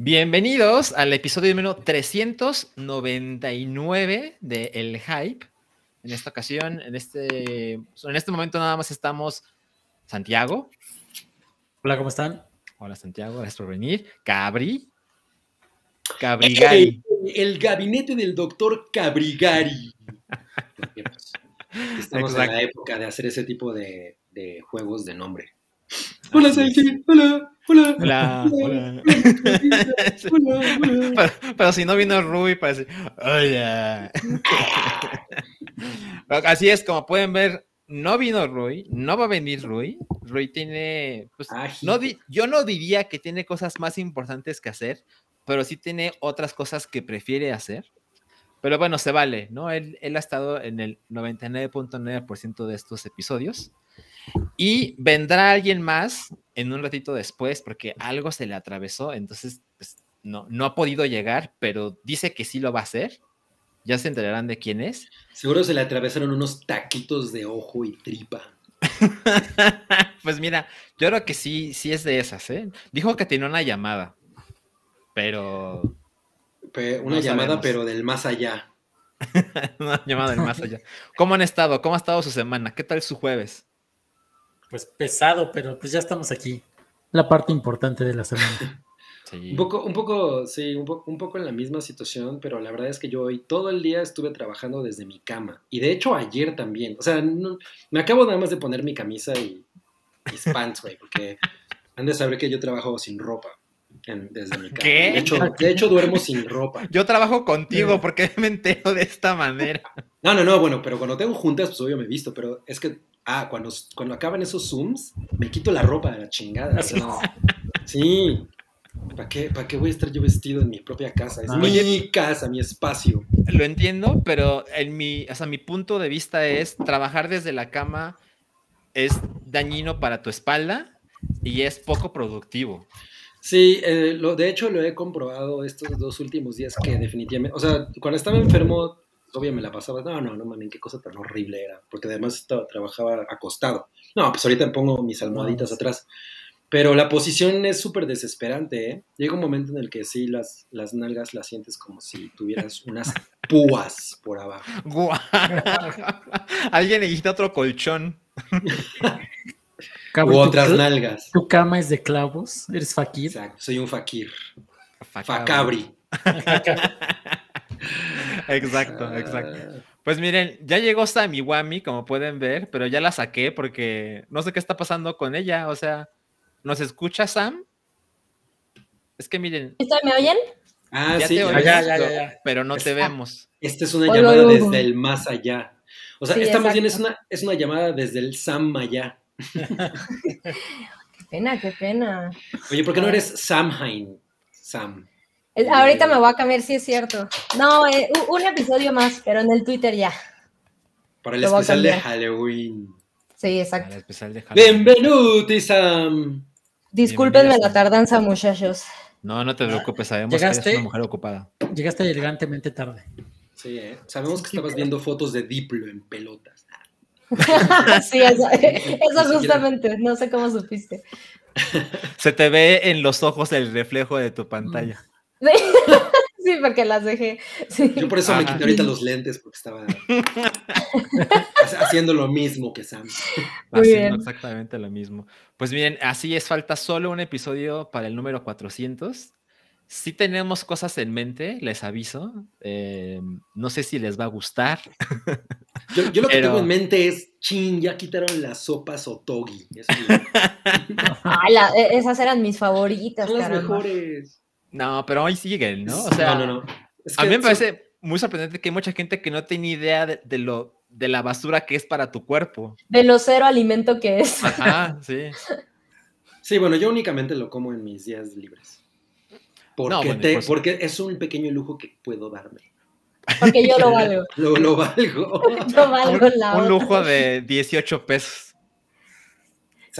Bienvenidos al episodio número 399 de El Hype. En esta ocasión, en este, en este momento nada más estamos Santiago. Hola, ¿cómo están? Hola Santiago, gracias por venir. Cabri. Cabrigari. El, gabinete del doctor Cabrigari. Estamos en la época de hacer ese tipo de, de juegos de nombre. Hola, Santi. Hola. Hola. Hola. Hola. Pero, pero, si no vino Rui, parece. Hola. Así es, como pueden ver, no vino Rui, no va a venir Rui. Rui tiene. Pues, no yo no diría que tiene cosas más importantes que hacer, pero sí tiene otras cosas que prefiere hacer. Pero bueno, se vale, ¿no? Él, él ha estado en el 99.9% de estos episodios. Y vendrá alguien más en un ratito después porque algo se le atravesó, entonces pues, no, no ha podido llegar, pero dice que sí lo va a hacer. Ya se enterarán de quién es. Seguro se le atravesaron unos taquitos de ojo y tripa. pues mira, yo creo que sí, sí es de esas, ¿eh? Dijo que tiene una llamada, pero... una llamada, pero del más allá. una llamada del más allá. ¿Cómo han estado? ¿Cómo ha estado su semana? ¿Qué tal su jueves? Pues pesado, pero pues ya estamos aquí. La parte importante de la semana. Un poco, un poco, sí, un, un, poco en la misma situación, pero la verdad es que yo hoy todo el día estuve trabajando desde mi cama. Y de hecho ayer también. O sea, me acabo nada más de poner mi camisa y mis pants, güey, porque han de saber que yo trabajo sin ropa. desde mi cama. ¿Qué? De hecho, de hecho, duermo sin ropa. Yo trabajo contigo porque me entero de esta manera. No, no, no, bueno, pero cuando tengo juntas, pues obvio me visto, pero es que Ah, cuando, cuando acaban esos Zooms, me quito la ropa de la chingada. sí. ¿Para qué, ¿Para qué voy a estar yo vestido en mi propia casa? Es mi casa, mi espacio. Lo entiendo, pero en mi, o sea, mi punto de vista es trabajar desde la cama es dañino para tu espalda y es poco productivo. Sí, eh, lo, de hecho lo he comprobado estos dos últimos días que definitivamente, o sea, cuando estaba enfermo obvio me la pasaba, no, no, no mames, qué cosa tan horrible era, porque además estaba, trabajaba acostado. No, pues ahorita pongo mis almohaditas atrás. Pero la posición es súper desesperante, ¿eh? Llega un momento en el que sí, las, las nalgas las sientes como si tuvieras unas púas por abajo. Alguien necesita otro colchón. U otras nalgas. ¿Tu cama es de clavos? ¿Eres fakir? Exacto, soy un fakir. Facabri. exacto, ah. exacto. Pues miren, ya llegó Sammy Wami, como pueden ver, pero ya la saqué porque no sé qué está pasando con ella. O sea, ¿nos escucha Sam? Es que miren. ¿Me oyen? Ah, sí, ya, ya, ya, pero no te vemos. Esta es una llamada desde el más allá. O sea, esta más bien es una, es una llamada desde el Sam allá. qué pena, qué pena. Oye, ¿por qué no eres Samhain? Sam. Ahorita me voy a cambiar, sí es cierto. No, eh, un episodio más, pero en el Twitter ya. Para el especial de Halloween. Sí, exacto. Bienvenuti, Sam. Discúlpenme la tardanza, muchachos. No, no te preocupes, sabemos que eres una mujer ocupada. Llegaste elegantemente tarde. Sí, ¿eh? sabemos que estabas viendo fotos de Diplo en pelotas. sí, eso, eso justamente, no sé cómo supiste. Se te ve en los ojos el reflejo de tu pantalla. Sí, porque las dejé. Yo por eso me quité ahorita los lentes, porque estaba haciendo lo mismo que Sam. haciendo exactamente lo mismo. Pues bien, así es, falta solo un episodio para el número 400. Si tenemos cosas en mente, les aviso. Eh, no sé si les va a gustar. Yo, lo que tengo en mente es, chin, ya quitaron las sopas Otogi. E, esas eran mis favoritas. Son las mejores. No, pero hoy siguen, ¿no? O sea, no, no, no. a mí me parece muy sorprendente que hay mucha gente que no tiene idea de, lo de la basura que es para tu cuerpo. De lo cero alimento que es. Ajá, sí. Sí, bueno, yo únicamente lo como en mis días libres. Porque, porque es un pequeño lujo que puedo darme. Porque yo lo valgo. lo, lo valgo. yo valgo un, un lujo de 18 pesos.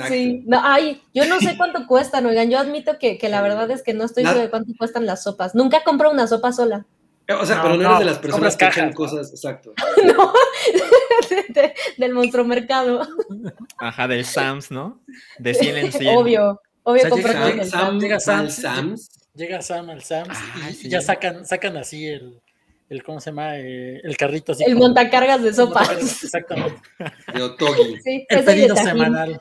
Sí, no, ay, yo no sé cuánto cuestan, oigan, yo admito que, la verdad es que no estoy seguro de cuánto cuestan las sopas. Nunca compro una sopa sola. O sea, pero no, eres de las personas que echan cosas, exacto. no, del monstruo mercado. Ajá, del Sams, ¿no? De 100 en 100. Obvio, obvio compro Sam, Sam, Sam's. Llega Sam al Sam's ah, y ya sacan, sacan así el, el ¿cómo se llama? Eh, el carrito así. El montacargas de sopas. Exactamente. De Otogi. Sí, el pedido semanal.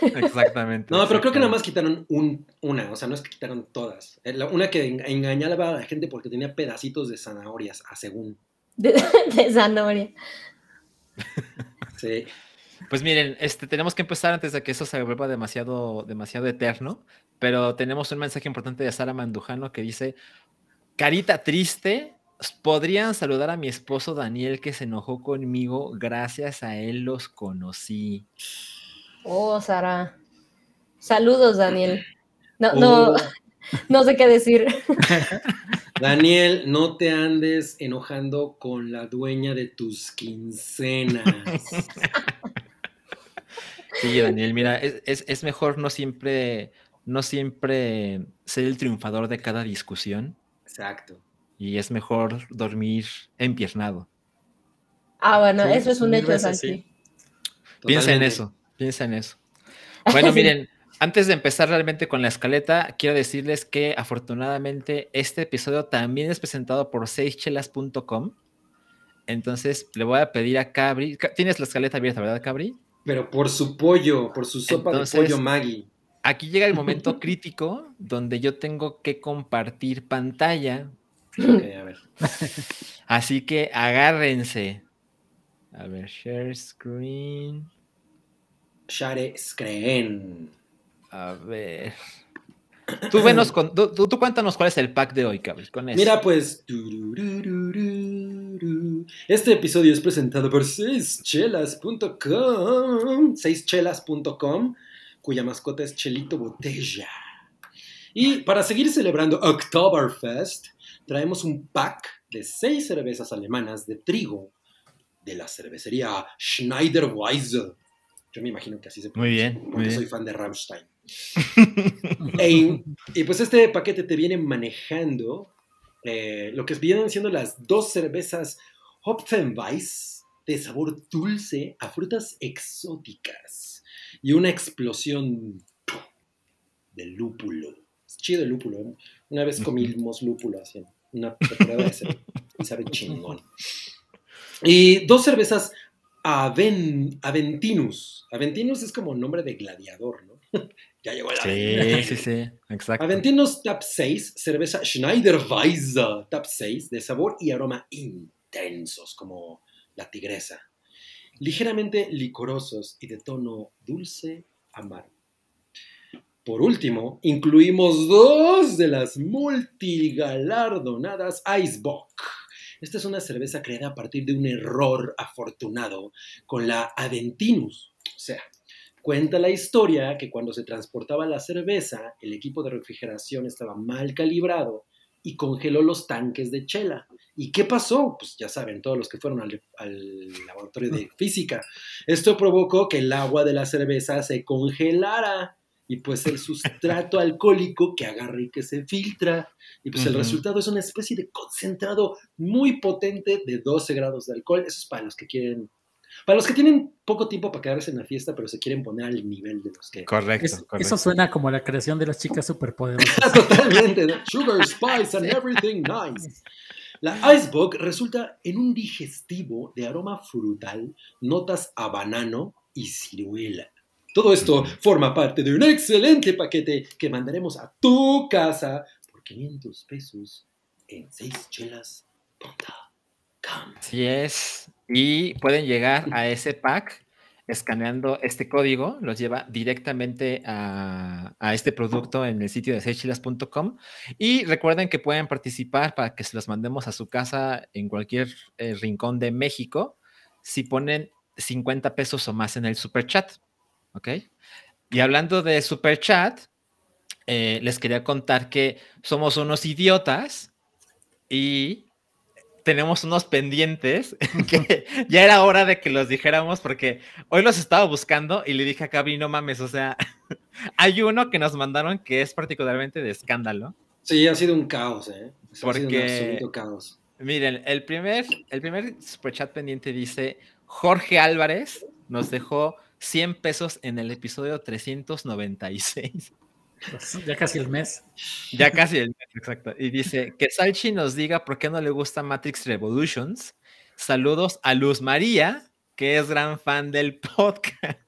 Exactamente. No, pero creo que nada más quitaron un, una, o sea, no es que quitaron todas. Eh, una que engañaba a la gente porque tenía pedacitos de zanahorias, a según. De, de zanahoria. Sí. Pues miren, este, tenemos que empezar antes de que eso se vuelva demasiado, demasiado eterno, pero tenemos un mensaje importante de Sara Mandujano que dice, carita triste, podrían saludar a mi esposo Daniel que se enojó conmigo, gracias a él los conocí. Oh, Sara. Saludos, Daniel. No, no, oh. no sé qué decir. Daniel, no te andes enojando con la dueña de tus quincenas. Sí, Daniel, mira, es, mejor no siempre, no siempre ser el triunfador de cada discusión. Exacto. Y es mejor dormir empiernado. Ah, bueno, eso es un hecho, así. Piensa en eso, piensa en eso. Bueno, miren, antes de empezar realmente con la escaleta, quiero decirles que afortunadamente este episodio también es presentado por seischelas.com. Entonces le voy a pedir a Cabri. Tienes la escaleta abierta, ¿verdad, Cabri? Pero por su pollo, por su sopa de pollo Maggie. Aquí llega el momento crítico donde yo tengo que compartir pantalla. Ok, a ver. Así que agárrense. A ver, share screen. Share screen. A ver. Tú, venos con, tú, cuéntanos cuál es el pack de hoy, cabrón. Mira, pues. Este episodio es presentado por seischelas.com. Seischelas.com, cuya mascota es Chelito Botella. Y para seguir celebrando Oktoberfest, traemos un pack de seis cervezas alemanas de trigo de la cervecería Schneiderweise. Yo me imagino que así se pronuncia. Muy bien. Muy porque soy fan de Rammstein. y pues este paquete te viene manejando eh, lo que vienen siendo las dos cervezas Hopfenweiss de sabor dulce a frutas exóticas y una explosión de lúpulo. Es chido el lúpulo. ¿eh? Una vez comimos lúpulo así, una temporada de y sabe chingón. Y dos cervezas Aventinus. Aventinus es como nombre de gladiador, ¿no? Ya llegó la Sí, sí, sí, exacto. Aventinos Tap 6, cerveza Schneiderweise Tap 6, de sabor y aroma intensos, como la tigresa. Ligeramente licorosos y de tono dulce amargo. Por último, incluimos dos de las multigalardonadas Icebox. Esta es una cerveza creada a partir de un error afortunado con la Aventinus. O sea, Cuenta la historia que cuando se transportaba la cerveza, el equipo de refrigeración estaba mal calibrado y congeló los tanques de chela. ¿Y qué pasó? Pues ya saben, todos los que fueron al, laboratorio de física. Esto provocó que el agua de la cerveza se congelara y pues el sustrato alcohólico que agarra y que se filtra. Y pues el resultado es una especie de concentrado muy potente de 12 grados de alcohol. Eso es para los que quieren para los que tienen poco tiempo para quedarse en la fiesta, pero se quieren poner al nivel de los que. Correcto. Eso suena como la creación de las chicas superpoderosas. Totalmente. Sugar, spice and everything nice. La Icebox resulta en un digestivo de aroma frutal, notas a banano y ciruela. Todo esto forma parte de un excelente paquete que mandaremos a tu casa por 500 pesos en 6 chelas. Así es. Y pueden llegar a ese pack escaneando este código, los lleva directamente a, este producto en el sitio de sechilas.com. Y recuerden que pueden participar para que se los mandemos a su casa en cualquier eh, rincón de México si ponen 50 pesos o más en el super chat. ¿Ok? Y hablando de super chat, eh, les quería contar que somos unos idiotas y tenemos unos pendientes que ya era hora de que los dijéramos porque hoy los estaba buscando y le dije a Cabri, no mames, o sea, hay uno que nos mandaron que es particularmente de escándalo. Sí, ha sido un caos, ¿eh? porque, ha sido un absoluto caos. Miren, el primer, el primer superchat pendiente dice, Jorge Álvarez nos dejó 100 pesos en el episodio 396. Pues, ya casi el mes. Ya casi el mes, exacto. Y dice que Salchi nos diga por qué no le gusta Matrix Revolutions. Saludos a Luz María, que es gran fan del podcast.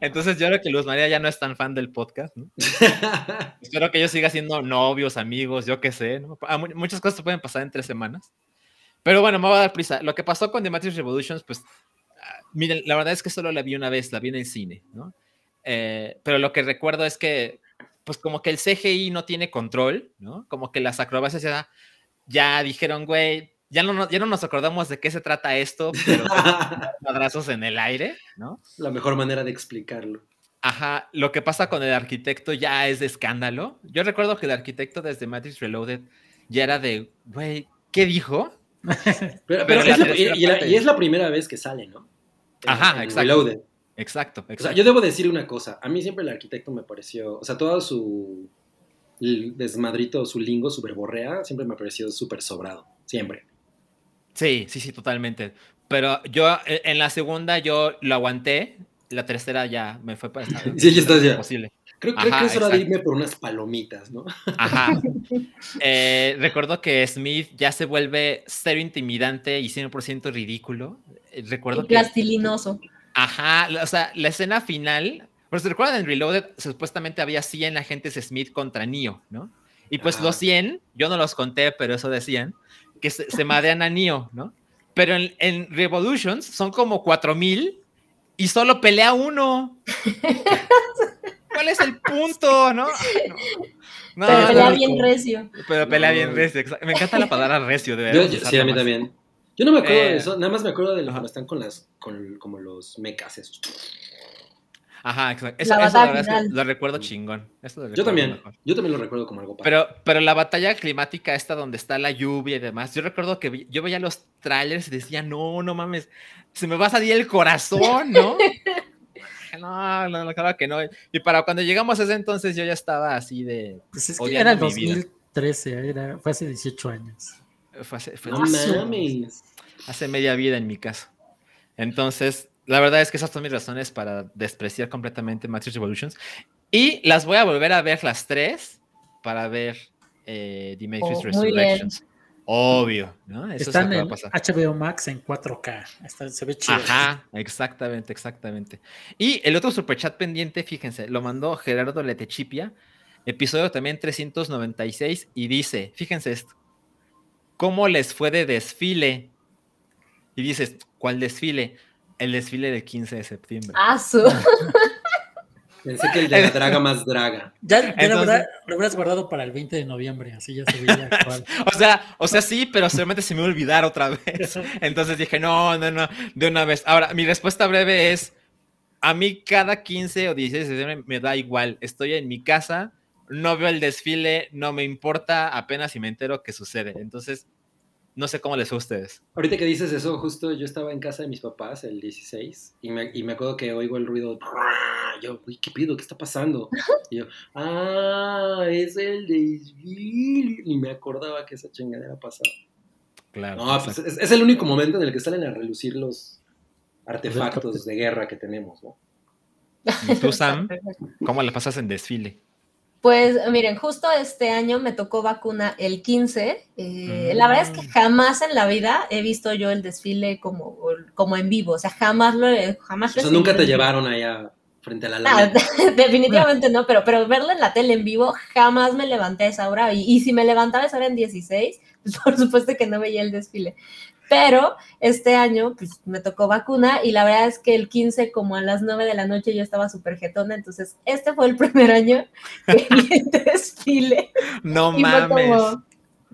Entonces yo creo que Luz María ya no es tan fan del podcast, ¿no? Espero que yo siga siendo novios, amigos, yo qué sé, ¿no? Ah, muchas cosas pueden pasar en tres semanas. Pero bueno, me voy a dar prisa. Lo que pasó con The Matrix Revolutions, pues, miren, la verdad es que solo la vi una vez, la vi en el cine, ¿no? Eh, pero lo que recuerdo es que, pues como que el CGI no tiene control, ¿no? Como que las acrobacias ya, ya dijeron, güey, ya no, ya no nos acordamos de qué se trata esto, pero cuadrazos en el aire, ¿no? La mejor manera de explicarlo. Ajá, lo que pasa con el arquitecto ya es de escándalo. Yo recuerdo que el arquitecto desde Matrix Reloaded ya era de, güey, ¿qué dijo? pero, y, es la primera vez que sale, ¿no? Ajá, exacto. Reloaded. Exacto, exacto. O sea, yo debo decir una cosa. A mí siempre el arquitecto me pareció, o sea, todo su desmadrito, su lingo, su verborrea, siempre me pareció súper sobrado. Siempre. Sí, sí, sí, totalmente. Pero yo e, en la segunda yo lo aguanté, la tercera ya me fue para Sí, ya está ya. Posible. Creo, que es hora de irme por unas palomitas, ¿no? Ajá. Eh, recuerdo que Smith ya se vuelve cero intimidante y 100% ridículo. Eh, recuerdo y plastilinoso. Ajá, o sea, la escena final, pero se recuerdan en Reloaded, supuestamente había 100 agentes Smith contra Neo, ¿no? Y pues los 100, yo no los conté, pero eso decían, que se, se madrean a Neo, ¿no? Pero en, Revolutions son como 4000 y solo pelea uno. ¿Cuál es el punto, no? pero pelea bien recio. Pero pelea bien recio. Me encanta la palabra recio, de verdad. sí, a mí también. Yo no me acuerdo de eh, eso, nada más me acuerdo de los que están con las, con como los mechas esos. Ajá, exacto. Eso, eso lo recuerdo chingón. yo también, yo también lo recuerdo como algo Pero, pero la batalla climática esta donde está la lluvia y demás, yo recuerdo que yo veía los trailers y decía, no, no mames, se me va a salir el corazón, ¿no? no, no, claro que no. Y para cuando llegamos a ese entonces yo ya estaba así de... Pues es que era el 2013, era, fue hace 18 años. Fue hace, no mames. Hace media vida en mi caso. Entonces, la verdad es que esas son mis razones para despreciar completamente Matrix Revolutions. Y las voy a volver a ver las tres para ver eh, The Matrix oh, Resurrections. Obvio, ¿no? Eso Están en HBO Max en 4K. se ve chido. Ajá, exactamente, exactamente. Y el otro superchat pendiente, fíjense, lo mandó Gerardo Letechipia, episodio también 396, y dice, fíjense esto, ¿cómo les fue de desfile? Y dices, ¿cuál desfile? El desfile del 15 de septiembre. Ah, su. Pensé que el de la draga más draga. Ya, lo hubieras guardado para el 20 de noviembre, así ya se veía actual. o sea, o sea, sí, pero solamente se me va a olvidar otra vez. Entonces dije, no, no, no, de una vez. Ahora, mi respuesta breve es, a mí cada 15 o 16 de septiembre me da igual. Estoy en mi casa, no veo el desfile, no me importa, apenas si me entero qué sucede. Entonces, no sé cómo les fue a ustedes. Ahorita que dices eso, justo yo estaba en casa de mis papás el 16 y me, y me acuerdo que oigo el ruido. Yo, uy, ¿qué pido? ¿Qué está pasando? Y yo, ah, es el desfile. Y me acordaba que esa chingadera pasaba. Claro. No, pues es, es, el único momento en el que salen a relucir los artefactos de guerra que tenemos, ¿no? ¿Y tú, Sam? ¿Cómo le pasas en desfile? Pues miren, justo este año me tocó vacuna el 15. Eh, la verdad es que mm. jamás en la vida he visto yo el desfile como, como en vivo. O sea, jamás lo he... Jamás o sea, nunca te llevaron allá frente a la luna. definitivamente no, pero, pero verlo en la tele en vivo, jamás me levanté a esa hora. Y, y si me levantaba a esa hora en 16, pues por supuesto que no veía el desfile. Pero este año pues, me tocó vacuna y la verdad es que el 15 como a las 9 de la noche yo estaba súper jetona, entonces este fue el primer año que vi desfile. No mames.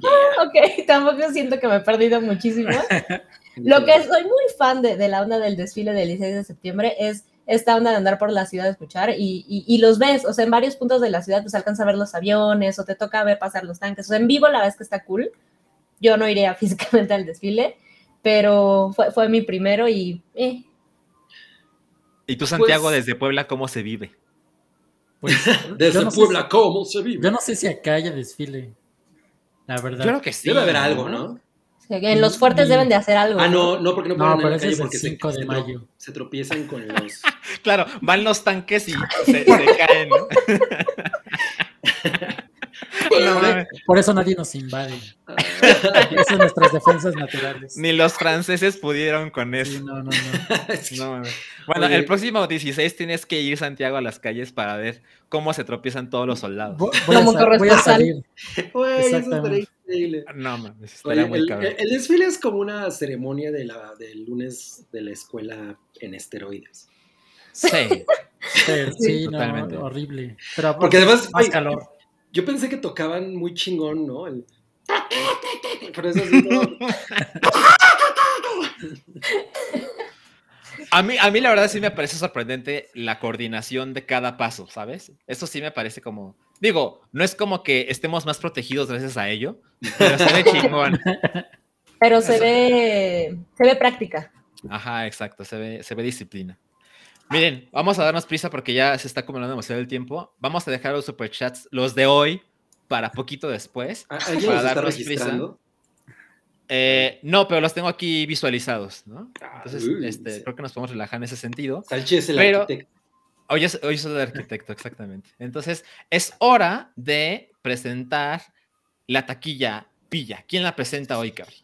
Ah, ok, tampoco siento que me he perdido muchísimo. Lo que soy muy fan de, de, la onda del desfile del 16 de septiembre es esta onda de andar por la ciudad a escuchar y, y, los ves, o sea, en varios puntos de la ciudad pues alcanza a ver los aviones o te toca ver pasar los tanques, o sea, en vivo la verdad es que está cool. Yo no iría físicamente al desfile, pero fue, fue mi primero y... Eh. ¿Y tú, Santiago, pues desde Puebla, cómo se vive? Pues, desde Puebla, ¿cómo se vive? Yo no sé si acá haya desfile, la verdad. Yo creo que sí. Debe haber algo, ¿no? en los fuertes deben de hacer algo. Ah, no, no, porque no pueden no, porque el 5 de mayo. Se, tropiezan con los... claro, van los tanques y se, caen. Por eso nadie nos invade. Esas son nuestras defensas naturales. Ni los franceses pudieron con eso. no, no, no. Bueno, el próximo 16 tienes que ir, Santiago, a las calles para ver cómo se tropiezan todos los soldados. Voy, a, salir. No, mames, estaría muy el, el, desfile es como una ceremonia de la, del lunes de la escuela en esteroides. Sí. sí, totalmente. horrible. Pero Porque además, más calor. Yo pensé que tocaban muy chingón, ¿no? Pero eso A mí, a mí la verdad sí me parece sorprendente la coordinación de cada paso, ¿sabes? Eso sí me parece como... Digo, no es como que estemos más protegidos gracias a ello, pero se ve chingón. Pero se ve, se ve práctica. Ajá, exacto, se ve, se ve disciplina. Miren, vamos a darnos prisa porque ya se está acumulando demasiado el tiempo. Vamos a dejar los superchats, los de hoy, para poquito después. para darnos prisa. Eh, no, pero los tengo aquí visualizados, ¿no? Ah, Entonces, este, creo que nos podemos relajar en ese sentido. Sánchez el arquitecto. Hoy, es, hoy soy el arquitecto, exactamente. Entonces, es hora de presentar la taquilla pilla. ¿Quién la presenta hoy, Cabri?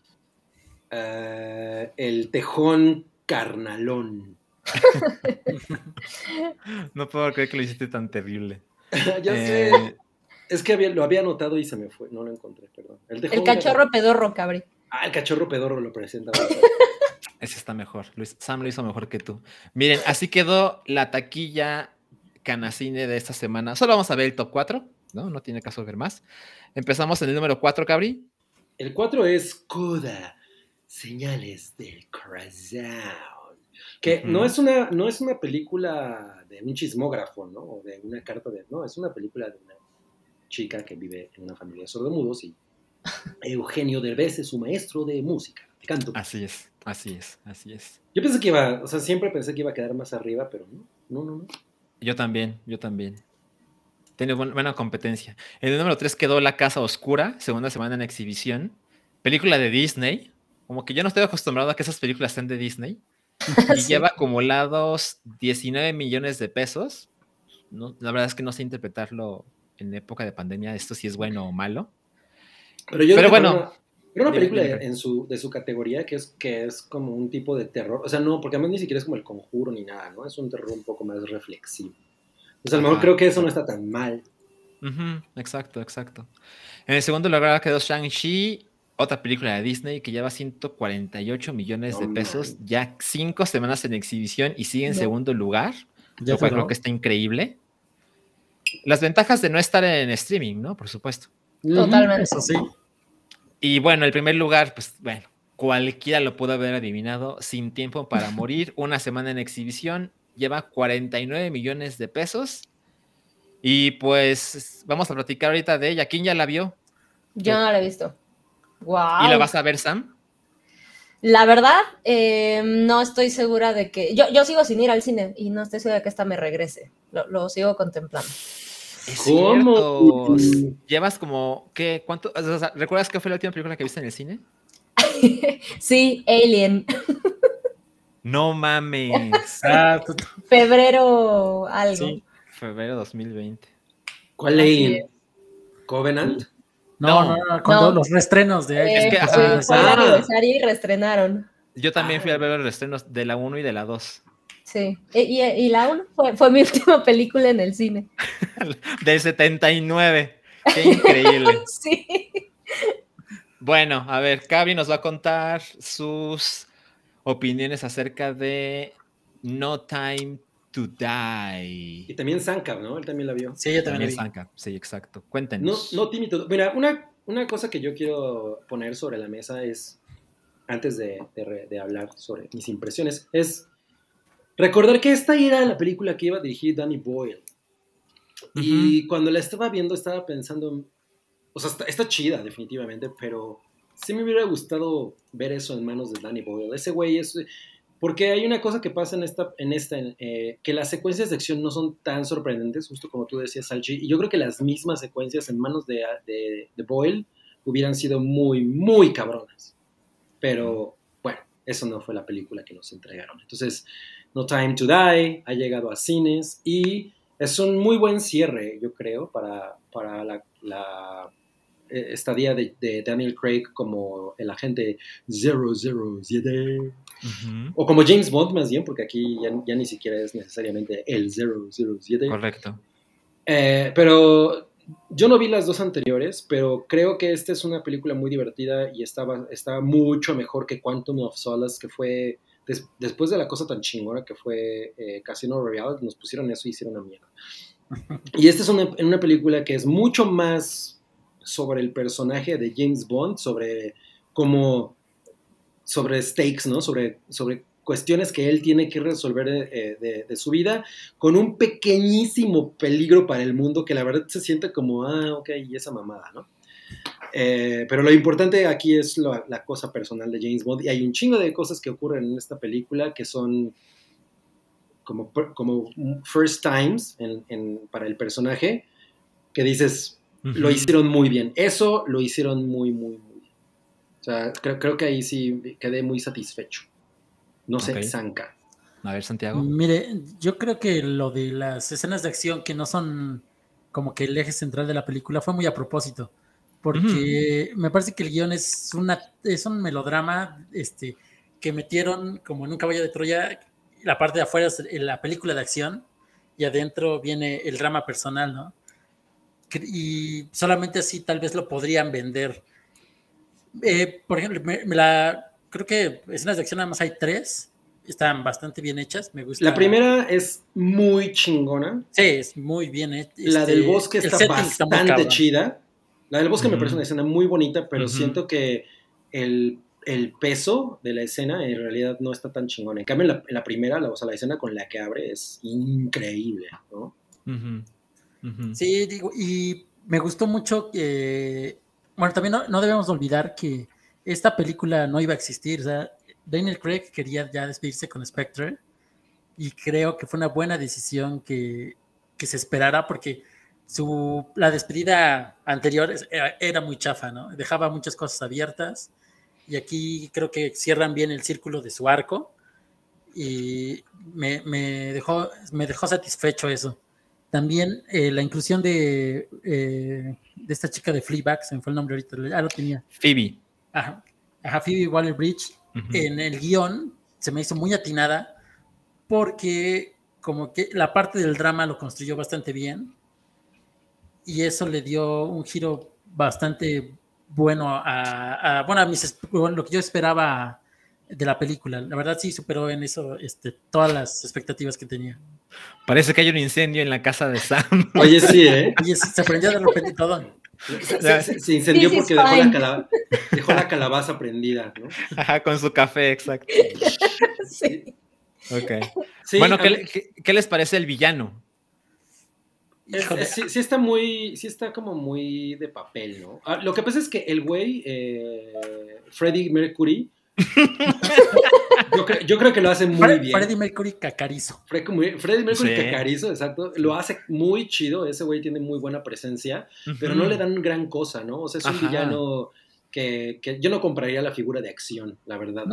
Eh, el tejón carnalón. no puedo creer que lo hiciste tan terrible. ya sé. Eh, es que lo había anotado y se me fue. No lo encontré, perdón. El, cachorro pedorro, cabri. Ah, el cachorro pedorro lo presenta. Ese está mejor. Sam lo hizo mejor que tú. Miren, así quedó la taquilla canacine de esta semana. Solo vamos a ver el top 4, ¿no? No tiene caso ver más. Empezamos en el número 4, Cabri. El 4 es Coda, señales del corazón. Que no, es una, no es una película de un chismógrafo, ¿no? O de una carta de... No, es una película de una chica que vive en una familia de sordomudos y Eugenio Derbez es su maestro de música, de canto. Así es, así es, así es. Yo pensé que iba, o sea, siempre pensé que iba a quedar más arriba, pero no, no, no. no. Yo también, yo también. Tiene buena competencia. En el número 3 quedó La Casa Oscura, segunda semana en exhibición. Película de Disney. Como que yo no estoy acostumbrado a que esas películas sean de Disney. y lleva acumulados 19 millones de pesos. No, la verdad es que no sé interpretarlo en época de pandemia, esto si es bueno o malo. Pero, yo Pero bueno. Era una película en su, de su categoría que es, que es como un tipo de terror. O sea, no, porque además ni siquiera es como el conjuro ni nada, ¿no? Es un terror un poco más reflexivo. O sea, a lo mejor creo que eso no está tan mal. exacto, exacto. En el segundo lugar quedó Shang-Chi otra película de Disney que lleva 148 millones de pesos, ya cinco semanas en exhibición y sigue en segundo lugar, lo cual creo que está increíble. Las ventajas de no estar en streaming, ¿no? Por supuesto. Totalmente. Eso sí. Y bueno, el primer lugar, pues bueno, cualquiera lo pudo haber adivinado, Sin Tiempo para Morir, una semana en exhibición, lleva 49 millones de pesos. Y pues vamos a platicar ahorita de ella. ¿Quién ya la vio? Yo no la he visto. ¿Y la vas a ver, Sam? La verdad, eh, no estoy segura de que. Yo, yo sigo sin ir al cine y no estoy segura de que esta me regrese. Lo, sigo contemplando. ¿Cómo? Llevas como. ¿qué? ¿Cuánto? ¿Recuerdas qué fue la última película que viste en el cine? sí, Alien. No mames. Ah, febrero algo. Sí, febrero 2020. ¿Cuál Alien? ¿Covenant? No, no, no, con todos los restrenos de eh, es que, fue, el aniversario y restrenaron. Yo también fui a ver los restrenos de la 1 y de la 2. Sí, y, y, la 1 fue, fue, mi última película en el cine. Del 79. Qué increíble. sí. Bueno, a ver, Cavi nos va a contar sus opiniones acerca de No Time to Die. Y también Sankar, ¿no? Él también la vio. Sí, yo también, la vi. sí, exacto. Cuéntenos. No, no tímido. Mira, una, una cosa que yo quiero poner sobre la mesa es, antes de, de, hablar sobre mis impresiones, es recordar que esta era la película que iba a dirigir Danny Boyle. Y cuando la estaba viendo estaba pensando, o sea, está, está, chida definitivamente, pero sí me hubiera gustado ver eso en manos de Danny Boyle. Ese güey es porque hay una cosa que pasa en esta, en esta eh, que las secuencias de acción no son tan sorprendentes, justo como tú decías, Salchi, y yo creo que las mismas secuencias en manos de, de, de Boyle hubieran sido muy, muy cabronas. Pero bueno, eso no fue la película que nos entregaron. Entonces, No Time to Die ha llegado a cines y es un muy buen cierre, yo creo, para, para la, la eh, estadía de, de, Daniel Craig como el agente 007. O como James Bond más bien, porque aquí ya, ni siquiera es necesariamente el 007. Correcto. Eh, pero yo no vi las dos anteriores, pero creo que esta es una película muy divertida y estaba, está mucho mejor que Quantum of Solace, que fue después de la cosa tan chingona que fue eh, Casino Royale, nos pusieron eso y hicieron una mierda. Y esta es una, una película que es mucho más sobre el personaje de James Bond, sobre cómo, sobre stakes, ¿no? Sobre, sobre cuestiones que él tiene que resolver eh, de, su vida, con un pequeñísimo peligro para el mundo que la verdad se siente como, ah, ok, y esa mamada, ¿no? Eh, pero lo importante aquí es la cosa personal de James Bond y hay un chingo de cosas que ocurren en esta película que son como, como first times para el personaje, que dices, lo hicieron muy bien. Eso lo hicieron muy, muy, muy. O sea, creo, que ahí sí quedé muy satisfecho. No sé, Zanca. A ver, Santiago. Mire, yo creo que lo de las escenas de acción que no son como que el eje central de la película fue muy a propósito. Porque me parece que el guion es, una, es un melodrama este, que metieron como en un caballo de Troya. La parte de afuera es la película de acción y adentro viene el drama personal, ¿no? y solamente así tal vez lo podrían vender. Eh, por ejemplo, me, la, creo que escenas de acción nada más hay tres, están bastante bien hechas, me gusta. La primera es muy chingona. Sí, es muy bien hecha. la del este, bosque está bastante chida. La del bosque me parece una escena muy bonita, pero siento que el, el, peso de la escena en realidad no está tan chingona. En cambio, la, primera, la, o sea, la escena con la que abre es increíble, ¿no? Sí, digo, y me gustó mucho que, bueno, también no, debemos olvidar que esta película no iba a existir, Daniel Craig quería ya despedirse con Spectre y creo que fue una buena decisión que, se esperara porque su, la despedida anterior era, muy chafa, ¿no? Dejaba muchas cosas abiertas y aquí creo que cierran bien el círculo de su arco y me, me, dejó, me dejó satisfecho eso. También eh, la inclusión de, eh, de esta chica de Fleabag, se me fue el nombre ahorita, ya lo tenía. Phoebe. Ajá, Phoebe Waller-Bridge. En el guion se me hizo muy atinada porque como que la parte del drama lo construyó bastante bien y eso le dio un giro bastante bueno a, bueno, a mis, lo que yo esperaba de la película. La verdad sí superó en eso este, todas las expectativas que tenía. Parece que hay un incendio en la casa de Sam. Oye, sí, ¿eh? Oye, se prendió de repente todo. Se, incendió porque dejó la, calabaza prendida, ¿no? Ajá, con su café, exacto. sí. Ok. bueno, ¿qué, les parece el villano? sí, está muy, sí está como muy de papel, ¿no? Ah, lo que pasa es que el güey, eh, Freddie Mercury, yo, creo, que lo hace muy bien. Freddie Mercury cacarizo. Freddie Mercury cacarizo, exacto. Lo hace muy chido. Ese güey tiene muy buena presencia, pero no le dan gran cosa, ¿no? O sea, es un villano que, yo no compraría la figura de acción, la verdad.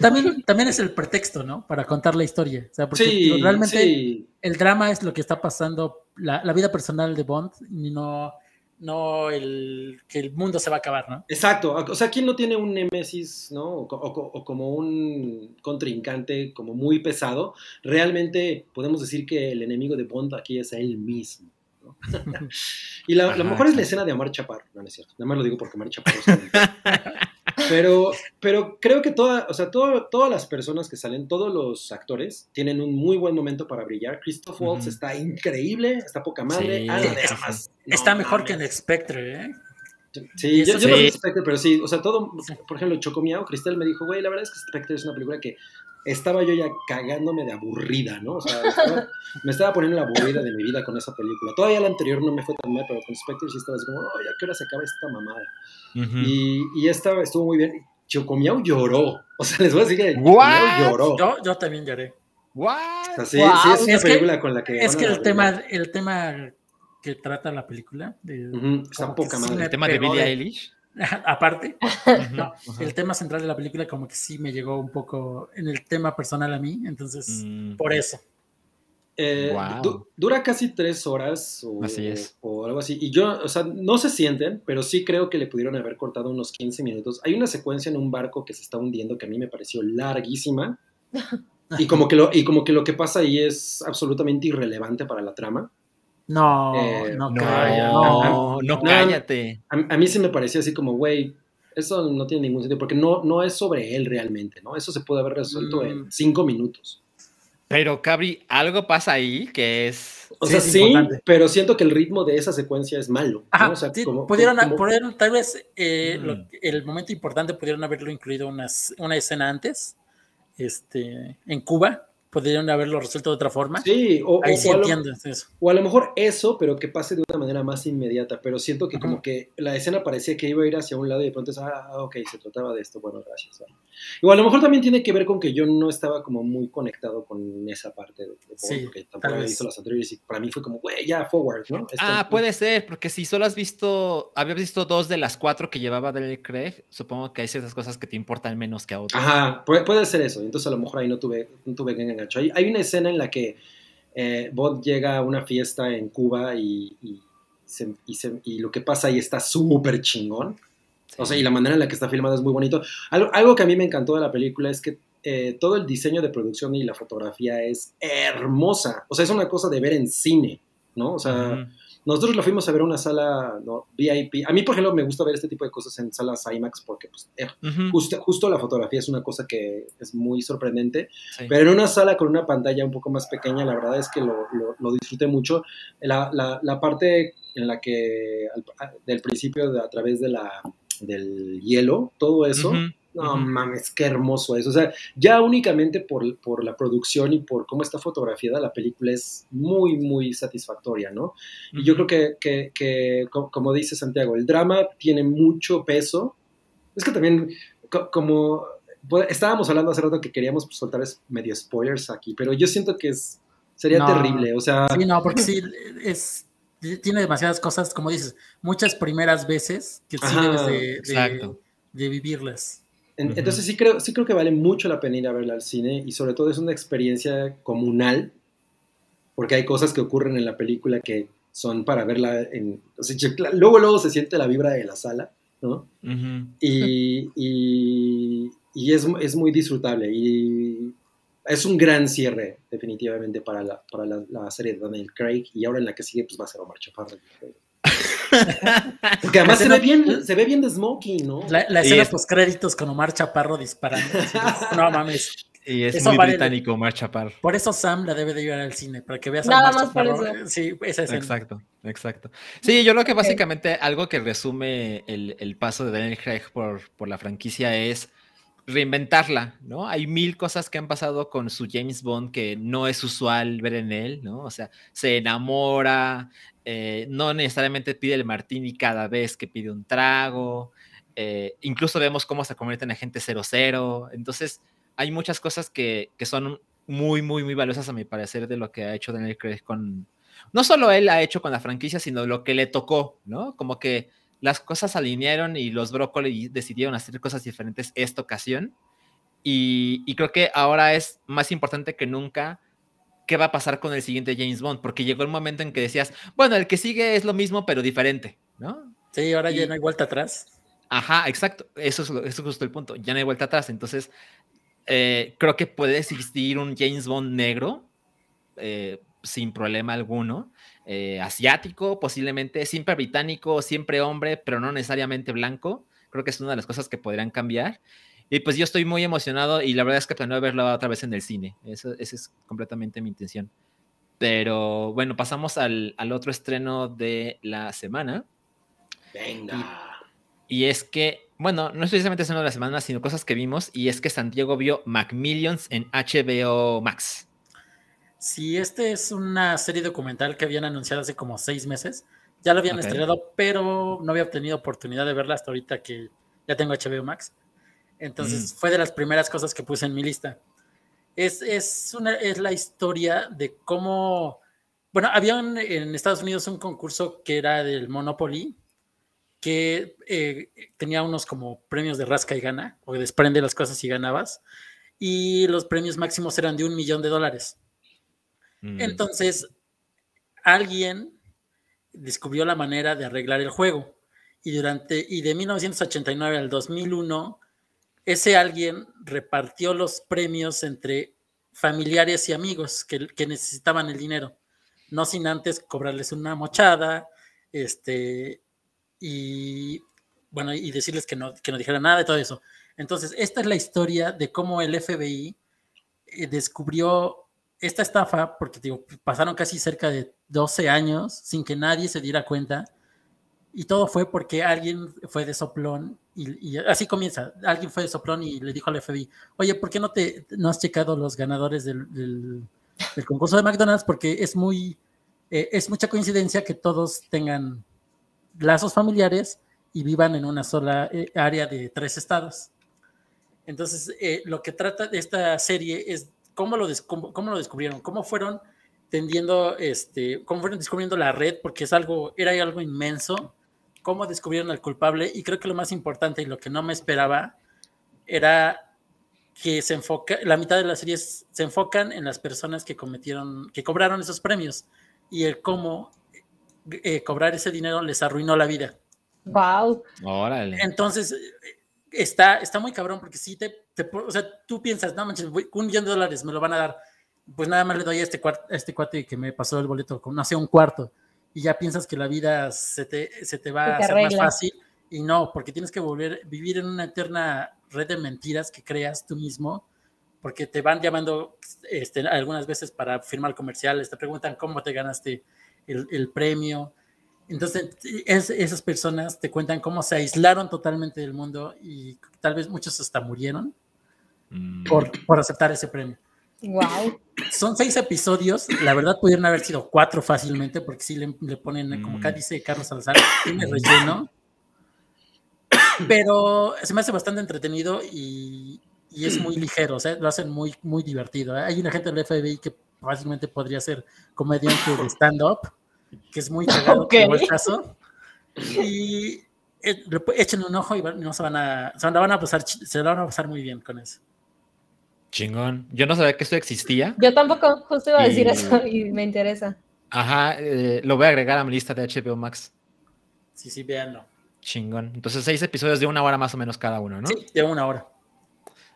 también, también es el pretexto, ¿no? Para contar la historia. O sea, porque realmente el drama es lo que está pasando, la, la vida personal de Bond, y no no el que el mundo se va a acabar, ¿no? Exacto, o sea, ¿quién no tiene un némesis, ¿no? O, como un contrincante como muy pesado? Realmente podemos decir que el enemigo de Bond aquí es él mismo. ¿no? y la, mejor es la escena de Amar Chaparro, no, no es cierto, nada más lo digo porque Amar Chaparro es Pero, pero creo que toda, o sea, todas las personas que salen, todos los actores, tienen un muy buen momento para brillar. Christoph Waltz está increíble, está poca madre. está mejor que en Spectre, ¿eh? Sí, yo, no Spectre, pero sí, o sea, todo, por ejemplo, Chocomiao, Cristel me dijo, güey, la verdad es que Spectre es una película que estaba yo ya cagándome de aburrida, ¿no? O sea, me estaba poniendo la aburrida de mi vida con esa película. Todavía la anterior no me fue tan mal, pero con Spectre sí estaba así como, oh, ya qué hora se acaba esta mamada. y, y, esta estuvo muy bien. Chocomiao lloró. O sea, les voy a decir que Chocomiao lloró. Yo, yo también lloré. ¿What? O sea, sí, sí, es una película con la que. Es que el tema, el tema que trata la película. De, Está poca madre. El tema de Billie Eilish. aparte, el tema central de la película como que sí me llegó un poco en el tema personal a mí, entonces mm. por eso. Eh, dura casi tres horas o, o, algo así. Y yo, o sea, no se sienten, pero sí creo que le pudieron haber cortado unos 15 minutos. Hay una secuencia en un barco que se está hundiendo que a mí me pareció larguísima. y, como que lo, y como que lo que pasa ahí es absolutamente irrelevante para la trama. No, eh, no, no, no, cállate. A, mí sí me parecía así como, güey, eso no tiene ningún sentido, porque no, no es sobre él realmente, ¿no? Eso se puede haber resuelto en mm. cinco minutos. Pero, Cabri, algo pasa ahí que es. O sea, sí, pero siento que el ritmo de esa secuencia es malo. O sea, pudieron, tal vez eh, mm. el momento importante pudieron haberlo incluido unas, una escena antes, este, en Cuba, podrían haberlo resuelto de otra forma. Sí, o, Ahí sí o, a lo, eso. o a lo mejor eso, pero que pase de una manera más inmediata. Pero siento que como que la escena parecía que iba a ir hacia un lado y de pronto es, ah, ok, se trataba de esto, bueno, gracias. Igual a lo mejor también tiene que ver con que yo no estaba como muy conectado con esa parte de, de sí, porque tampoco había visto las anteriores y para mí fue como, güey, ya, forward, ¿no? ah, puede ser, porque si solo has visto, habías visto dos de las cuatro que llevaba Daniel Craig, supongo que hay ciertas cosas que te importan menos que a otras. Ajá, puede, puede ser eso. Entonces a lo mejor ahí no tuve, no tuve que hay, una escena en la que eh, Bond llega a una fiesta en Cuba y, y, lo que pasa ahí está súper chingón. O sea, y la manera en la que está filmada es muy bonito. Algo, que a mí me encantó de la película es que eh, todo el diseño de producción y la fotografía es hermosa. O sea, es una cosa de ver en cine, ¿no? O sea, nosotros lo fuimos a ver a una sala VIP. A mí, por ejemplo, me gusta ver este tipo de cosas en salas IMAX porque pues, eh, justo, la fotografía es una cosa que es muy sorprendente. Pero en una sala con una pantalla un poco más pequeña, la verdad es que lo, lo, disfruté mucho. La, la, la, parte en la que, del principio, de, a través de la, del hielo, todo eso. No mames, qué hermoso es. O sea, ya únicamente por, por, la producción y por cómo está fotografiada la película es muy, muy satisfactoria, ¿no? Y yo creo que, que, que, como dice Santiago, el drama tiene mucho peso. Es que también, como pues, estábamos hablando hace rato que queríamos soltar medio spoilers aquí, pero yo siento que es, sería terrible, o sea... Sí, no, porque sí, es, tiene demasiadas cosas, como dices, muchas primeras veces que sí debes de, de vivirlas. Entonces sí creo, sí creo que vale mucho la pena ir a verla al cine y sobre todo es una experiencia comunal, porque hay cosas que ocurren en la película que son para verla en... luego, luego se siente la vibra de la sala, ¿no? y, y, es, es, muy disfrutable y es un gran cierre definitivamente para la, para la, serie de Daniel Craig y ahora en la que sigue pues va a ser Omar Chaparro. Porque además se ve, bien, se ve bien de Smokey, ¿no? La, escena post créditos con Omar Chaparro disparando. no mames. Y es muy británico Omar Chaparro. Por eso Sam la debe de llevar al cine, para que veas a Omar Chaparro. Sí, esa escena. Exacto, exacto. Sí, yo creo que básicamente algo que resume el, el paso de Daniel Craig por, por la franquicia es reinventarla, ¿no? Hay mil cosas que han pasado con su James Bond que no es usual ver en él, ¿no? O sea, se enamora, eh, no necesariamente pide el martini cada vez que pide un trago, eh, incluso vemos cómo se convierte en agente 00, entonces hay muchas cosas que, que, son muy, muy, muy valiosas a mi parecer de lo que ha hecho Daniel Craig con, no solo él ha hecho con la franquicia, sino lo que le tocó, ¿no? Como que las cosas alinearon y los Brócoli decidieron hacer cosas diferentes esta ocasión. Y, creo que ahora es más importante que nunca qué va a pasar con el siguiente James Bond, porque llegó el momento en que decías, bueno, el que sigue es lo mismo, pero diferente, ¿no? Sí, ahora ya no hay vuelta atrás. Ajá, exacto, eso es, eso es justo el punto, ya no hay vuelta atrás, entonces eh, creo que puede existir un James Bond negro eh, sin problema alguno, eh, asiático, posiblemente, siempre británico, siempre hombre, pero no necesariamente blanco. Creo que es una de las cosas que podrían cambiar. Y pues yo estoy muy emocionado y la verdad es que planeo verlo otra vez en el cine. Eso, esa es completamente mi intención. Pero bueno, pasamos al, al otro estreno de la semana. Venga. Y, es que, bueno, no es precisamente estreno de la semana, sino cosas que vimos. Y es que Santiago vio Macmillions en HBO Max. Sí, este es una serie documental que habían anunciado hace como seis meses. Ya lo habían estrenado, pero no había obtenido oportunidad de verla hasta ahorita que ya tengo HBO Max. Entonces mm. fue de las primeras cosas que puse en mi lista. Es, es, una, es la historia de cómo, bueno, había en Estados Unidos un concurso que era del Monopoly, que eh, tenía unos como premios de rasca y gana, o desprende las cosas y ganabas, y los premios máximos eran de un millón de dólares. Mm. Entonces, alguien descubrió la manera de arreglar el juego. Y durante, y de 1989 al 2001, ese alguien repartió los premios entre familiares y amigos que, que necesitaban el dinero, no sin antes cobrarles una mochada, este, y bueno, y decirles que no, que no dijeran nada de todo eso. Entonces, esta es la historia de cómo el FBI eh, descubrió esta estafa, porque digo, pasaron casi cerca de 12 años sin que nadie se diera cuenta, y todo fue porque alguien fue de soplón, y, así comienza, alguien fue de soplón y le dijo al FBI, oye, ¿por qué no, te, no has checado los ganadores del, del, concurso de McDonald's? Porque es muy, eh, es mucha coincidencia que todos tengan lazos familiares y vivan en una sola eh, área de tres estados. Entonces, eh, lo que trata de esta serie es cómo lo, cómo, lo descubrieron, cómo fueron tendiendo, este, cómo fueron descubriendo la red, porque es algo, era algo inmenso, cómo descubrieron al culpable, y creo que lo más importante y lo que no me esperaba era que se enfoca, la mitad de las series se enfocan en las personas que cometieron, que cobraron esos premios, y el cómo eh, cobrar ese dinero les arruinó la vida. Wow. Órale. Entonces, está, está muy cabrón porque si te, o sea, tú piensas, no manches, un millón de dólares me lo van a dar, pues nada más le doy a este, este cuate que me pasó el boleto con, no sé, un cuarto, y ya piensas que la vida se te, se te va a hacer más fácil, y no, porque tienes que volver, vivir en una eterna red de mentiras que creas tú mismo, porque te van llamando este, algunas veces para firmar comerciales, te preguntan cómo te ganaste el, el premio, entonces, esas personas te cuentan cómo se aislaron totalmente del mundo y tal vez muchos hasta murieron mm. por, por, aceptar ese premio. Wow. Son seis episodios, la verdad pudieron haber sido cuatro fácilmente, porque sí le, ponen, como acá mm. dice Carlos Salazar, tiene relleno. Pero se me hace bastante entretenido y, y es muy ligero, o sea, lo hacen muy, muy divertido. Hay una gente del FBI que fácilmente podría ser comediante de stand-up que es muy cagado okay. el caso. Y eh, echen un ojo y no se van a, se van a pasar, se van a pasar muy bien con eso. Chingón. Yo no sabía que esto existía. Yo tampoco, justo iba a decir eso y me interesa. Ajá, eh, lo voy a agregar a mi lista de HBO Max. Sí, sí, véanlo. Chingón. Entonces, seis episodios de una hora más o menos cada uno, ¿no? Sí, de una hora.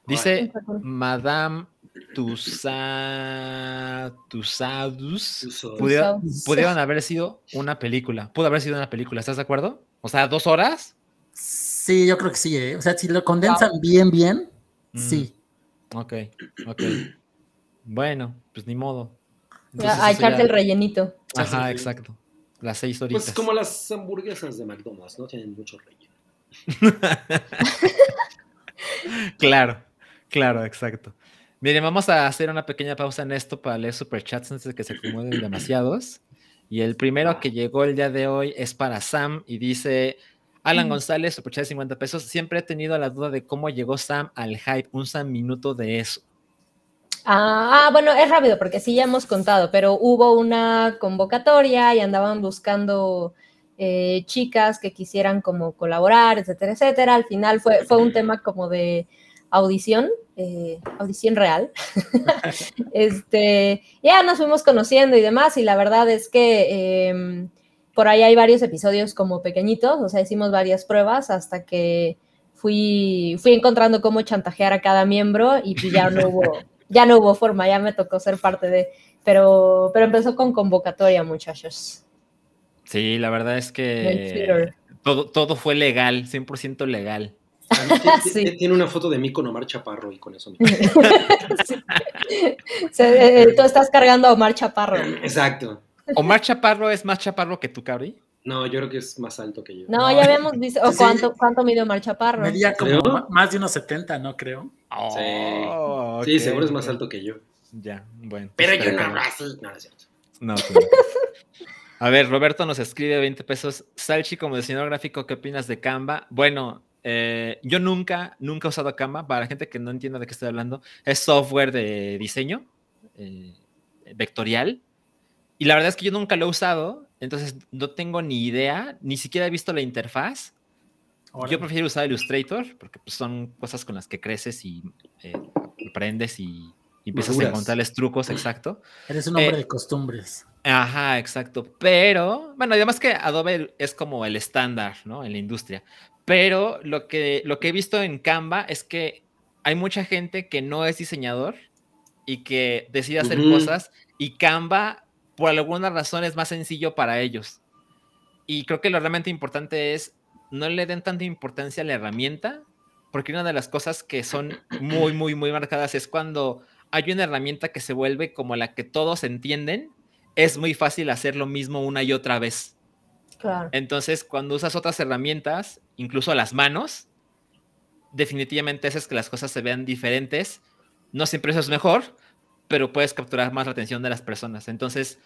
Dice Madame Tusa, Tusadus pudieron, haber sido una película. Pudo haber sido una película, ¿estás de acuerdo? O sea, dos horas. Sí, yo creo que sí. ¿eh? O sea, si lo condensan bien, bien, mm. sí. Ok, ok. Bueno, pues ni modo. Hay echarte el rellenito. Ajá, exacto. Las seis horitas. Pues como las hamburguesas de McDonald's, ¿no? Tienen mucho relleno. claro, claro, exacto. Miren, vamos a hacer una pequeña pausa en esto para leer superchats antes de que se acumulen demasiados. Y el primero que llegó el día de hoy es para Sam y dice, Alan. González, superchat de 50 pesos, siempre he tenido la duda de cómo llegó Sam al hype, un Sam minuto de eso. Ah, bueno, es rápido porque sí ya hemos contado, pero hubo una convocatoria y andaban buscando eh, chicas que quisieran como colaborar, etcétera, etcétera. Al final fue, fue un tema como de audición, eh, audición real. este, ya nos fuimos conociendo y demás, y la verdad es que em, por ahí hay varios episodios como pequeñitos, o sea, hicimos varias pruebas hasta que fui, fui encontrando cómo chantajear a cada miembro y pues ya no hubo, ya no hubo forma, ya me tocó ser parte de, pero, pero empezó con convocatoria, muchachos. Sí, la verdad es que todo, todo fue legal, 100% legal. Tiene una foto de mí con Omar Chaparro y con eso. Eh, eh, tú estás cargando a Omar Chaparro. Exacto. ¿Omar Chaparro es más chaparro que tú, Cabri? No, yo creo que es más alto que yo. No, ya habíamos visto. cuánto, cuánto mide Omar Chaparro? Medía como más de unos 70, ¿no? Creo. Oh, sí. seguro es más alto que yo. Ya, bueno. Pero yo no hablo así. No, es cierto. No, A ver, Roberto nos escribe 20 pesos. Salchi, como diseñador gráfico, ¿qué opinas de Canva? Bueno, eh, yo nunca, nunca he usado Canva. Para la gente que no entienda de qué estoy hablando, es software de diseño eh, vectorial. Y la verdad es que yo nunca lo he usado, entonces no tengo ni idea, ni siquiera he visto la interfaz. Yo prefiero usar Illustrator porque pues, son cosas con las que creces y eh, aprendes y, y empiezas a encontrarles trucos, exacto. Eres un hombre eh, de costumbres. Ajá, exacto. Pero, bueno, además que Adobe es como el estándar, ¿no? En la industria. Pero lo que, lo que he visto en Canva es que hay mucha gente que no es diseñador y que decide hacer cosas y Canva, por alguna razón, es más sencillo para ellos. Y creo que lo realmente importante es no le den tanta importancia a la herramienta, porque una de las cosas que son muy, muy, muy marcadas es cuando hay una herramienta que se vuelve como la que todos entienden, es muy fácil hacer lo mismo una y otra vez. Claro. Entonces, cuando usas otras herramientas, incluso las manos, definitivamente haces que las cosas se vean diferentes. No siempre eso es mejor, pero puedes capturar más la atención de las personas. Entonces,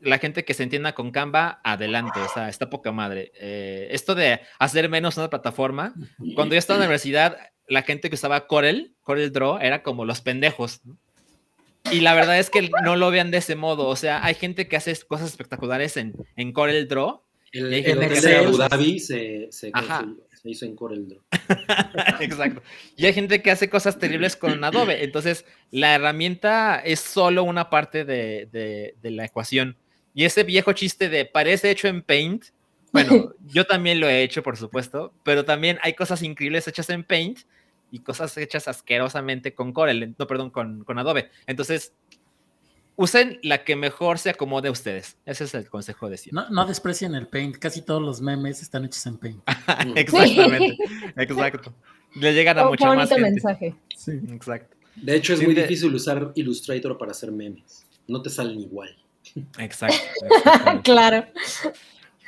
la gente que se entienda con Canva, adelante, o sea, está poca madre. Eh, esto de hacer menos una plataforma, cuando yo estaba en la universidad, la gente que usaba Corel, Corel Draw, era como los pendejos. Y la verdad es que no lo vean de ese modo, o sea, hay gente que hace cosas espectaculares en, en Corel Draw. El, el de Abu Dhabi se, se, hizo en Corel Draw. Exacto. Y hay gente que hace cosas terribles con Adobe, entonces la herramienta es solo una parte de, de, de la ecuación. Y ese viejo chiste de parece hecho en Paint, bueno, yo también lo he hecho, por supuesto, pero también hay cosas increíbles hechas en Paint y cosas hechas asquerosamente con Corel, no, perdón, con, con Adobe. Entonces, usen la que mejor se acomode a ustedes. Ese es el consejo de siempre. No, no desprecien el Paint, casi todos los memes están hechos en Paint. Exactamente, exacto. Le llegan a mucha más gente. mensaje. Sí. Exacto. De hecho, es muy difícil usar Illustrator para hacer memes. No te salen igual. Exacto. claro.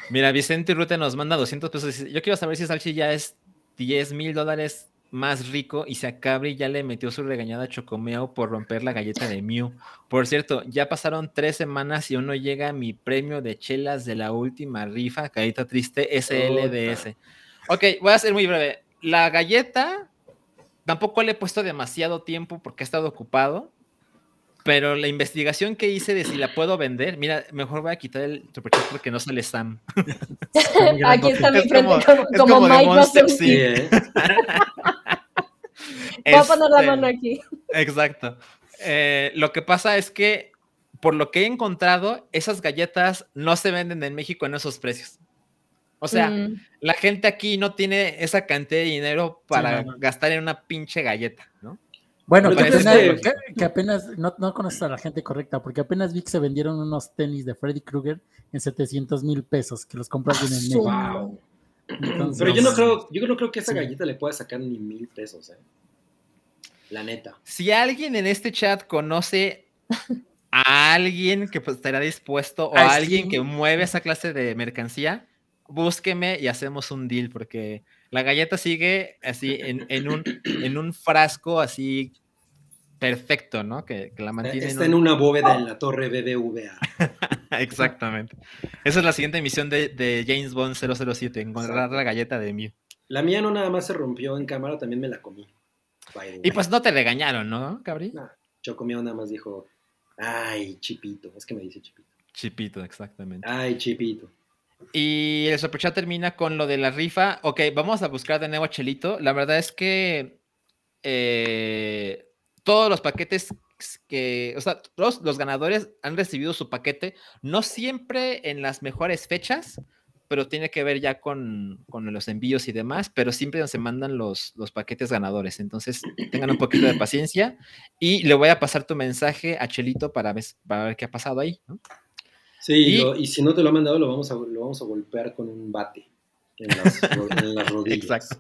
Mira, Vicente Rute nos manda 200 pesos. Yo quiero saber si Salchi ya es 10 mil dólares más rico y si a Cabri ya le metió su regañada a Chocomeo por romper la galleta de Mew. Por cierto, ya pasaron tres semanas y aún no llega mi premio de chelas de la última rifa, carita triste, SLDS. Ok, voy a ser muy breve. La galleta tampoco le he puesto demasiado tiempo porque ha estado ocupado. Pero la investigación que hice de si la puedo vender, mira, mejor voy a quitar el superchat porque no sale Sam. Aquí está mi frente como, Mike sí, ¿eh? Voy a poner la este, mano aquí. Exacto. Eh, lo que pasa es que, por lo que he encontrado, esas galletas no se venden en México en esos precios. O sea, mm. la gente aquí no tiene esa cantidad de dinero para gastar en una pinche galleta, ¿no? Bueno, que apenas, no, no conoces a la gente correcta, porque apenas vi que se vendieron unos tenis de Freddy Krueger en 700 mil pesos, que los compras en México. Pero yo no creo, yo no creo que esa galleta le pueda sacar ni mil pesos, ¿eh? La neta. Si alguien en este chat conoce a alguien que pues, estará dispuesto o a alguien que mueve esa clase de mercancía, búsqueme y hacemos un deal, porque la galleta sigue así en, un, en un frasco así perfecto, ¿no? Que, la mantiene. Está en, una bóveda en la torre BBVA. Exactamente. Esa es la siguiente misión de, James Bond 007, encontrar la galleta de Mew. La mía no nada más se rompió en cámara, también me la comí. Y pues no te regañaron, ¿no, Cabri? No, Chocomio nada más dijo, ay, Chipito, es que me dice Chipito. Chipito, exactamente. Ay, Chipito. Y el superchat termina con lo de la rifa. Ok, vamos a buscar de nuevo a Chelito. La verdad es que eh, todos los paquetes que, o sea, todos los ganadores han recibido su paquete, no siempre en las mejores fechas, pero tiene que ver ya con, los envíos y demás, pero siempre se mandan los, los paquetes ganadores. Entonces, tengan un poquito de paciencia y le voy a pasar tu mensaje a Chelito para ver, para ver qué ha pasado ahí. Sí, y, si no te lo ha mandado, lo vamos a, lo vamos a golpear con un bate en las, rodillas. Exacto.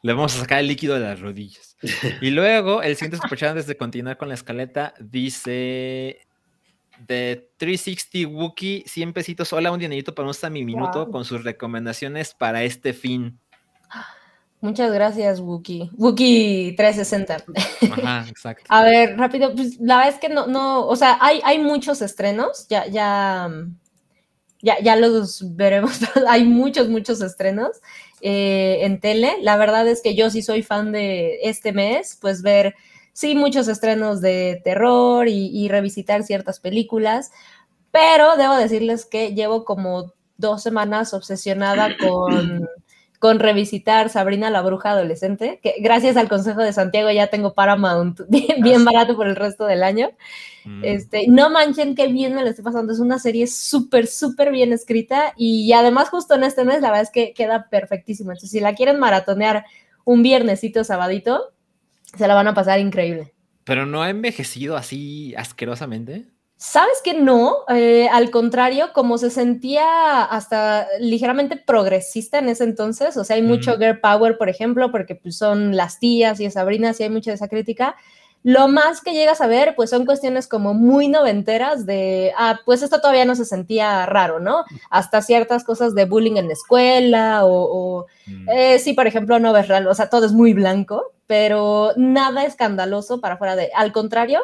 Le vamos a sacar el líquido de las rodillas. Y luego, el siguiente superchat antes de continuar con la escaleta, dice de 360 Wookie, 100 pesitos. Hola, un dinerito para un mi minuto con sus recomendaciones para este fin. Muchas gracias, Wookie. Wookie 360. Ajá, exacto. A ver, rápido, pues la verdad es que no, no, o sea, hay, hay muchos estrenos, ya, ya, ya, ya los veremos, hay muchos, muchos estrenos eh, en tele. La verdad es que yo sí soy fan de este mes, pues ver, sí, muchos estrenos de terror y, y revisitar ciertas películas, pero debo decirles que llevo como dos semanas obsesionada con con revisitar Sabrina la bruja adolescente, que gracias al consejo de Santiago ya tengo Paramount bien, bien barato por el resto del año. Mm. Este, no manchen qué bien me lo estoy pasando, es una serie súper, súper bien escrita y además justo en este mes la verdad es que queda perfectísimo. Entonces, si la quieren maratonear un viernesito, sabadito, se la van a pasar increíble. Pero no ha envejecido así asquerosamente. ¿Sabes que no? Eh, al contrario, como se sentía hasta ligeramente progresista en ese entonces, o sea, hay mucho girl power, por ejemplo, porque pues, son las tías y Sabrina, y hay mucha de esa crítica. Lo más que llegas a ver, pues son cuestiones como muy noventeras de, ah, pues esto todavía no se sentía raro, ¿no? Hasta ciertas cosas de bullying en la escuela o, mm. eh, sí, por ejemplo, no ves real, o sea, todo es muy blanco, pero nada escandaloso para fuera de, al contrario,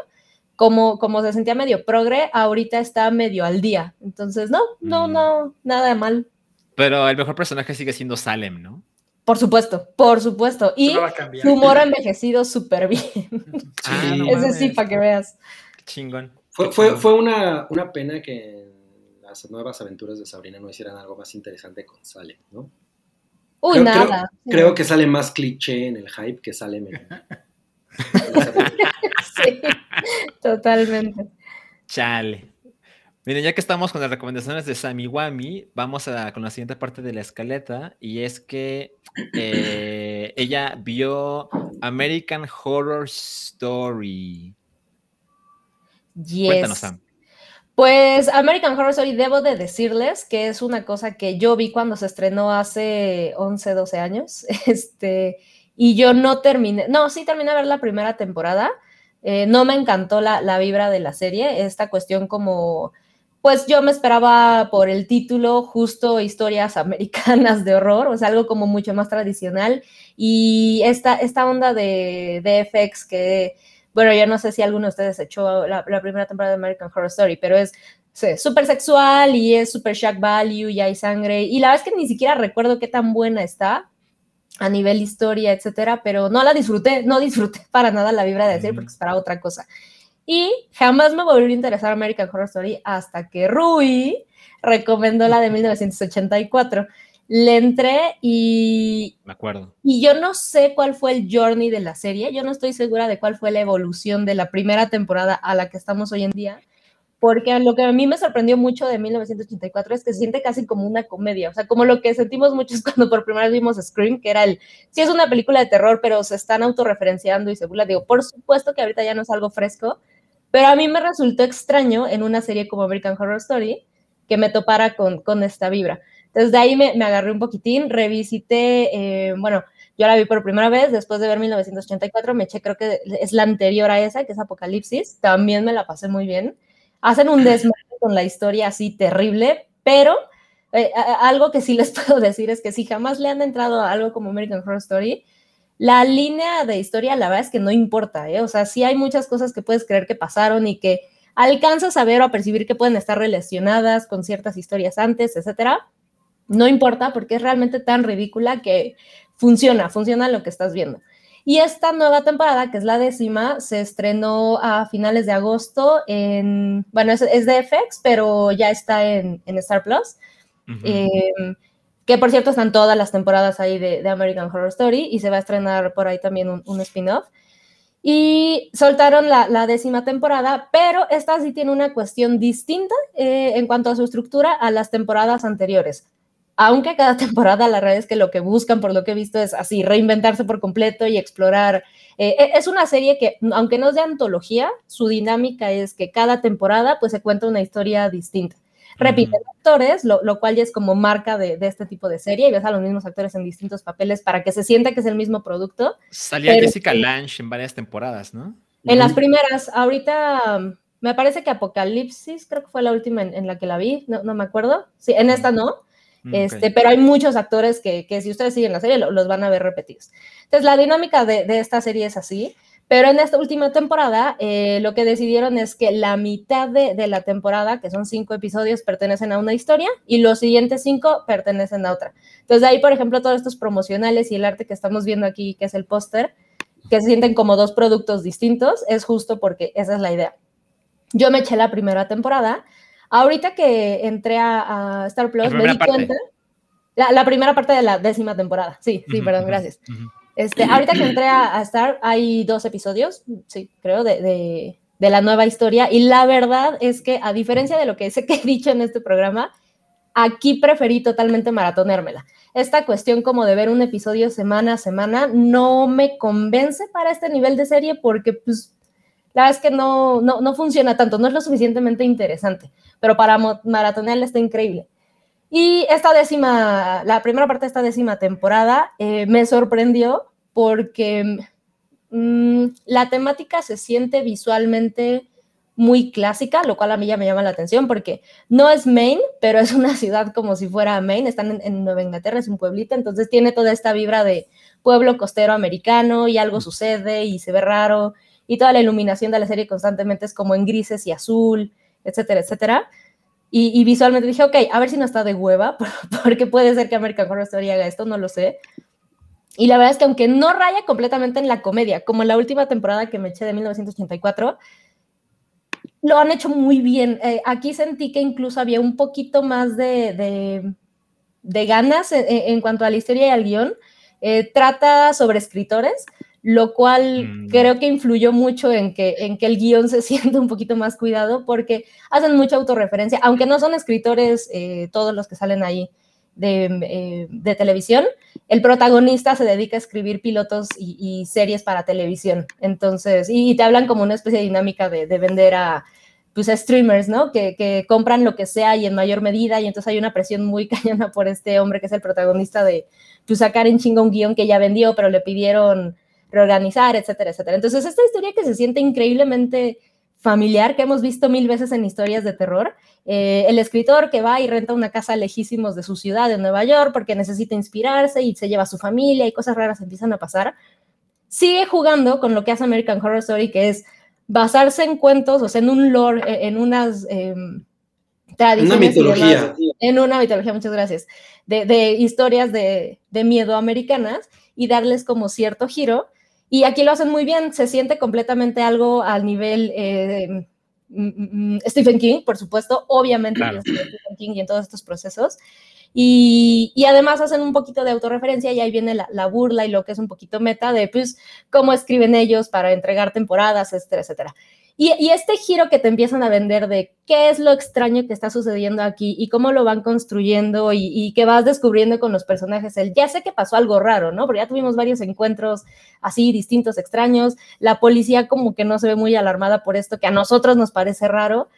como, como se sentía medio progre, ahorita está medio al día. Entonces, no, no, mm. no, nada de mal. Pero el mejor personaje sigue siendo Salem, ¿no? Por supuesto, por supuesto. Y su humor ha envejecido súper bien. Ah, Ese sí, para que veas. Chingón. Fue, fue, fue una, una, pena que las nuevas aventuras de Sabrina no hicieran algo más interesante con Salem, ¿no? Uy, nada. Creo, que sale más cliché en el hype que sale en, sí, totalmente. Chale. Miren, ya que estamos con las recomendaciones de Sammy Wami, vamos a, con la siguiente parte de la escaleta y es que eh, ella vio American Horror Story. Cuéntanos, Sam. Pues American Horror Story, debo de decirles que es una cosa que yo vi cuando se estrenó hace 11, 12 años. Este, y yo no terminé, no, sí terminé de ver la primera temporada. Eh, no me encantó la, la, vibra de la serie, esta cuestión como, pues yo me esperaba por el título justo historias americanas de horror, o sea, algo como mucho más tradicional. Y esta, esta onda de, de FX que, bueno, yo no sé si alguno de ustedes echó la, la primera temporada de American Horror Story, pero es súper sexual y es súper shock value y hay sangre. Y la verdad es que ni siquiera recuerdo qué tan buena está a nivel historia, etcétera, pero no la disfruté, no disfruté para nada la vibra de decir porque esperaba otra cosa. Y jamás me volvió a interesar American Horror Story hasta que Rui recomendó la de 1984. Le entré y... Me acuerdo. Y yo no sé cuál fue el journey de la serie, yo no estoy segura de cuál fue la evolución de la primera temporada a la que estamos hoy en día, porque lo que a mí me sorprendió mucho de 1984 es que se siente casi como una comedia, o sea, como lo que sentimos muchos cuando por primera vez vimos Scream, que era el, sí es una película de terror, pero se están autorreferenciando y se burla, digo, por supuesto que ahorita ya no es algo fresco, pero a mí me resultó extraño en una serie como American Horror Story que me topara con, con esta vibra. Entonces de ahí me, me agarré un poquitín, revisité, eh, bueno, yo la vi por primera vez después de ver 1984, me eché, creo que es la anterior a esa, que es Apocalipsis, también me la pasé muy bien hacen un desmadre con la historia así terrible, pero eh, algo que sí les puedo decir es que si jamás le han entrado a algo como American Horror Story, la línea de historia la verdad es que no importa, ¿eh? O sea, sí hay muchas cosas que puedes creer que pasaron y que alcanzas a ver o a percibir que pueden estar relacionadas con ciertas historias antes, etcétera. No importa porque es realmente tan ridícula que funciona, funciona lo que estás viendo. Y esta nueva temporada, que es la décima, se estrenó a finales de agosto en, bueno, es, de FX, pero ya está en, Star Plus. Em, que por cierto están todas las temporadas ahí de, American Horror Story y se va a estrenar por ahí también un, spin-off. Y soltaron la, décima temporada, pero esta sí tiene una cuestión distinta eh, en cuanto a su estructura a las temporadas anteriores aunque cada temporada la realidad es que lo que buscan, por lo que he visto, es así, reinventarse por completo y explorar. Eh, e, es una serie que, aunque no es de antología, su dinámica es que cada temporada pues se cuenta una historia distinta. Repiten actores, lo, cual ya es como marca de, este tipo de serie, y ves a los mismos actores en distintos papeles para que se sienta que es el mismo producto. Salía Jessica Lange en varias temporadas, ¿no? En las primeras, ahorita me parece que Apocalipsis, creo que fue la última en, la que la vi, no, no, me acuerdo. Sí, en esta no. Mm, este, Pero hay muchos actores que, que, si ustedes siguen la serie los van a ver repetidos. Entonces, la dinámica de, de esta serie es así, pero en esta última temporada eh, lo que decidieron es que la mitad de, de, la temporada, que son cinco episodios, pertenecen a una historia y los siguientes cinco pertenecen a otra. Entonces, de ahí, por ejemplo, todos estos promocionales y el arte que estamos viendo aquí, que es el póster, que se sienten como dos productos distintos, es justo porque esa es la idea. Yo me eché la primera temporada Ahorita que entré a, Star Plus, me di cuenta. La, primera parte de la décima temporada. Sí, sí, perdón, gracias. Este, ahorita que entré a, Star, hay dos episodios, sí, creo, de, de, la nueva historia. Y la verdad es que, a diferencia de lo que sé que he dicho en este programa, aquí preferí totalmente maratonérmela. Esta cuestión como de ver un episodio semana a semana no me convence para este nivel de serie porque, pues, la verdad es que no, no, no funciona tanto, no es lo suficientemente interesante. Pero para maratonearla está increíble. Y esta décima, la primera parte de esta décima temporada eh, me sorprendió porque mm, la temática se siente visualmente muy clásica, lo cual a mí ya me llama la atención porque no es Maine, pero es una ciudad como si fuera Maine, están en, Nueva Inglaterra, es un pueblito, entonces tiene toda esta vibra de pueblo costero americano y algo sucede y se ve raro y toda la iluminación de la serie constantemente es como en grises y azul, etcétera, etcétera. Y, visualmente dije, ok, a ver si no está de hueva, porque puede ser que American Horror Story haga esto, no lo sé. Y la verdad es que aunque no raya completamente en la comedia, como en la última temporada que me eché de 1984, lo han hecho muy bien. Eh, aquí sentí que incluso había un poquito más de, de, ganas en, cuanto a la historia y al guion. Eh, trata sobre escritores, lo cual mm. creo que influyó mucho en que, en que el guion se sienta un poquito más cuidado porque hacen mucha autorreferencia, aunque no son escritores eh, todos los que salen ahí de, eh, televisión, el protagonista se dedica a escribir pilotos y, series para televisión, entonces, y, te hablan como una especie de dinámica de, vender a, pues, streamers, ¿no? Que, que, compran lo que sea y en mayor medida, y entonces hay una presión muy cañona por este hombre que es el protagonista de, pues, sacar en chinga un guion que ya vendió, pero le pidieron reorganizar, etcétera, etcétera. Entonces, esta historia que se siente increíblemente familiar, que hemos visto mil veces en historias de terror, eh, el escritor que va y renta una casa lejísimos de su ciudad, en Nueva York, porque necesita inspirarse y se lleva a su familia y cosas raras empiezan a pasar, sigue jugando con lo que hace American Horror Story, que es basarse en cuentos, o sea, en un lore, eh, en unas... Eh, tradiciones. Una mitología. en una mitología, muchas gracias. De, historias de, de miedo americanas y darles como cierto giro y aquí lo hacen muy bien, se siente completamente algo al nivel eh, mm, mm, Stephen King, por supuesto, obviamente Stephen King y en todos estos procesos. Y, y, además hacen un poquito de autorreferencia y ahí viene la, la, burla y lo que es un poquito meta de, pues, cómo escriben ellos para entregar temporadas, etcétera, etcétera. Y, este giro que te empiezan a vender de qué es lo extraño que está sucediendo aquí y cómo lo van construyendo y, y que vas descubriendo con los personajes, el ya sé que pasó algo raro, ¿no? Porque ya tuvimos varios encuentros así distintos, extraños, la policía como que no se ve muy alarmada por esto, que a nosotros nos parece raro,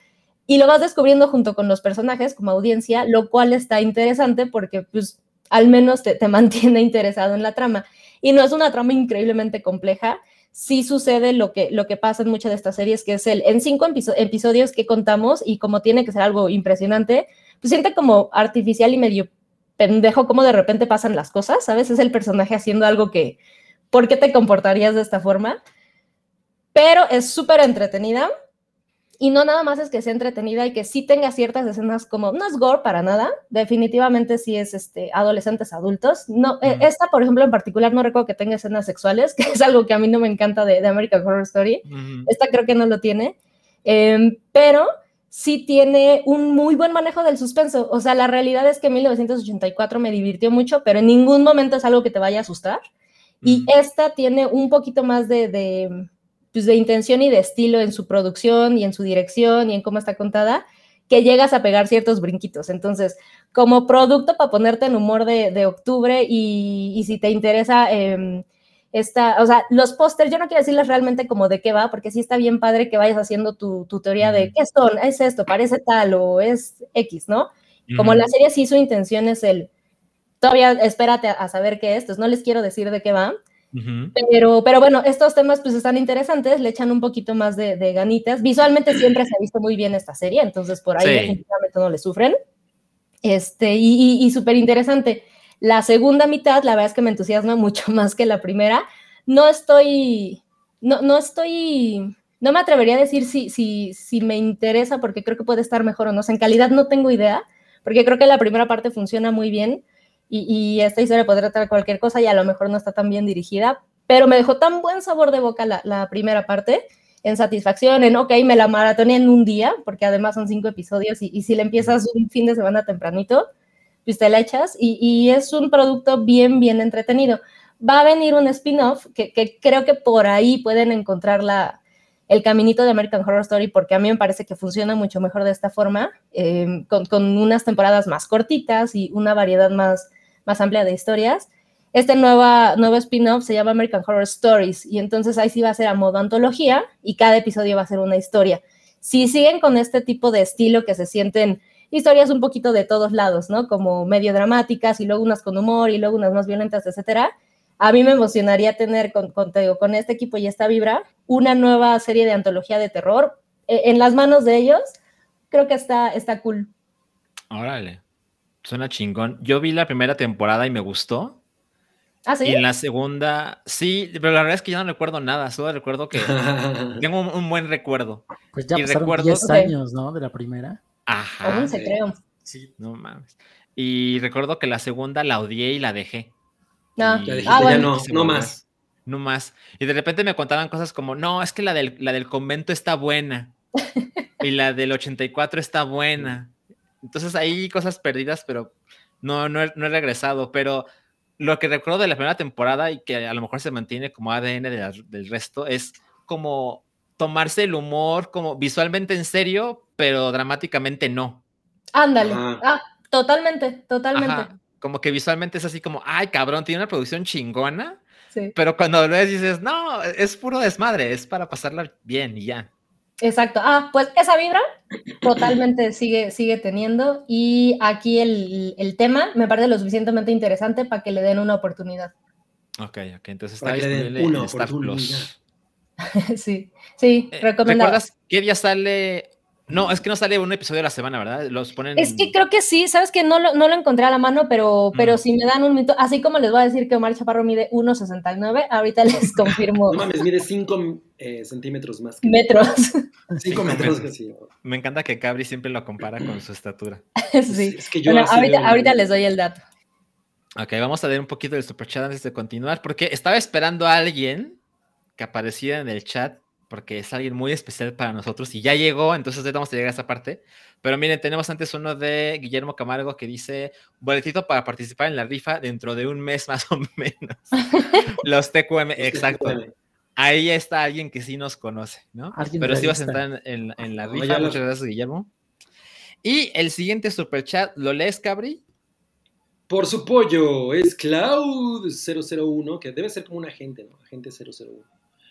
y lo vas descubriendo junto con los personajes como audiencia, lo cual está interesante porque pues al menos te, te mantiene interesado en la trama. Y no es una trama increíblemente compleja, sí sucede lo que, lo que pasa en muchas de estas series, que es el, en cinco episodios que contamos y como tiene que ser algo impresionante, pues siente como artificial y medio pendejo como de repente pasan las cosas, ¿sabes? Es el personaje haciendo algo que, ¿por qué te comportarías de esta forma? Pero es súper entretenida y no nada más es que sea entretenida y que sí tenga ciertas escenas como, no es gore para nada, definitivamente sí es este, adolescentes adultos. No, e, esta, por ejemplo, en particular no recuerdo que tenga escenas sexuales, que es algo que a mí no me encanta de, American Horror Story. Esta creo que no lo tiene, em, pero sí tiene un muy buen manejo del suspenso. O sea, la realidad es que 1984 me divirtió mucho, pero en ningún momento es algo que te vaya a asustar. Y esta tiene un poquito más de pues, de intención y de estilo en su producción y en su dirección y en cómo está contada, que llegas a pegar ciertos brinquitos. Entonces, como producto para ponerte en humor de, octubre y, si te interesa eh, esta, o sea, los pósters, yo no quiero decirles realmente como de qué va, porque sí está bien padre que vayas haciendo tu, teoría de qué son, es esto, parece tal o es X, ¿no? Como la serie sí su intención es el, todavía espérate a, a saber qué es, entonces no les quiero decir de qué va, pero, pero bueno, estos temas pues están interesantes, le echan un poquito más de, ganitas. Visualmente siempre se ha visto muy bien esta serie, entonces por ahí definitivamente no le sufren. Este, y, y, súper interesante. La segunda mitad, la verdad es que me entusiasma mucho más que la primera. No estoy, no, no estoy, no me atrevería a decir si, si, si me interesa porque creo que puede estar mejor o no. en calidad no tengo idea, porque creo que la primera parte funciona muy bien y, esta historia podría tratar cualquier cosa y a lo mejor no está tan bien dirigida, pero me dejó tan buen sabor de boca la, primera parte, en satisfacción, en, ok, me la maratoné en un día, porque además son cinco episodios y, si le empiezas un fin de semana tempranito, pistelechas y, y es un producto bien, bien entretenido. Va a venir un spin-off que, que, creo que por ahí pueden encontrar la, el caminito de American Horror Story porque a mí me parece que funciona mucho mejor de esta forma, eh, con, con, unas temporadas más cortitas y una variedad más, más amplia de historias. Este nueva, nuevo spin-off se llama American Horror Stories y entonces ahí sí va a ser a modo antología y cada episodio va a ser una historia. Si siguen con este tipo de estilo que se sienten historias un poquito de todos lados, ¿no? Como medio dramáticas y luego unas con humor y luego unas más violentas, etcétera. A mí me emocionaría tener con, con, con este equipo y esta vibra una nueva serie de antología de terror eh, en las manos de ellos. Creo que está, está cool. Órale, suena chingón. Yo vi la primera temporada y me gustó. ¿Ah, sí? Y en la segunda, sí, pero la verdad es que ya no recuerdo nada, solo recuerdo que tengo un, un, buen recuerdo. Pues ya y pasaron recuerdo... 10 años, ¿no? De la primera. Ajá. 11, creo. Sí, no mames. Y recuerdo que la segunda la odié y la dejé. No. Y- Ya dijiste, Ah, ya bueno. no, no más. No más. Y de repente me contaban cosas como, no, es que la del, la del convento está buena. y la del 84 está buena. Entonces hay cosas perdidas, pero no, no he, no he regresado. Pero lo que recuerdo de la primera temporada y que a lo mejor se mantiene como ADN de la- del resto es como tomarse el humor como visualmente en serio, pero dramáticamente no. Ándale. Ah, totalmente, totalmente. Ajá. Como que visualmente es así como, ay, cabrón, tiene una producción chingona, Sí, pero cuando lo ves dices, no, es puro desmadre, es para pasarla bien y ya. Exacto. Ah, pues esa vibra totalmente sigue, sigue teniendo y aquí el, el tema me parece lo suficientemente interesante para que le den una oportunidad. Ok, ok, entonces está disponible en Star. Plus. sí, sí, Eh, recomendado. ¿Recuerdas qué día sale? No, es que no sale un episodio a la semana, ¿verdad? Los ponen. Es que creo que sí, sabes que no lo, no lo encontré a la mano, pero, pero Mm. si me dan un minuto, así como les voy a decir que Omar Chaparro mide 1,69, ahorita les confirmo No mames, mide 5 centímetros más que metros. 5 metros que sí. Me encanta que Cabri siempre lo compara con su estatura. sí. Es que yo Bueno, ahorita, veo- ahorita les doy el dato. Ok, vamos a leer un poquito del superchat antes de continuar, porque estaba esperando a alguien que apareciera en el chat, porque es alguien muy especial para nosotros y ya llegó, entonces vamos a llegar a esa parte. Pero miren, tenemos antes uno de Guillermo Camargo que dice: boletito para participar en la rifa dentro de un mes más o menos. Los TQM, exacto. Ahí está alguien que sí nos conoce, ¿no? Pero sí vas a entrar en, en- en la rifa. Muchas gracias, Guillermo. Y el siguiente superchat, ¿lo lees, Cabri? Por su pollo, es Cloud001, que debe ser como un agente, ¿no? Agente 001.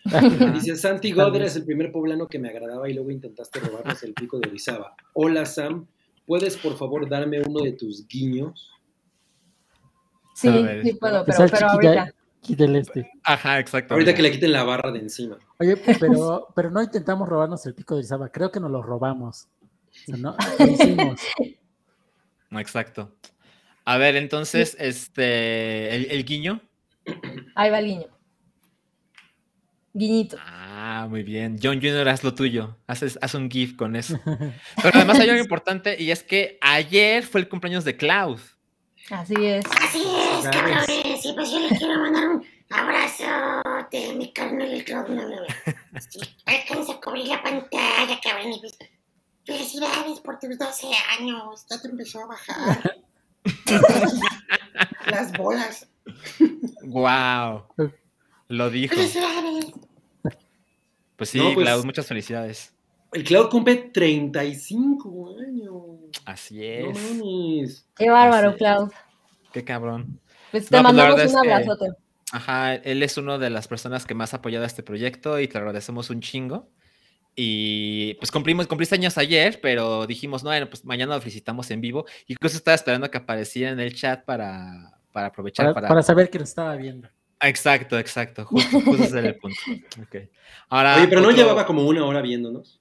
Dice, Santi vez. es el primer poblano que me agradaba y luego intentaste robarnos el pico de Orizaba. Hola, Sam. ¿Puedes, por favor, darme uno de tus guiños? Sí, sí puedo, pero, pero ahorita. Del este. Ajá, exacto. Ahorita que le quiten la barra de encima. Oye, pero, pero no intentamos robarnos el pico de Orizaba, creo que nos lo robamos. O sea, no, lo hicimos. Exacto. A ver, entonces, este, el, el guiño. Ahí va el guiño. Guiñito. Ah, muy bien. John Jr., haz lo tuyo. Haz, haz un GIF con eso. Pero además hay algo importante y es que ayer fue el cumpleaños de Cloud. Así es. Así es, cabrones. Y pues yo les quiero mandar un abrazo de mi carnal el Cloud. No, no, no. Sí, Alcanza a cubrir la pantalla, cabrón. y pues, Felicidades por tus 12 años. Ya te empezó a bajar. Las bolas. ¡Wow! Lo dijo. Pues sí, No, pues- Cloud, muchas felicidades. El Cloud cumple 35 años. Así No es. mames. Qué bárbaro, Así es. Cloud. Qué cabrón. Pues te No, pues mandamos verdad un es que- abrazote. Ajá, él es una de las personas que más ha apoyado a este proyecto y te lo agradecemos un chingo. Y pues cumplimos, cumpliste años ayer, pero dijimos, no, bueno, pues mañana lo felicitamos en vivo. Y incluso estaba esperando que apareciera en el chat para, para aprovechar Para, para... para saber que nos estaba viendo. Exacto, exacto. Justo, justo ese era el punto. Ahora, Oye, pero no llevaba como una hora viéndonos.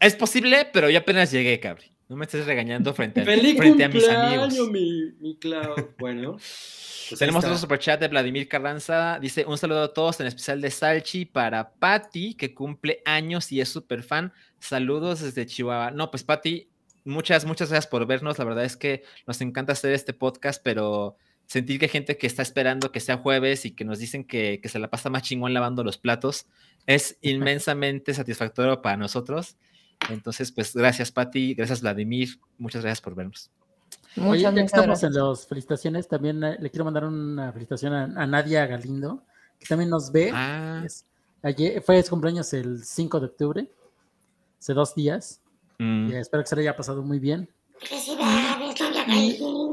Es posible, pero yo apenas llegué, Cabri. No me estés regañando frente a, ¡Feliz frente a mis amigos. mi, mi Cloud! Bueno, pues Tenemos otro superchat de Vladimir Carranza. Dice: Un saludo a todos, en especial de Salchi para Patty, que cumple años y es súper fan. Saludos desde Chihuahua. No, pues Patty, muchas, muchas gracias por vernos. La verdad es que nos encanta hacer este podcast, pero sentir que hay gente que está esperando que sea jueves y que nos dicen que, que se la pasa más chingón lavando los platos es inmensamente satisfactorio para nosotros. Entonces, pues gracias, Patty. Gracias, Vladimir. Muchas gracias por vernos. Muchas, Oye, estamos en las felicitaciones, también eh, le quiero mandar una felicitación a, Nadia Galindo, que también nos ve. Ah. ayer, fue su cumpleaños el 5 de octubre, hace dos días. Mm. espero que se le haya pasado muy bien. Y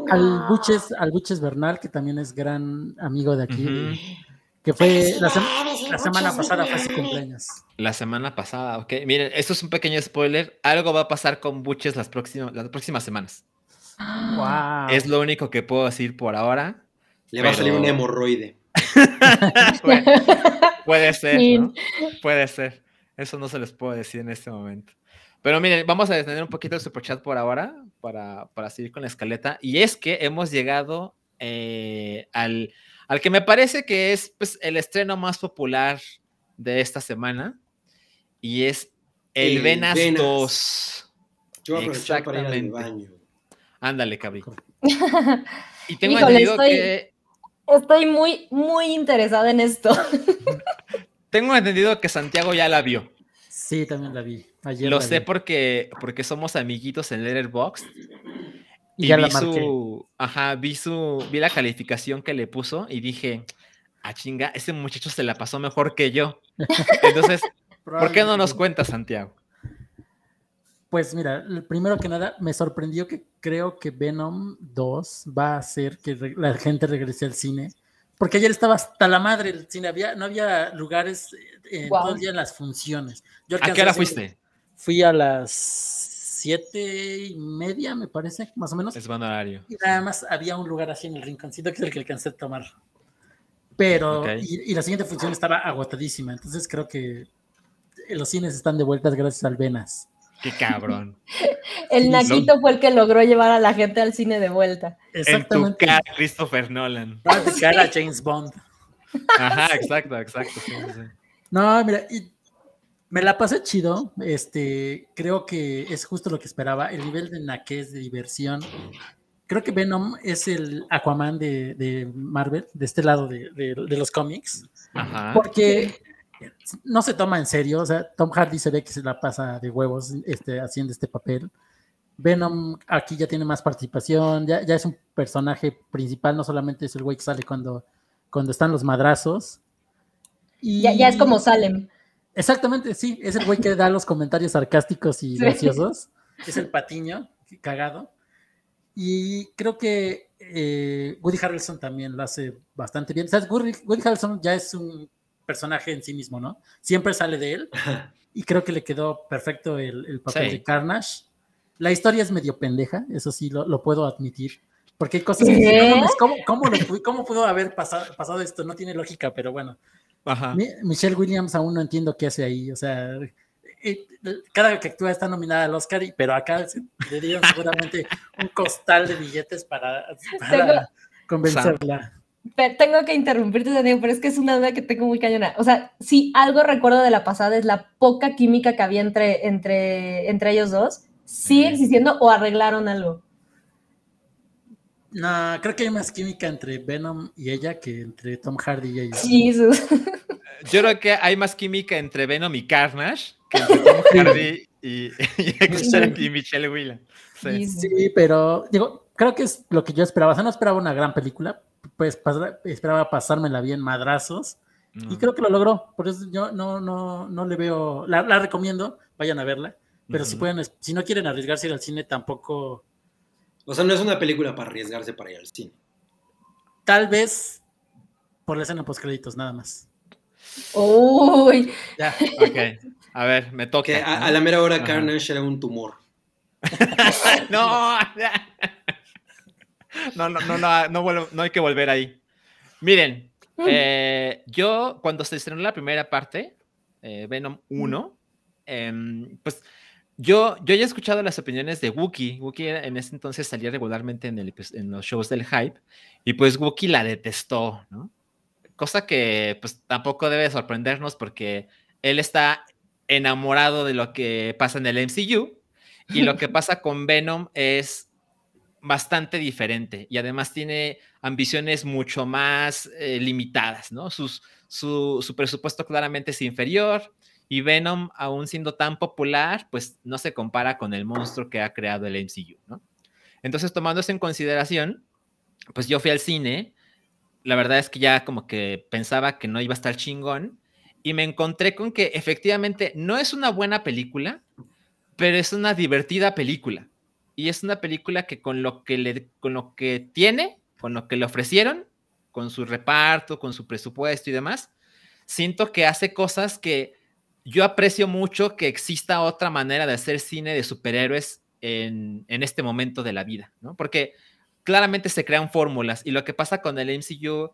al Buches, al Buches Bernal, que también es gran amigo de aquí, que fue la, semana pasada fue su cumpleaños. La semana pasada, ok. Miren, esto es un pequeño spoiler. Algo va a pasar con Buches las próximas, las próximas semanas. Wow. Es lo único que puedo decir por ahora. Le va a salir un hemorroide. puede, ser, ¿no? Puede ser. Eso no se les puedo decir en este momento. Pero miren, vamos a detener un poquito el superchat por ahora para, para seguir con la escaleta. Y es que hemos llegado eh, al, al, que me parece que es pues, el estreno más popular de esta semana. Y es el, Venas, 2. Yo voy a para ir al baño. Ándale, cabrón. Y tengo entendido estoy, que. Estoy muy, muy interesada en esto. tengo entendido que Santiago ya la vio. Sí, también la vi. Lo sé porque, porque somos amiguitos en Letterboxd. Y, ya vi la su. Ajá, vi su. Vi la calificación que le puso y dije. Ah, chinga, ese muchacho se la pasó mejor que yo. Entonces, ¿por qué no nos cuenta, Santiago? Pues mira, primero que nada, me sorprendió que creo que Venom 2 va a hacer que la gente regrese al cine. Porque ayer estaba hasta la madre el cine, había, no había lugares eh, todo el día en las funciones. ¿A qué hora fuiste? Fui a las siete y media, me parece, más o menos. Es horario. Y nada más había un lugar así en el rinconcito que es el que alcancé a tomar. Pero, y, la siguiente función estaba agotadísima, entonces creo que los cines están de vueltas gracias al Venas. Qué cabrón. el Naquito fue el que logró llevar a la gente al cine de vuelta. Exactamente. En tu Christopher Nolan. cara James Bond. Ajá, exacto, exacto. No, mira, me la pasé chido. Este, creo que es justo lo que esperaba. El nivel de naquez, de diversión. Creo que Venom es el Aquaman de, Marvel, de este lado de, de los cómics. Ajá. Porque no se toma en serio, o sea, Tom Hardy se ve que se la pasa de huevos este, haciendo este papel. Venom aquí ya tiene más participación, ya, ya es un personaje principal, no solamente es el güey que sale cuando, cuando están los madrazos. Y... Ya, es como Salem. Exactamente, sí, es el güey que da los comentarios sarcásticos y graciosos. Es el patiño, cagado. Y creo que eh, Woody Harrelson también lo hace bastante bien. ¿Sabes? Woody Harrelson ya es un personaje en sí mismo, ¿no? Siempre sale de él. Y creo que le quedó perfecto el, papel de Carnage. La historia es medio pendeja, eso sí lo, puedo admitir. Porque hay cosas que... ¿Cómo, cómo, pudo haber pasado, pasado, esto? No tiene lógica, pero bueno. Michelle Williams aún no entiendo qué hace ahí. O sea, eh, cada vez que actúa está nominada al Oscar, pero acá le dieron seguramente un costal de billetes para, para convencerla tengo que interrumpirte, Daniel, pero es que es una duda que tengo muy cañona. O sea, si algo recuerdo de la pasada es la poca química que había entre, entre, entre ellos dos, ¿sigue existiendo o arreglaron algo? No, creo que hay más química entre Venom y ella que entre Tom Hardy y ella. Jesus. Yo creo que hay más química entre Venom y Carnage que entre Tom Hardy y, y, Michelle Williams. Sí. sí. pero digo, creo que es lo que yo esperaba. O sea, no esperaba una gran película, pues esperaba pasármela bien madrazos y creo que lo logró. Por eso yo no, no, no le veo, la, recomiendo, vayan a verla, pero si pueden, si no quieren arriesgarse ir al cine, tampoco. O sea, no es una película para arriesgarse para ir al cine. Tal vez por la escena post créditos, nada más. Uy. Ya. Ok. A ver, me toca. a, la mera hora Carnage era un tumor. no. No, no, no, no, no, hay que volver ahí. Miren, eh, yo cuando se estrenó la primera parte, eh, Venom 1, em, pues yo, yo ya he escuchado las opiniones de Wookie. Wookie en ese entonces salía regularmente en, el, en los shows del hype y pues Wookie la detestó, ¿no? Cosa que pues tampoco debe sorprendernos porque él está enamorado de lo que pasa en el MCU y lo que pasa con Venom es bastante diferente y además tiene ambiciones mucho más eh, limitadas, ¿no? Sus, su, su, presupuesto claramente es inferior y Venom, aún siendo tan popular, pues no se compara con el monstruo que ha creado el MCU, ¿no? Entonces, tomando eso en consideración, pues yo fui al cine. La verdad es que ya como que pensaba que no iba a estar chingón. Y me encontré con que efectivamente no es una buena película, pero es una divertida película. Y es una película que con lo que, le, con lo que tiene, con lo que le ofrecieron, con su reparto, con su presupuesto y demás, siento que hace cosas que yo aprecio mucho que exista otra manera de hacer cine de superhéroes en, este momento de la vida, ¿no? Porque claramente se crean fórmulas y lo que pasa con el MCU,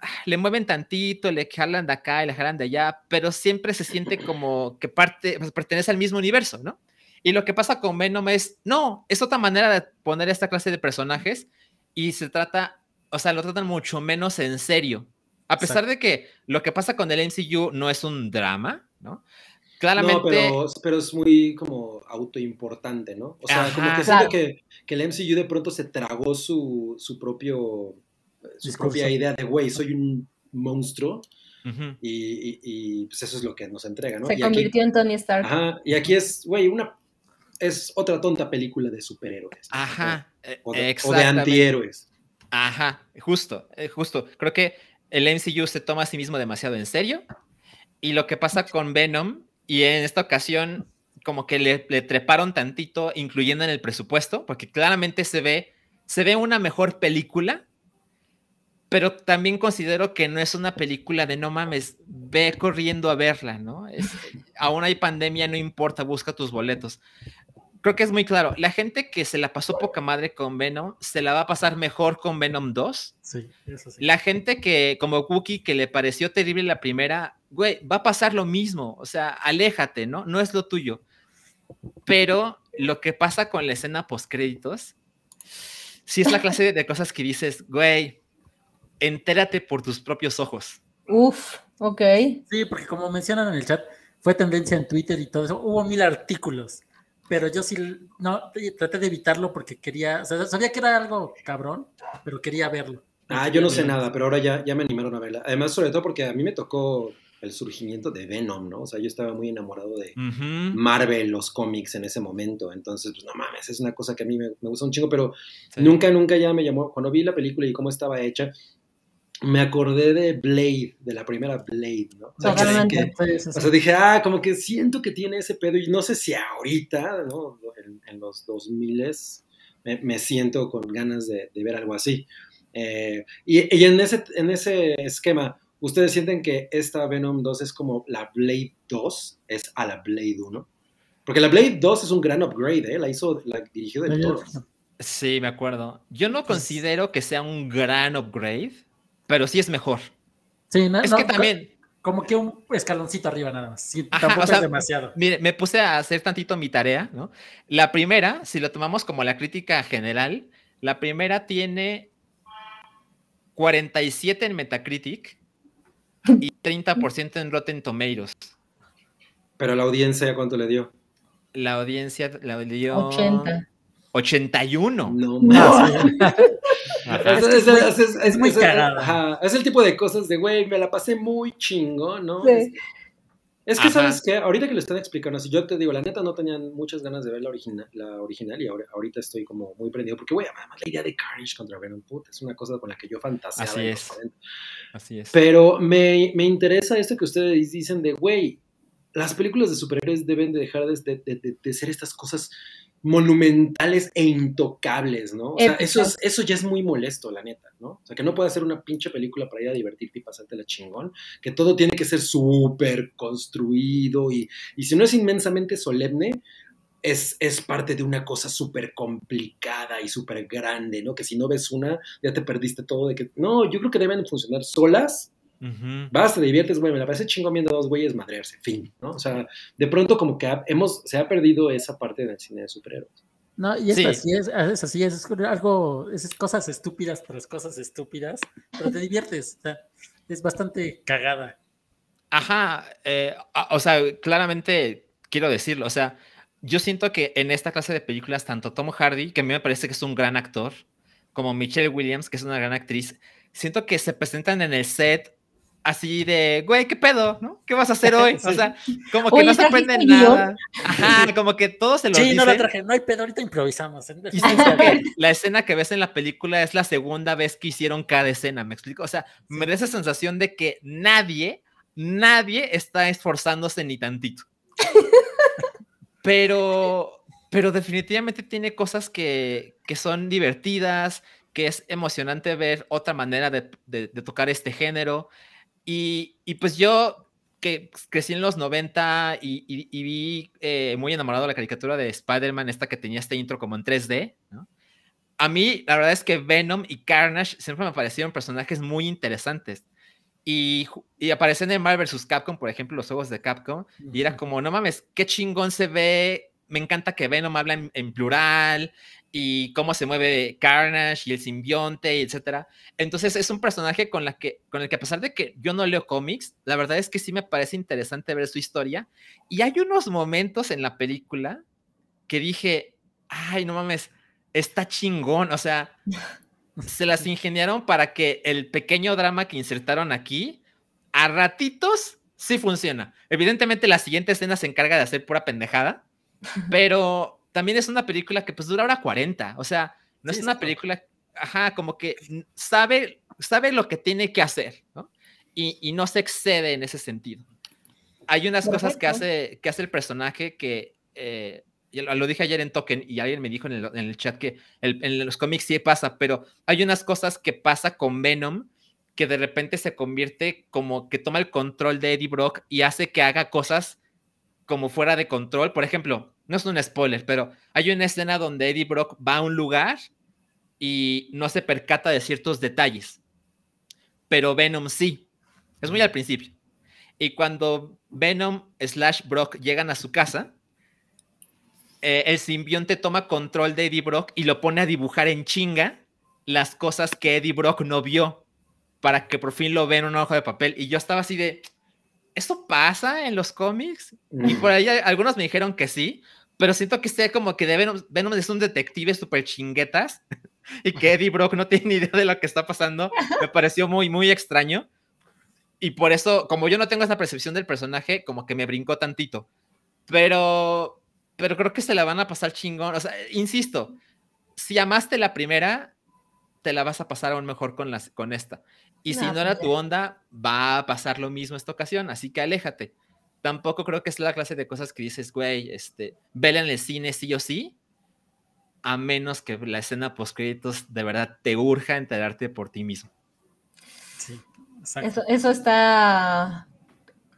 ah, le mueven tantito, le jalan de acá y le jalan de allá, pero siempre se siente como que parte, pues, pertenece al mismo universo, ¿no? Y lo que pasa con Venom es, no, es otra manera de poner esta clase de personajes y se trata, o sea, lo tratan mucho menos en serio. A pesar de que lo que pasa con el MCU no es un drama, ¿no? Claramente. No, pero, es muy como autoimportante, ¿no? O sea, como que siento que, que, el MCU de pronto se tragó su, su propio. su propia idea de, güey, soy un monstruo. y, y, pues eso es lo que nos entrega, ¿no? Se convirtió en Tony Stark. Ajá, y aquí es, güey, una. Es otra tonta película de superhéroes. Ajá. O, de, o de antihéroes. Ajá, justo, eh, justo. Creo que el MCU se toma a sí mismo demasiado en serio. Y lo que pasa con Venom, y en esta ocasión como que le, treparon tantito, incluyendo en el presupuesto, porque claramente se ve, se ve una mejor película, pero también considero que no es una película de no mames, ve corriendo a verla, ¿no? aún hay pandemia, no importa, busca tus boletos creo que es muy claro. La gente que se la pasó poca madre con Venom, se la va a pasar mejor con Venom 2. Sí, eso sí. La gente que, como Cookie, que le pareció terrible la primera, güey, va a pasar lo mismo. O sea, aléjate, ¿no? No es lo tuyo. Pero lo que pasa con la escena post-créditos, sí es la clase de cosas que dices, güey, entérate por tus propios ojos. Uf, ok. Sí, porque como mencionan en el chat, fue tendencia en Twitter y todo eso. Hubo mil artículos pero yo sí, no, traté de evitarlo porque quería, o sea, sabía que era algo cabrón, pero quería verlo. Ah, yo no sé nada, pero ahora ya, ya me animaron a verla. Además, sobre todo porque a mí me tocó el surgimiento de Venom, ¿no? O sea, yo estaba muy enamorado de Marvel, los cómics en ese momento. Entonces, pues no mames, es una cosa que a mí me, gusta un chingo, pero nunca, nunca ya me llamó. Cuando vi la película y cómo estaba hecha, me acordé de Blade, de la primera Blade, ¿no? O sea, dije, ah, como que siento que tiene ese pedo y no sé si ahorita, ¿no? En, los 2000 me, me siento con ganas de, ver algo así. Eh, y, en, ese, en ese esquema, ¿ustedes sienten que esta Venom 2 es como la Blade 2 es a la Blade 1? Porque la Blade 2 es un gran upgrade, ¿eh? La hizo, la dirigió del Toro. Sí, me acuerdo. Yo no considero que sea un gran upgrade pero sí es mejor. Sí, no, es que también. Como que un escaloncito arriba nada más. Sí, tampoco es demasiado. Mire, me puse a hacer tantito mi tarea, ¿no? La primera, si lo tomamos como la crítica general, la primera tiene 47 en Metacritic y 30% en Rotten Tomatoes. Pero la audiencia, ¿cuánto le dio? La audiencia le dio 80. 81. No, más. Es, muy cagada. Es el tipo de cosas de, güey, me la pasé muy chingo, ¿no? Es, que, ¿sabes qué? Ahorita que lo están explicando, así yo te digo, la neta no tenían muchas ganas de ver la original, la original y ahora, ahorita estoy como muy prendido, porque, güey, además la idea de Carnage contra Venom, puta, es una cosa con la que yo fantaseaba. Así es. Así es. Pero me, me interesa esto que ustedes dicen de, güey, las películas de superhéroes deben de dejar de, de, de ser estas cosas monumentales e intocables, ¿no? O sea, eso, es, eso ya es muy molesto, la neta, ¿no? O sea, que no puede ser una pinche película para ir a divertirte y pasarte la chingón, que todo tiene que ser súper construido y, y, si no es inmensamente solemne, es, es parte de una cosa súper complicada y súper grande, ¿no? Que si no ves una, ya te perdiste todo de que, no, yo creo que deben funcionar solas Vas, te diviertes, güey, me la parece chingón viendo dos güeyes madrearse, fin, ¿no? O sea, de pronto como que hemos, se ha perdido esa parte del cine de superhéroes. No, y es así, es, es así, es, algo, es cosas estúpidas tras cosas estúpidas, pero te diviertes, o sea, es bastante cagada. Ajá, eh, o sea, claramente quiero decirlo, o sea, yo siento que en esta clase de películas, tanto Tom Hardy, que a mí me parece que es un gran actor, como Michelle Williams, que es una gran actriz, siento que se presentan en el set así de, güey, ¿qué pedo? ¿No? ¿Qué vas a hacer hoy? O sea, como que no se aprende nada. Ajá, como que todo se lo Sí, no lo traje, no hay pedo, ahorita improvisamos. la escena que ves en la película es la segunda vez que hicieron cada escena, ¿me explico? O sea, me da esa sensación de que nadie, nadie está esforzándose ni tantito. pero, pero definitivamente tiene cosas que, que son divertidas, que es emocionante ver otra manera de, de, de tocar este género. Y, y, pues yo que crecí en los 90 y, y, vi eh, muy enamorado de la caricatura de Spider-Man, esta que tenía este intro como en 3D, ¿no? A mí, la verdad es que Venom y Carnage siempre me parecieron personajes muy interesantes. Y, y aparecen en Marvel vs. Capcom, por ejemplo, los juegos de Capcom, y era como, no mames, qué chingón se ve. Me encanta que Venom habla en, en plural, y cómo se mueve Carnage y el simbionte, etcétera. Entonces es un personaje con, la que, con el que a pesar de que yo no leo cómics, la verdad es que sí me parece interesante ver su historia. Y hay unos momentos en la película que dije, ay, no mames, está chingón. O sea, se las ingeniaron para que el pequeño drama que insertaron aquí, a ratitos, sí funciona. Evidentemente la siguiente escena se encarga de hacer pura pendejada, pero también es una película que pues dura hora 40, o sea, no sí, es una película, ajá, como que sabe, sabe lo que tiene que hacer, ¿no? Y, y no se excede en ese sentido. Hay unas Perfecto. cosas que hace, que hace el personaje que, eh, lo dije ayer en Token y alguien me dijo en el, en el chat que el, en los cómics sí pasa, pero hay unas cosas que pasa con Venom que de repente se convierte como que toma el control de Eddie Brock y hace que haga cosas como fuera de control. Por ejemplo, no es un spoiler, pero hay una escena donde Eddie Brock va a un lugar y no se percata de ciertos detalles, pero Venom sí. Es muy al principio. Y cuando Venom slash Brock llegan a su casa, eh, el simbionte toma control de Eddie Brock y lo pone a dibujar en chinga las cosas que Eddie Brock no vio para que por fin lo vea en una hoja de papel. Y yo estaba así de, ¿eso pasa en los cómics? Mm. Y por ahí algunos me dijeron que sí, pero siento que sea como que de Venom, Venom es un detective súper chinguetas y que Eddie Brock no tiene ni idea de lo que está pasando. Me pareció muy, muy extraño. Y por eso, como yo no tengo esa percepción del personaje, como que me brincó tantito. Pero, pero creo que se la van a pasar chingón. O sea, insisto, si amaste la primera, te la vas a pasar aún mejor con, las, con esta. Y no, si no era tu onda, va a pasar lo mismo esta ocasión. Así que aléjate tampoco creo que es la clase de cosas que dices, güey, este, vela en el cine sí o sí, a menos que la escena post créditos de verdad te urja enterarte por ti mismo. Sí, exacto. Eso, eso está,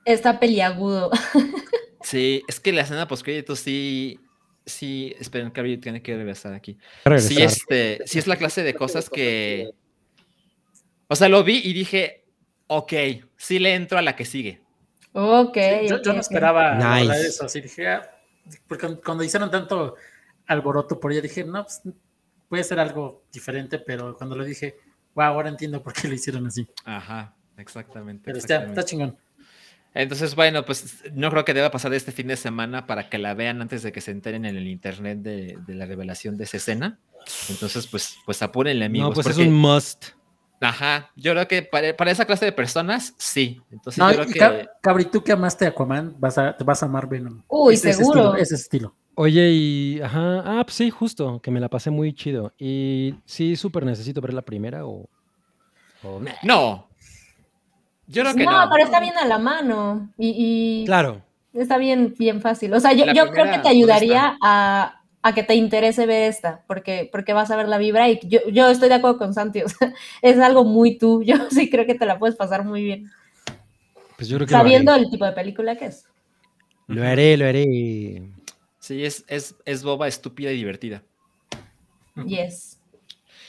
está peliagudo. Sí, es que la escena post créditos sí, sí, esperen, que tiene que regresar aquí. Regresar. Sí, este, sí es la clase de cosas que, o sea, lo vi y dije, ok, sí le entro a la que sigue. Ok. Sí, yo, okay, yo, no esperaba nice. eso, así dije, ah, porque cuando hicieron tanto alboroto por ella, dije, no, pues, puede ser algo diferente, pero cuando lo dije, wow, ahora entiendo por qué lo hicieron así. Ajá, exactamente. Pero exactamente. Está, está chingón. Entonces, bueno, pues no creo que deba pasar este fin de semana para que la vean antes de que se enteren en el internet de, de la revelación de esa escena. Entonces, pues, pues apúrenle, amigos. No, pues porque... es un must. Ajá, yo creo que para, para, esa clase de personas, sí. Entonces, no, yo creo que. Cabri, tú que amaste a Aquaman, vas a, te vas a amar Venom. Uy, seguro. Ese estilo, ese estilo. Oye, y. Ajá. Ah, pues sí, justo, que me la pasé muy chido. Y sí, súper necesito ver la primera o. o... No. Yo creo que no. No, pero está bien a la mano. Y. y claro. Está bien, bien fácil. O sea, yo, yo creo que te ayudaría a a que te interese ver esta, porque, porque vas a ver la vibra y yo, yo estoy de acuerdo con Santi, o sea, es algo muy tú, yo sí creo que te la puedes pasar muy bien. Pues yo creo que Sabiendo el tipo de película que es. Lo haré, lo haré. Sí, es, es, es boba, estúpida y divertida. Yes.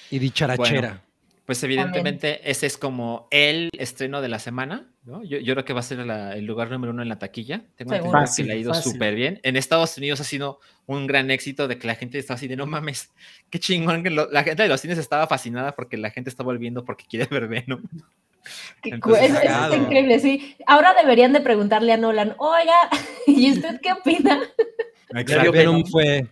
Y dicharachera. Bueno, pues evidentemente También. ese es como el estreno de la semana. ¿No? Yo, yo, creo que va a ser la, el lugar número uno en la taquilla. Tengo entendido fácil, que le ha ido súper bien. En Estados Unidos ha sido un gran éxito de que la gente está así de no mames, qué chingón. Que lo, la gente de los cines estaba fascinada porque la gente está volviendo porque quiere ver Venom. Entonces, es, es, increíble, sí. Ahora deberían de preguntarle a Nolan, oiga, ¿y usted qué opina? Exacto. Venom fue.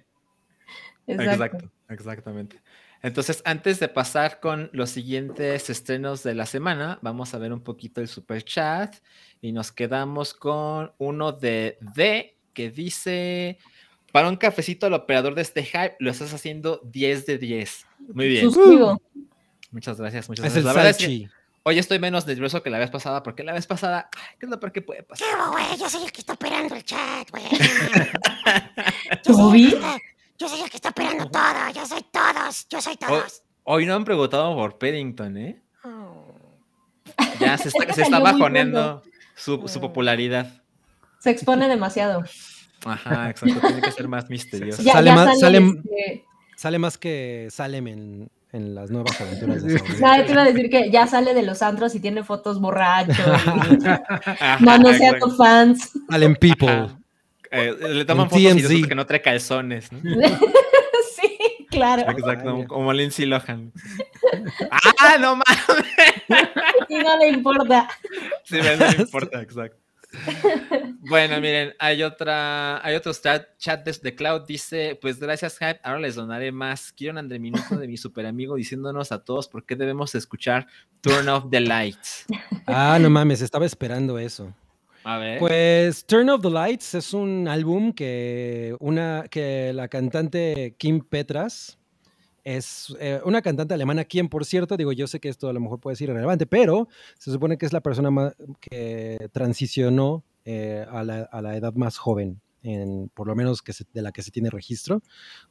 Exacto, exactamente. Entonces, antes de pasar con los siguientes estrenos de la semana, vamos a ver un poquito el super chat y nos quedamos con uno de D que dice, para un cafecito al operador de este hype, lo estás haciendo 10 de 10. Muy bien. Muchas gracias, muchas gracias. La verdad es que hoy estoy menos nervioso que la vez pasada, porque la vez pasada, ¿qué es lo peor que puede pasar? güey, yo soy el que está operando el chat, güey. Yo soy el que está operando todo, yo soy todos, yo soy todos. Hoy, no han preguntado por Paddington, ¿eh? Oh. Ya se está, se está bajoneando su, su, popularidad. Se expone demasiado. Ajá, exacto, tiene que ser más misterioso. sale, más, sale, este sale, más que Salem en, en las nuevas aventuras de Sabrina. te iba a decir que ya sale de los antros y tiene fotos borracho. no, no sea tu fans. Salem People. Eh, le toman fotos y que no trae calzones. ¿no? sí, claro. Exacto, como Lindsay Lohan. ¡Ah, no mames! Y no le importa. Sí, no le importa, exacto. Bueno, miren, hay otra, hay otro chat, chat desde Cloud, dice, pues gracias Hype, ahora les donaré más. Quiero un Minuto de mi super amigo diciéndonos a todos por qué debemos escuchar Turn Off the Lights. Ah, no mames, estaba esperando eso. Pues Turn of the Lights es un álbum que, una, que la cantante Kim Petras es eh, una cantante alemana, quien por cierto, digo, yo sé que esto a lo mejor puede ser irrelevante, pero se supone que es la persona que transicionó eh, a, la, edad más joven, en, por lo menos que de la que se tiene registro.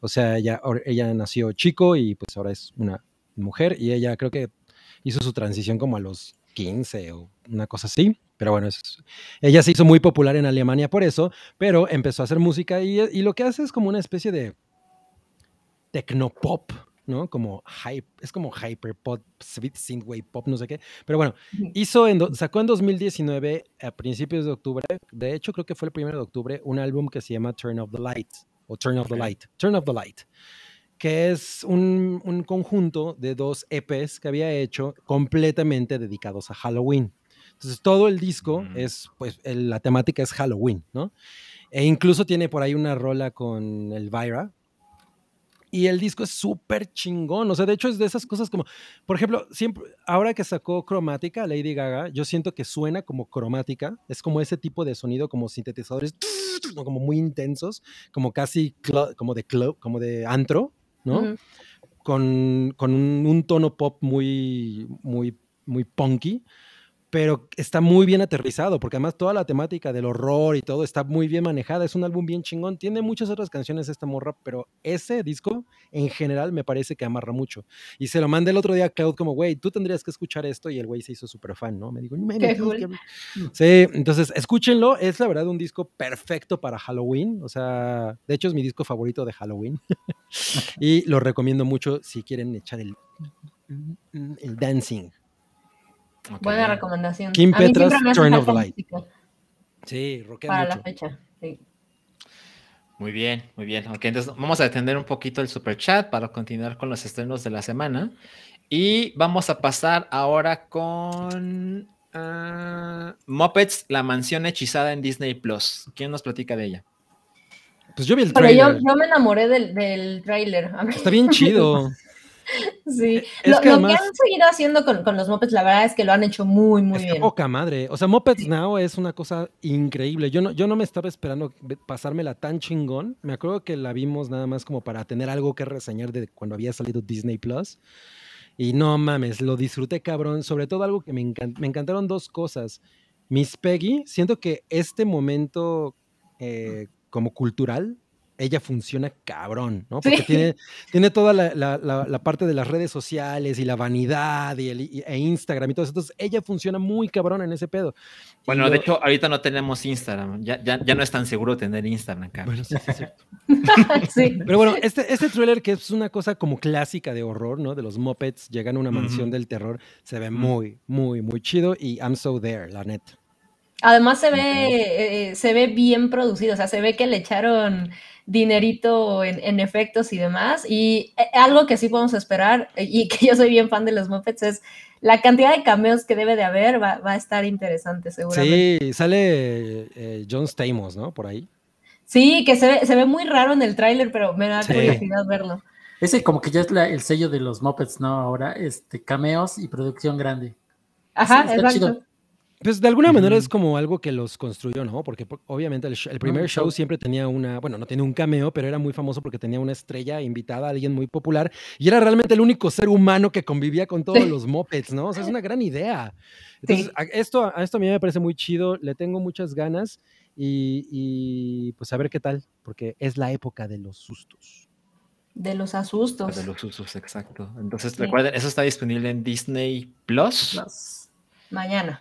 O sea, ella, ella nació chico y pues ahora es una mujer y ella creo que hizo su transición como a los 15 o una cosa así. Pero bueno, ella se hizo muy popular en Alemania por eso, pero empezó a hacer música y, y lo que hace es como una especie de tecnopop, ¿no? Como hype, es como hyperpop, synthwave pop, no sé qué. Pero bueno, hizo en sacó en 2019, a principios de octubre, de hecho creo que fue el primero de octubre, un álbum que se llama Turn of the Light, o Turn of the Light, Turn of the Light, que es un, un conjunto de dos EPs que había hecho completamente dedicados a Halloween. Entonces todo el disco mm. es, pues la temática es Halloween, ¿no? E incluso tiene por ahí una rola con Elvira. Y el disco es súper chingón. O sea, de hecho es de esas cosas como, por ejemplo, siempre, ahora que sacó Cromática, Lady Gaga, yo siento que suena como cromática. Es como ese tipo de sonido, como sintetizadores, como muy intensos, como casi como de club, como de antro, ¿no? Con, con un, un, tono pop muy, muy, muy punky pero está muy bien aterrizado, porque además toda la temática del horror y todo está muy bien manejada. Es un álbum bien chingón. Tiene muchas otras canciones esta morra, pero ese disco en general me parece que amarra mucho. Y se lo mandé el otro día a Cloud como, güey, tú tendrías que escuchar esto. Y el güey se hizo súper fan, ¿no? Me dijo, sí, entonces escúchenlo. Es la verdad un disco perfecto para Halloween. O sea, de hecho es mi disco favorito de Halloween. y lo recomiendo mucho si quieren echar el, el dancing. Buena recomendación. Kim Petras, Turn of Light. Sí, rockea Para la fecha, Muy bien, muy bien. Ok, entonces vamos a atender un poquito el super chat para continuar con los estrenos de la semana. Y vamos a pasar ahora con uh, Muppets, la mansión hechizada en Disney Plus. ¿Quién nos platica de ella? Pues yo vi el trailer. Yo, yo, me enamoré del, del trailer. Está bien chido. Sí, lo, que, han seguido haciendo con, los Muppets, la verdad es que lo han hecho muy, muy bien. poca madre. O sea, Muppets Now es una cosa increíble. Yo no, yo no me estaba esperando pasármela tan chingón. Me acuerdo que la vimos nada más como para tener algo que reseñar de cuando había salido Disney Plus. Y no mames, lo disfruté cabrón. Sobre todo algo que me, me encantaron dos cosas. Miss Peggy, siento que este momento eh, como cultural ella funciona cabrón, ¿no? Porque tiene, tiene toda la, parte de las redes sociales y la vanidad y el, e Instagram y todo eso. Entonces, ella funciona muy cabrón en ese pedo. Bueno, de hecho, ahorita no tenemos Instagram. Ya, ya, ya, no es tan seguro tener Instagram, acá. Bueno, sí, sí, cierto. sí. Pero bueno, este, este thriller que es una cosa como clásica de horror, ¿no? De los Muppets, llegan a una mansión del terror, se ve muy, muy, muy chido y I'm so there, la neta. Además se ve, eh, se ve bien producido, o sea, se ve que le echaron dinerito en, efectos y demás. Y eh, algo que sí podemos esperar, eh, y que yo soy bien fan de los Muppets, es la cantidad de cameos que debe de haber, va, a estar interesante seguramente. Sí, sale John Stamos, ¿no? Por ahí. Sí, que se ve, se ve muy raro en el tráiler, pero me da curiosidad verlo. Ese como que ya es el sello de los Muppets, ¿no? Ahora, este, cameos y producción grande. Ajá, exacto. Pues de alguna manera es como algo que los construyó, ¿no? Porque obviamente el, primer show siempre tenía una, bueno, no tenía un cameo, pero era muy famoso porque tenía una estrella invitada, alguien muy popular, y era realmente el único ser humano que convivía con todos los mopeds, ¿no? O sea, es una gran idea. Entonces, a, esto, a esto a mí me parece muy chido, le tengo muchas ganas y, pues a ver qué tal, porque es la época de los sustos. De los asustos. De los sustos, exacto. Entonces, recuerden, eso está disponible en Disney Plus. Mañana.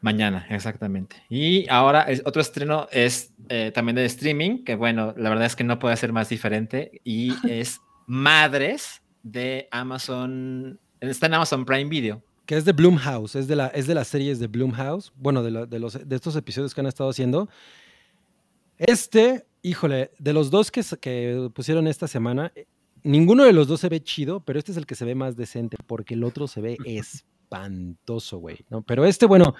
Mañana, exactamente. Y ahora otro estreno es eh, también de streaming, que bueno, la verdad es que no puede ser más diferente, y es Madres de Amazon, está en Amazon Prime Video. Que es de Bloomhouse, es de, la, es de las series de Bloomhouse, bueno, de, de, los, de estos episodios que han estado haciendo. Este, híjole, de los dos que, que pusieron esta semana, ninguno de los dos se ve chido, pero este es el que se ve más decente, porque el otro se ve es espantoso, güey. ¿no? Pero este, bueno,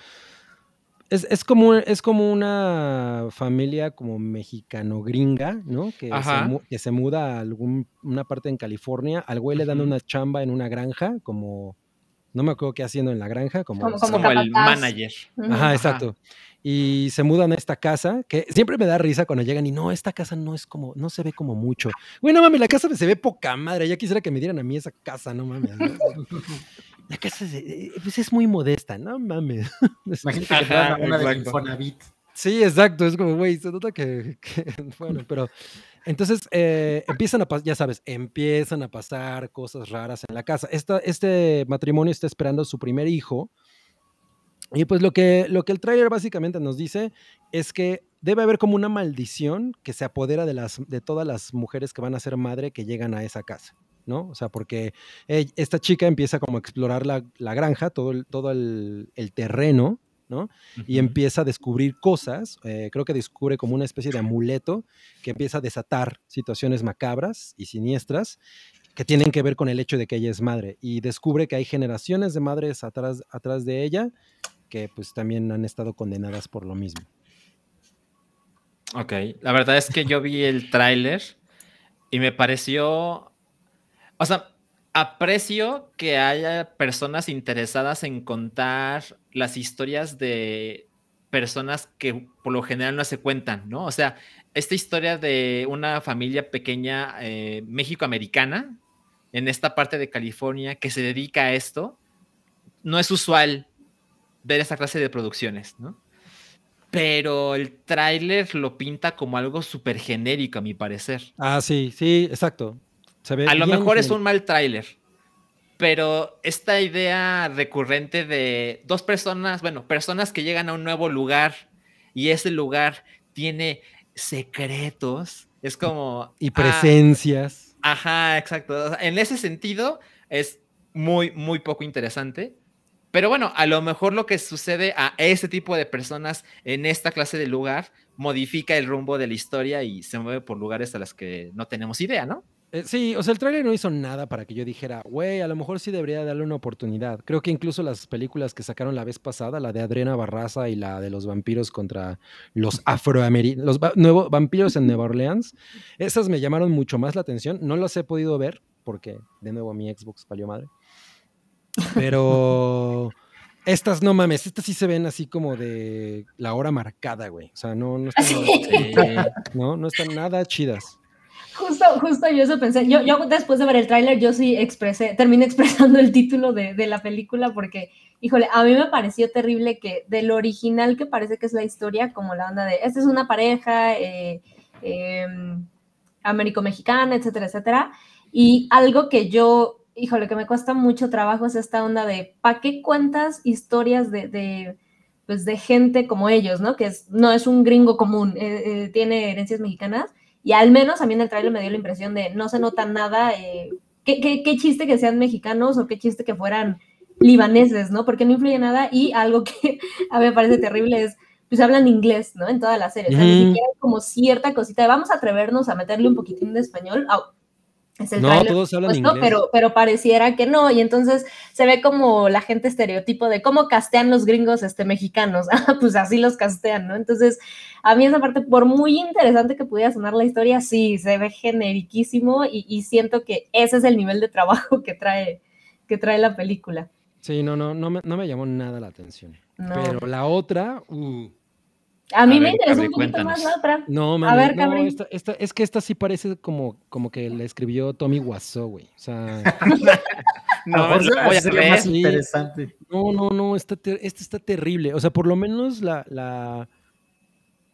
es, como, es como una familia como mexicano-gringa, ¿no? Que se, que se, muda a alguna parte en California. Al güey le dan una chamba en una granja, como... No me acuerdo qué haciendo en la granja, como, como, el manager. Ajá, exacto. Y se mudan a esta casa, que siempre me da risa cuando llegan y no, esta casa no es como, no se ve como mucho. Bueno, mami, la casa se ve poca madre. Ya quisiera que me dieran a mí esa casa, no mames. La casa es, eh, pues es muy modesta, no mames. Imagínate que una de Infonavit. Sí, exacto, es como, güey, se nota que, bueno, pero entonces eh, empiezan a pasar, ya sabes, empiezan a pasar cosas raras en la casa. Esta, este matrimonio está esperando a su primer hijo y pues lo que, lo que el tráiler básicamente nos dice es que debe haber como una maldición que se apodera de, las, de todas las mujeres que van a ser madre que llegan a esa casa. ¿No? O sea, porque esta chica empieza como a explorar la, granja, todo el, todo el, terreno, ¿no? Y empieza a descubrir cosas, eh, creo que descubre como una especie de amuleto que empieza a desatar situaciones macabras y siniestras que tienen que ver con el hecho de que ella es madre y descubre que hay generaciones de madres atrás, atrás de ella que pues también han estado condenadas por lo mismo. Ok, la verdad es que yo vi el tráiler y me pareció o sea, aprecio que haya personas interesadas en contar las historias de personas que por lo general no se cuentan, ¿no? O sea, esta historia de una familia pequeña eh, en esta parte de California que se dedica a esto, no es usual ver esta clase de producciones, ¿no? Pero el tráiler lo pinta como algo súper genérico, a mi parecer. Ah, sí, sí, exacto a lo mejor es un mal tráiler, pero esta idea recurrente de dos personas, bueno, personas que llegan a un nuevo lugar y ese lugar tiene secretos, es como... Y ah, presencias. ajá, exacto. En ese sentido es muy, muy poco interesante. Pero bueno, a lo mejor lo que sucede a ese tipo de personas en esta clase de lugar modifica el rumbo de la historia y se mueve por lugares a los que no tenemos idea, ¿no? Eh, sí, o sea, el tráiler no hizo nada para que yo dijera, güey, a lo mejor sí debería darle una oportunidad. Creo que incluso las películas que sacaron la vez pasada, la de Adriana Barraza y la de los vampiros contra los afroamericanos, los nuevos vampiros en Nueva Orleans, esas me llamaron mucho más la atención. No las he podido ver porque, de nuevo, mi Xbox valió madre. Pero estas no mames, estas sí se ven así como de la hora marcada, güey. O sea, no, no están, no, no están nada chidas. Justo, justo yo eso pensé. Yo, yo después de ver el tráiler, yo sí expresé, terminé expresando el título de, de, la película porque, híjole, a mí me pareció terrible que de lo original que parece que es la historia, como la onda de, esta es una pareja eh, em, américo-mexicana, etcétera, etcétera. Y algo que yo, híjole, que me cuesta mucho trabajo es esta onda de, ¿para qué cuentas historias de, de pues de gente como ellos, ¿no? Que es, no es un gringo común, eh, eh, tiene herencias mexicanas y al menos a mí en el trailer me dio la impresión de no se nota nada. Eh, ¿qué, qué, chiste que sean mexicanos o qué chiste que fueran libaneses, ¿no? Porque no influye nada. Y algo que a mí me parece terrible es, pues hablan inglés, ¿no? En toda la serie. O sea, ni siquiera como cierta cosita de vamos a atrevernos a meterle un poquitín de español. Es el no, todos hablan inglés. Pero, pero pareciera que no, y entonces se ve como la gente estereotipo de cómo castean los gringos este, mexicanos, ah, pues así los castean, ¿no? Entonces, a mí esa parte, por muy interesante que pudiera sonar la historia, sí, se ve generiquísimo y, siento que ese es el nivel de trabajo que trae, que trae la película. Sí, no, no, no me, no me llamó nada la atención. Pero la otra, uh, a mí me interesa un poquito más la otra. No, a ver, no, esta, es que esta sí parece como, como que la escribió Tommy Wiseau, güey. O sea. no, no sería más interesante. No, no, no, esta, está terrible. O sea, por lo menos la, la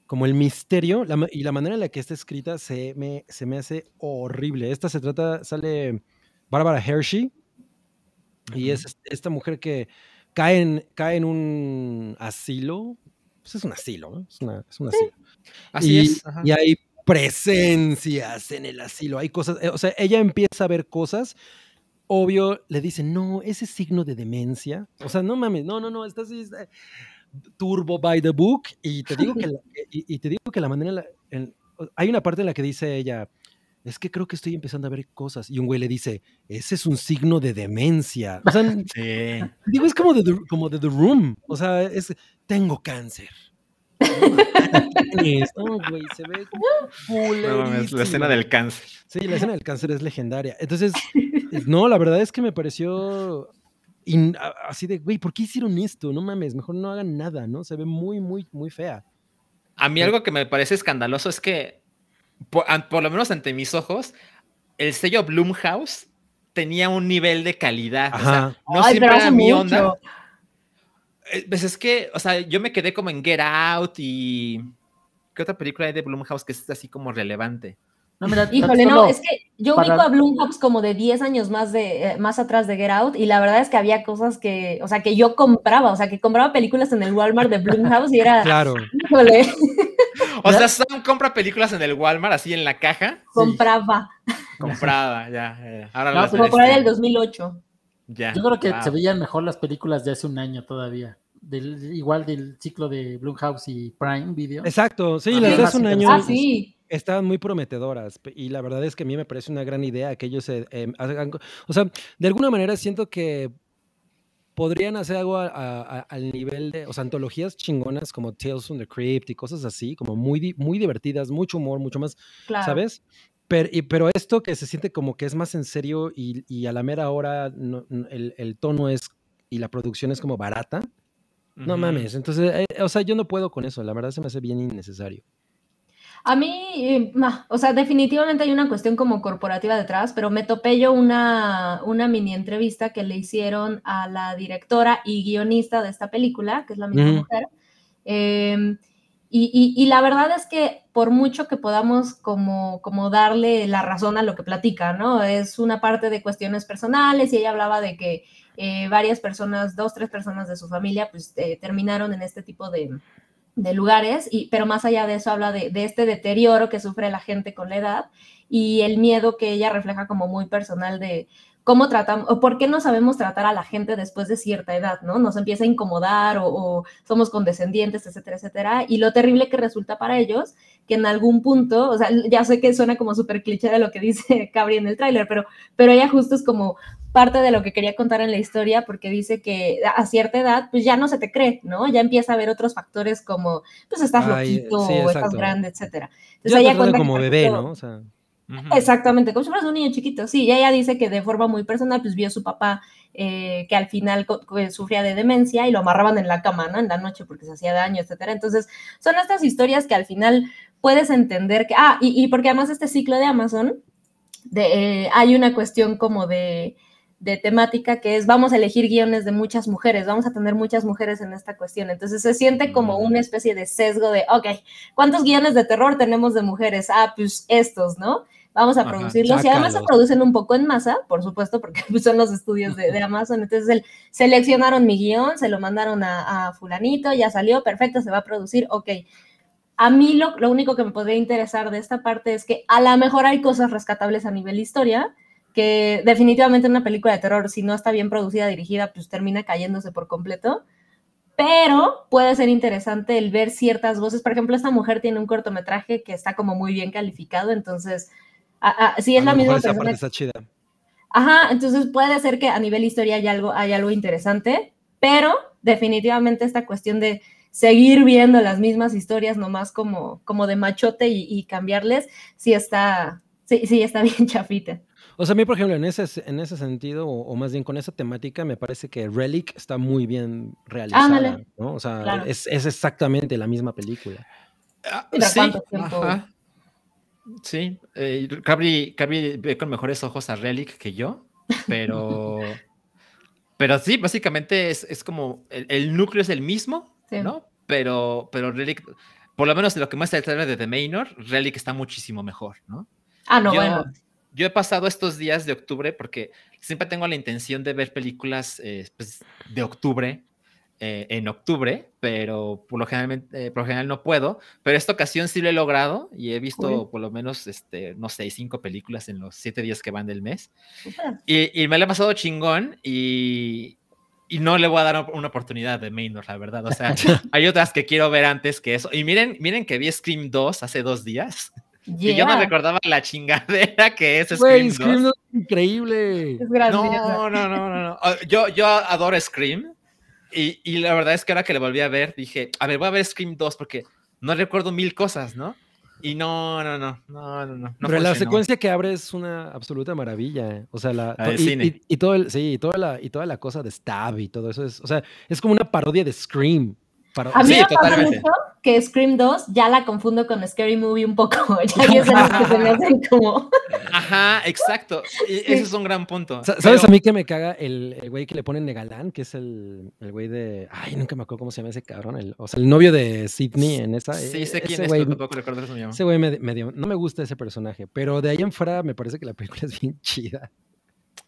como el misterio y la manera en la que está escrita se me, se me hace horrible. Esta se trata, sale Bárbara Hershey y es esta mujer que cae en, cae en un asilo pues es un asilo, ¿no? Es, una, es un asilo. Así y, es. Y hay presencias en el asilo, hay cosas, eh, o sea, ella empieza a ver cosas, obvio, le dicen, no, ese signo de demencia, o sea, no mames, no, no, no, estás turbo by the book, y te digo que la, y, te digo que la manera, hay una parte en la que dice ella, es que creo que estoy empezando a ver cosas. Y un güey le dice, ese es un signo de demencia. O sea, digo, es como de, the, como de The Room. O sea, es, tengo cáncer. no, güey, se ve no, es la escena del cáncer. Sí, la escena del cáncer es legendaria. Entonces, no, la verdad es que me pareció así de, güey, ¿por qué hicieron esto? No mames, mejor no hagan nada, ¿no? Se ve muy, muy, muy fea. A mí algo que me parece escandaloso es que por, lo menos ante mis ojos, el sello Bloomhouse tenía un nivel de calidad. O sea, no siempre era mi onda. Eh, pues es que, o sea, yo me quedé como en Get Out y. ¿Qué otra película hay de Bloomhouse que es así como relevante? No, Híjole, no, es que yo ubico a Bloomhouse como de 10 años más, de, eh, más atrás de Get Out y la verdad es que había cosas que, o sea, que yo compraba, o sea, que compraba películas en el Walmart de Bloomhouse y era... Claro. Híjole. O sea, Sam compra películas en el Walmart así en la caja. Compraba. Compraba, ya. Ahora no, como por ahí del 2008. Ya. Yo creo que se veían mejor las películas de hace un año todavía. Del, igual del ciclo de Blumhouse y Prime Video. Exacto, sí, las de hace un año. Ah, sí. Estaban muy prometedoras y la verdad es que a mí me parece una gran idea que ellos se em, hagan. O sea, de alguna manera siento que podrían hacer algo al nivel de, o sea, antologías chingonas como Tales from the Crypt y cosas así, como muy, muy divertidas, mucho humor, mucho más, ¿sabes? Pero, pero esto que se siente como que es más en serio y, a la mera hora el, tono es y la producción es como barata, no mames. Entonces, eh, o sea, yo no puedo con eso, la verdad se me hace bien innecesario. A mí, eh, o sea, definitivamente hay una cuestión como corporativa detrás, pero me topé yo una, una mini entrevista que le hicieron a la directora y guionista de esta película, que es la misma mujer. Em, y, y, la verdad es que por mucho que podamos como, como darle la razón a lo que platica, ¿no? Es una parte de cuestiones personales y ella hablaba de que eh, varias personas, dos, tres personas de su familia, pues eh, terminaron en este tipo de, de lugares, y, pero más allá de eso habla de, este deterioro que sufre la gente con la edad y el miedo que ella refleja como muy personal de cómo tratamos, o por qué no sabemos tratar a la gente después de cierta edad, ¿no? Nos empieza a incomodar o, somos condescendientes, etcétera, etcétera. Y lo terrible que resulta para ellos, que en algún punto, o sea, ya sé que suena como súper cliché de lo que dice Cabri en el tráiler, pero, pero ella justo es como parte de lo que quería contar en la historia, porque dice que a cierta edad, pues ya no se te cree, ¿no? Ya empieza a haber otros factores como, pues estás loquito, o estás grande, etcétera. Entonces ella cuenta como bebé, ¿no? O sea... Exactamente, como si fueras un niño chiquito, sí, y ella dice que de forma muy personal, pues vio a su papá eh, que al final sufría de demencia y lo amarraban en la cama, ¿no? En la noche porque se hacía daño, etcétera. Entonces, son estas historias que al final puedes entender que, ah, y, porque además este ciclo de Amazon, de, eh, hay una cuestión como de, de temática que es vamos a elegir guiones de muchas mujeres, vamos a tener muchas mujeres en esta cuestión. Entonces se siente como una especie de sesgo de, ok, ¿cuántos guiones de terror tenemos de mujeres? Ah, pues estos, ¿no? Vamos a producirlos y además se producen un poco en masa, por supuesto, porque son los estudios de, Amazon. Entonces el, seleccionaron mi guion, se lo mandaron a, fulanito, ya salió, perfecto, se va a producir, ok. A mí lo, lo único que me podría interesar de esta parte es que a lo mejor hay cosas rescatables a nivel historia, que definitivamente una película de terror, si no está bien producida, dirigida, pues termina cayéndose por completo. Pero puede ser interesante el ver ciertas voces. Por ejemplo, esta mujer tiene un cortometraje que está como muy bien calificado, entonces Ah, sí, es la misma persona. Está chida. Ajá, entonces puede ser que a nivel historia hay algo, hay algo interesante, pero definitivamente esta cuestión de seguir viendo las mismas historias nomás como, como de machote y, cambiarles, sí está, sí, sí está bien chafita. O sea, a mí, por ejemplo, en ese, en ese sentido, o, más bien con esa temática, me parece que Relic está muy bien realizada, ¿no? O sea, es, exactamente la misma película. Ah, sí, Sí, eh, Cabri, ve con mejores ojos a Relic que yo, pero... pero sí, básicamente es, es como, el, núcleo es el mismo, ¿no? Pero, pero Relic, por lo menos de lo que muestra el trailer de The Manor, Relic está muchísimo mejor, ¿no? Ah, no, bueno yo he pasado estos días de octubre porque siempre tengo la intención de ver películas eh, pues, de octubre eh, en octubre, pero por lo, general, eh, por general no puedo. Pero esta ocasión sí lo he logrado y he visto por lo menos, este, no sé, cinco películas en los siete días que van del mes. Y, me lo he pasado chingón y, y no le voy a dar una oportunidad de Maynor, la verdad. O sea, hay otras que quiero ver antes que eso. Y miren, miren que vi Scream 2 hace dos días. Y yo no recordaba la chingadera que es Scream, Scream 2. es increíble. Es no, no, no, no, no. Ah, yo, yo adoro Scream. Y, y, la verdad es que ahora que le volví a ver, dije, a ver, voy a ver Scream 2 porque no recuerdo mil cosas, ¿no? Y no, no, no, no, no, no. Pero la secuencia que abre es una absoluta maravilla. ¿eh? O sea, la, y, y, todo el, sí, y toda la, y toda la cosa de Stab y todo eso es, o sea, es como una parodia de Scream. A mí sí, me pasa mucho que Scream 2 ya la confundo con Scary Movie un poco. Ya escenas que se me hacen como. Ajá, exacto. Y Ese es un gran punto. ¿Sabes a mí que me caga el, güey que le ponen Negalán? Que es el, el güey de. Ay, nunca me acuerdo cómo se llama ese cabrón. El, o sea, el novio de Sidney en esa. Sí, sé quién es, pero tampoco recuerdo se llama. Ese güey no me gusta ese personaje, pero de ahí en fuera me parece que la película es bien chida.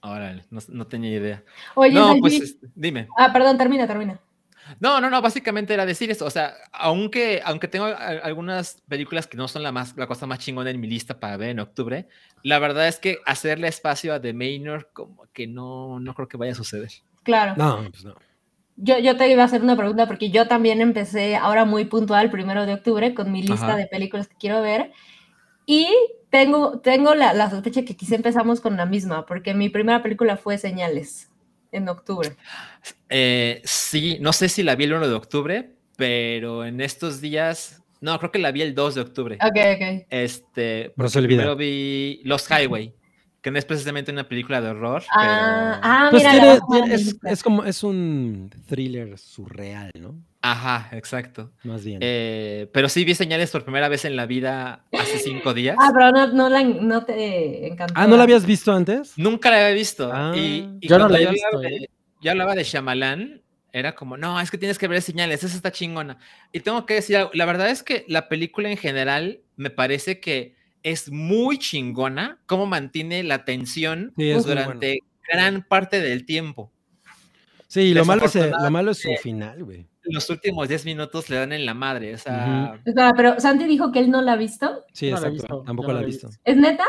Órale, no, no tenía idea. Oye, no, pues este, dime. Ah, perdón, termina, termina. No, no, no, básicamente era decir eso. O sea, aunque, aunque tengo algunas películas que no son la, más, la cosa más chingona en mi lista para ver en octubre, la verdad es que hacerle espacio a The Manor como que no, no creo que vaya a suceder. Claro. No, pues no. Yo, yo te iba a hacer una pregunta porque yo también empecé ahora muy puntual, primero de octubre, con mi lista de películas que quiero ver. Y tengo, tengo la, la sospecha que quizá empezamos con la misma, porque mi primera película fue Señales en octubre. Eh, sí, no sé si la vi el 1 de octubre, pero en estos días, no, creo que la vi el 2 de octubre. Ok, ok. Este, no se primero vi Los Highway, que no es precisamente una película de horror. Ah, ah pues mira, es, como, es un thriller surreal, ¿no? Ajá, exacto. Más bien. Eh, pero sí vi señales por primera vez en la vida hace cinco días. Ah, pero no, no, la, no te encantó. Ah, ¿no la habías visto antes? Nunca la había visto. Ah, y, yo no la había visto. ¿eh? Yo hablaba de Shyamalan, era como, no, es que tienes que ver señales, esa está chingona. Y tengo que decir, la verdad es que la película en general me parece que es muy chingona, cómo mantiene la tensión durante gran parte del tiempo. Sí, lo malo, es, lo malo es su final, güey los últimos 10 minutos le dan en la madre. O sea... pero Santi dijo que él no la ha visto. Sí, exacto. Tampoco la ha visto. ¿Es neta?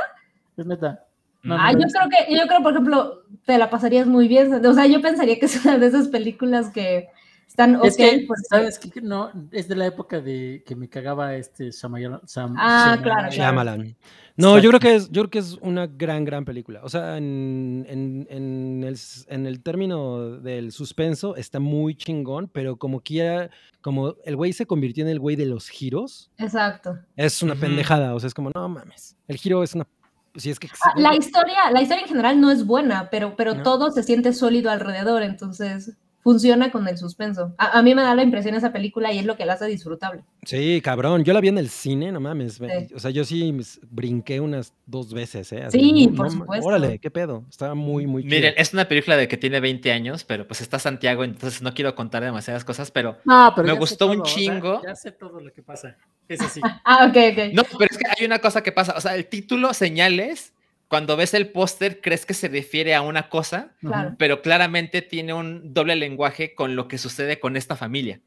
Es neta. ah, yo creo que, yo creo, por ejemplo, te la pasarías muy bien. O sea, yo pensaría que es una de esas películas que están es que, ¿sabes qué? No, es de la época de que me cagaba este Shyamalan. ah, claro, Shyamalan. No, yo creo que es, yo creo que es una gran, gran película. O sea, en, en, en, el, en el término del suspenso está muy chingón, pero como quiera, como el güey se convirtió en el güey de los giros. Exacto. Es una pendejada. O sea, es como, no mames. El giro es una si es que... Ah, la historia, la historia en general no es buena, pero, pero todo se siente sólido alrededor, entonces funciona con el suspenso. A, mí me da la impresión esa película y es lo que la hace disfrutable. Sí, cabrón. Yo la vi en el cine, no mames. O sea, yo sí brinqué unas dos veces, ¿eh? sí, por supuesto. Órale, qué pedo. Estaba muy, muy Miren, es una película de que tiene 20 años, pero pues está Santiago, entonces no quiero contar demasiadas cosas, pero, me gustó un chingo. ya sé todo lo que pasa. Es así. ah, ok, ok. No, pero es que hay una cosa que pasa. O sea, el título, señales, cuando ves el póster crees que se refiere a una cosa, pero claramente tiene un doble lenguaje con lo que sucede con esta familia.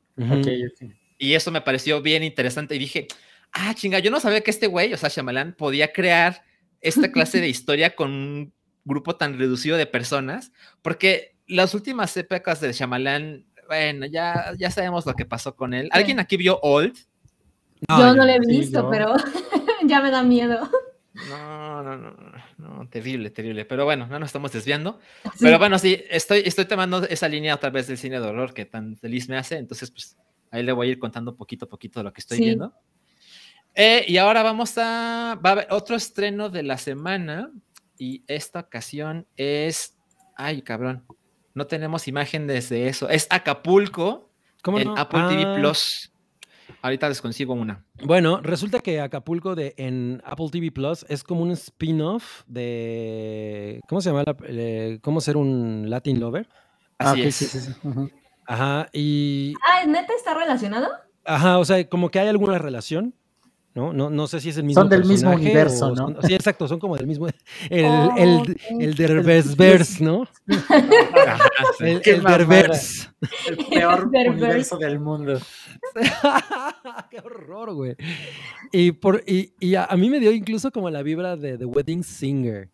Y eso me pareció bien interesante. Y dije, ah, chinga, yo no sabía que este güey, o sea, Shyamalan, podía crear esta clase de historia con un grupo tan reducido de personas, porque las últimas épocas de Shyamalan, bueno, ya, ya sabemos lo que pasó con él. ¿Alguien aquí vio Old? yo no lo he visto, pero ya me da miedo. No, no, no, no, terrible, terrible. Pero bueno, no nos estamos desviando. Pero bueno, sí, estoy, estoy tomando esa línea otra vez del cine de horror que tan feliz me hace. Entonces, pues ahí le voy a ir contando poquito a poquito lo que estoy viendo. Eh, y ahora vamos a, va a haber otro estreno de la semana. Y esta ocasión es, ay, cabrón, no tenemos imágenes de eso. Es Acapulco ¿Cómo en Apple TV ah. Plus. Ahorita les consigo una. Bueno, resulta que Acapulco de, en Apple TV Plus es como un spin-off de. ¿Cómo se llama? ¿Cómo ser un Latin Lover? Así ah, es. Sí, sí, sí. Ajá, y. Ah, ¿neta está relacionado? Ajá, o sea, como que hay alguna relación. ¿No? No, no sé si es el mismo. Son del mismo universo, ¿no? sí, exacto, son como del mismo. El, oh, el, el Derbez ¿no? el, el Derbez. El peor universo del mundo. Qué horror, güey. Y, por, y, y a, mí me dio incluso como la vibra de The Wedding Singer.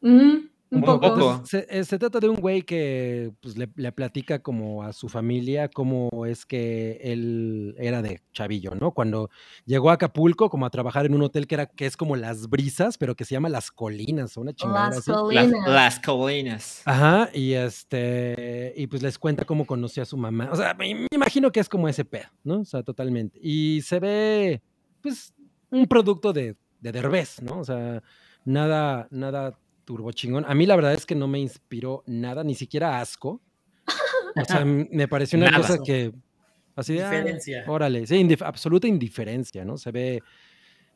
Mm. Un, poco. Eh, se, trata de un güey que pues, le, platica como a su familia cómo es que él era de chavillo, ¿no? Cuando llegó a Acapulco como a trabajar en un hotel que era que es como Las Brisas, pero que se llama Las Colinas, una chingada Las Colinas. Las, Colinas. Ajá, y este y pues les cuenta cómo conoció a su mamá. O sea, me, imagino que es como ese pedo, ¿no? O sea, totalmente. Y se ve pues un producto de de Derbez, ¿no? O sea, nada nada turbo chingón. A mí la verdad es que no me inspiró nada, ni siquiera asco. O sea, me pareció una cosa que... Así de, Indiferencia. órale, sí, absoluta indiferencia, ¿no? Se ve,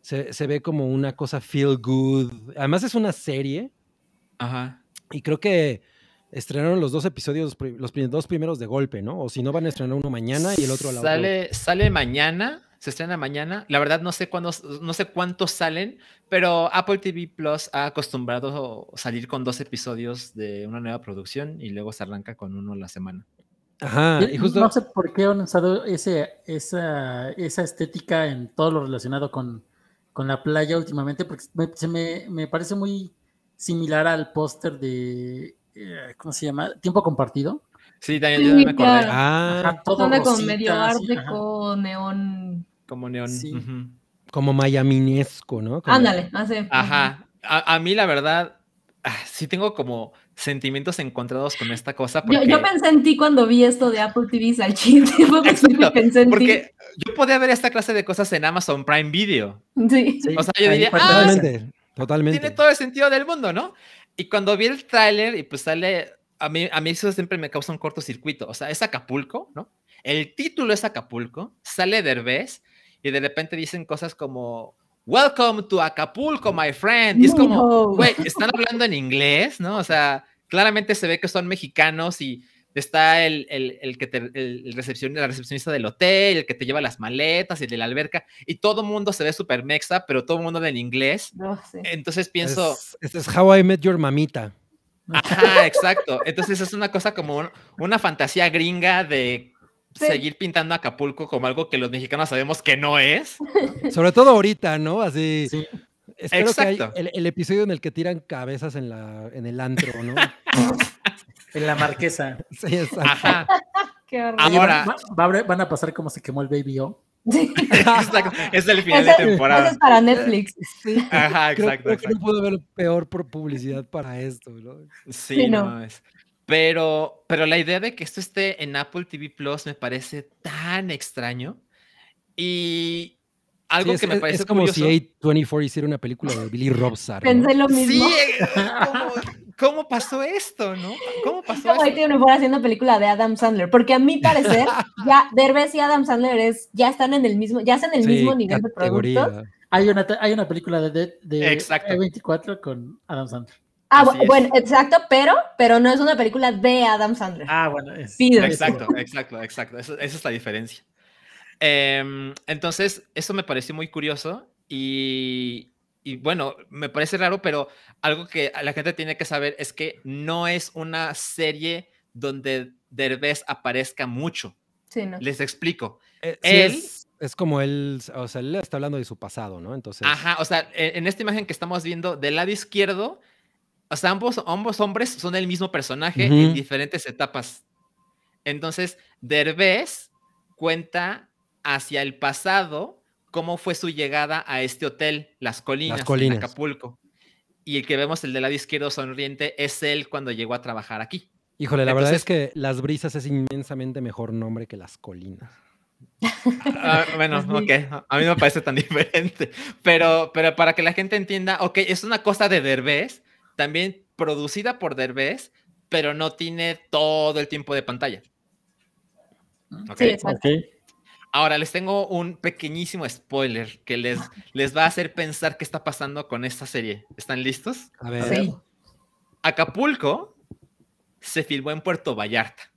se, ve como una cosa feel good. Además es una serie. Ajá. Y creo que estrenaron los dos episodios, los dos primeros de golpe, ¿no? O si no, van a estrenar uno mañana y el otro a la sale, Sale mañana se estrena mañana. La verdad no sé cuándo, no sé cuántos salen, pero Apple TV Plus ha acostumbrado salir con dos episodios de una nueva producción y luego se arranca con uno a la semana. Ajá, y justo... No sé por qué han usado ese, esa, esa estética en todo lo relacionado con, con la playa últimamente, porque me, se me, me parece muy similar al póster de, eh, ¿cómo se llama? Tiempo compartido. Sí, también me acordé. Ah, todo con medio arte con neón como neón. Como mayaminesco, ¿no? Ándale, hace. Ajá. A, mí, la verdad, ah, sí tengo como sentimientos encontrados con esta cosa. Yo, pensé en ti cuando vi esto de Apple TV Salchín. pensé en porque yo podía ver esta clase de cosas en Amazon Prime Video. Sí. O sea, yo diría, ah, totalmente, totalmente. Tiene todo el sentido del mundo, ¿no? Y cuando vi el tráiler y pues sale, a mí, a mí eso siempre me causa un cortocircuito. O sea, es Acapulco, ¿no? El título es Acapulco, sale Derbez y de repente dicen cosas como Welcome to Acapulco, my friend. Y es como, güey, están hablando en inglés, ¿no? O sea, claramente se ve que son mexicanos y está el, el, el que te, el recepción, la recepcionista del hotel, el que te lleva las maletas y de la alberca, y todo el mundo se ve súper mexa, pero todo el mundo en inglés. Entonces pienso. Este es, How I Met Your Mamita. Ajá, exacto. Entonces es una cosa como una fantasía gringa de seguir pintando Acapulco como algo que los mexicanos sabemos que no es. Sobre todo ahorita, ¿no? Así. Espero Exacto. que el, episodio en el que tiran cabezas en, la, en el antro, ¿no? en la marquesa. Sí, exacto. Ajá. Qué Ahora. van a pasar como se quemó el Baby O. es el final de temporada. Eso es para Netflix. Sí. Ajá, exacto. Creo, que no puedo haber peor por publicidad para esto, ¿no? Sí, no. es. Pero, pero la idea de que esto esté en Apple TV Plus me parece tan extraño. Y algo que me parece es como si A24 hiciera una película de Billy Robson. Pensé lo mismo. Sí, ¿cómo, pasó esto, no? ¿Cómo pasó como esto? Como haciendo película de Adam Sandler, porque a mi parecer ya Derbez y Adam Sandler es, ya están en el mismo, ya están en el mismo nivel de producto. Hay una, hay una película de, de, de A24 con Adam Sandler. Ah, bueno, exacto, pero, pero no es una película de Adam Sandler. Ah, bueno, es. Exacto, exacto, exacto. Esa es la diferencia. Em, entonces, eso me pareció muy curioso y, y, bueno, me parece raro, pero algo que la gente tiene que saber es que no es una serie donde Derbez aparezca mucho. Sí, no. Les explico. Eh, él, es, es, como él, o sea, él está hablando de su pasado, ¿no? Entonces. Ajá, o sea, en esta imagen que estamos viendo, del lado izquierdo o sea, ambos, ambos hombres son el mismo personaje en diferentes etapas. Entonces, Derbez cuenta hacia el pasado cómo fue su llegada a este hotel, Las Colinas, Las Colinas. en Acapulco. Y el que vemos, el del lado izquierdo sonriente, es él cuando llegó a trabajar aquí. Híjole, la verdad es que Las Brisas es inmensamente mejor nombre que Las Colinas. Ah, bueno, ok, a mí no me parece tan diferente, pero, pero para que la gente entienda, ok, es una cosa de Derbez, también producida por Derbez, pero no tiene todo el tiempo de pantalla. Sí, exacto. Ahora les tengo un pequeñísimo spoiler que les, les va a hacer pensar qué está pasando con esta serie. ¿Están listos? A ver. Sí. Acapulco se filmó en Puerto Vallarta.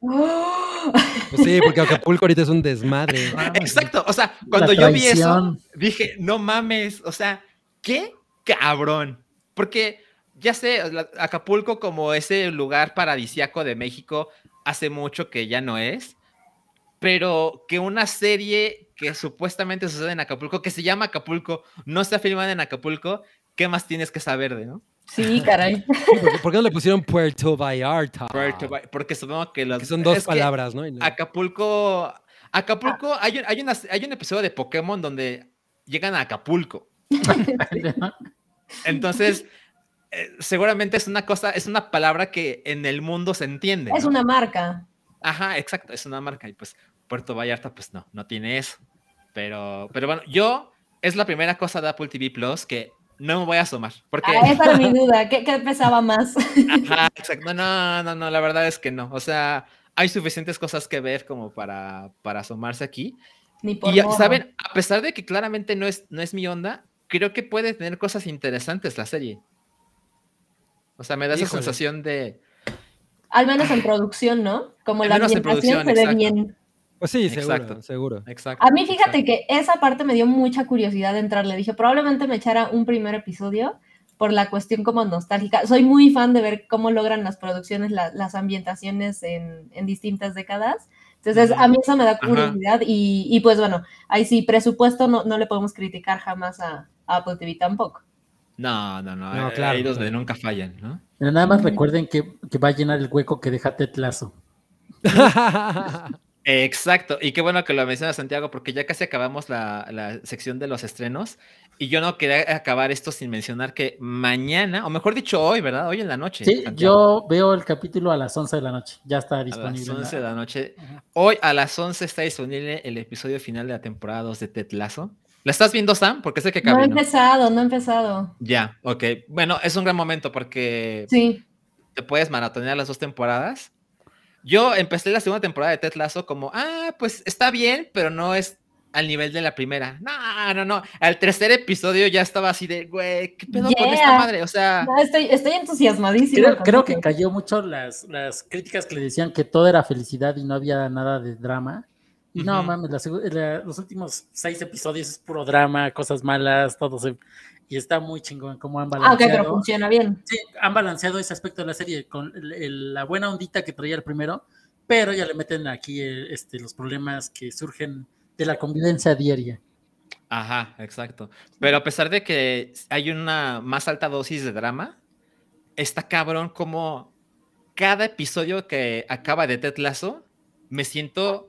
Pues sí, porque Acapulco ahorita es un desmadre. Exacto, o sea, cuando yo vi eso, dije, no mames, o sea, qué cabrón. Porque ya sé, Acapulco como ese lugar paradisiaco de México hace mucho que ya no es, pero que una serie que supuestamente sucede en Acapulco, que se llama Acapulco, no está filmada en Acapulco, ¿qué más tienes que saber de, no? Sí, caray. ¿Por qué, por qué no le pusieron Puerto Vallarta? Puerto Porque supongo que. Que son dos palabras, ¿no? Acapulco... Acapulco, hay, un, hay, una- hay un episodio de Pokémon donde llegan a Acapulco. Entonces, eh, seguramente es una cosa, es una palabra que en el mundo se entiende. Es ¿no? una marca. Ajá, exacto, es una marca. Y pues Puerto Vallarta, pues no, no tiene eso. Pero, pero bueno, yo es la primera cosa de Apple TV Plus que no me voy a asomar. Porque, Ah, esa era mi duda. ¿Qué, qué pesaba más? ajá, exacto, no, no, no, la verdad es que no. O sea, hay suficientes cosas que ver como para, para asomarse aquí. Ni por Y morbo. saben, a pesar de que claramente no es, no es mi onda, creo que puede tener cosas interesantes la serie. O sea, me da esa sensación de. Al menos en producción, ¿no? Como Al la ambientación se ve exacto. bien. Pues sí, seguro, Exacto. seguro. Exacto. A mí fíjate exacto. que esa parte me dio mucha curiosidad de entrarle. Dije, probablemente me echara un primer episodio por la cuestión como nostálgica. Soy muy fan de ver cómo logran las producciones, la- las ambientaciones en, en distintas décadas. Entonces, a mí eso me da curiosidad y, y pues bueno, ahí sí, presupuesto no, no le podemos criticar jamás a, a Apple TV tampoco. No, no, no. No, eh, claro, Ahí donde claro. nunca fallan, ¿no? Pero nada más recuerden que, que va a llenar el hueco que deja Ted Lasso. Exacto. Y qué bueno que lo menciona Santiago, porque ya casi acabamos la, la sección de los estrenos. Y yo no quería acabar esto sin mencionar que mañana, o mejor dicho, hoy, ¿verdad? Hoy en la noche. Sí, Santiago. yo veo el capítulo a las 11 de la noche. Ya está A disponible. las en la- 11 de la noche. Hoy a las 11 está disponible el episodio final de la temporada 2 de Ted Lasso. ¿La estás viendo, Sam? Porque sé que No he Cabri, ¿no? empezado, no he empezado. Ya, ok. Bueno, es un gran momento porque Sí, te puedes maratonear las dos temporadas. Yo empecé la segunda temporada de Ted Lasso como, ah, pues está bien, pero no es al nivel de la primera. No, no, no. Al tercer episodio ya estaba así de, güey, ¿qué pedo con esta Yeah. madre? O sea, no, estoy, estoy entusiasmadísima. Creo, creo que cayó mucho las, las críticas que le decían que todo era felicidad y no había nada de drama. Y no mames, la segu- la- los últimos seis episodios es puro drama, cosas malas, todo se- y está muy chingón cómo han Ah, ok, balanceado. pero funciona bien. Sí, han balanceado ese aspecto de la serie con el- el- la buena ondita que traía el primero, pero ya le meten aquí eh, este, los problemas que surgen de la convivencia diaria. ajá, exacto. Pero a pesar de que hay una más alta dosis de drama, está cabrón como cada episodio que acaba de Ted Lasso, me siento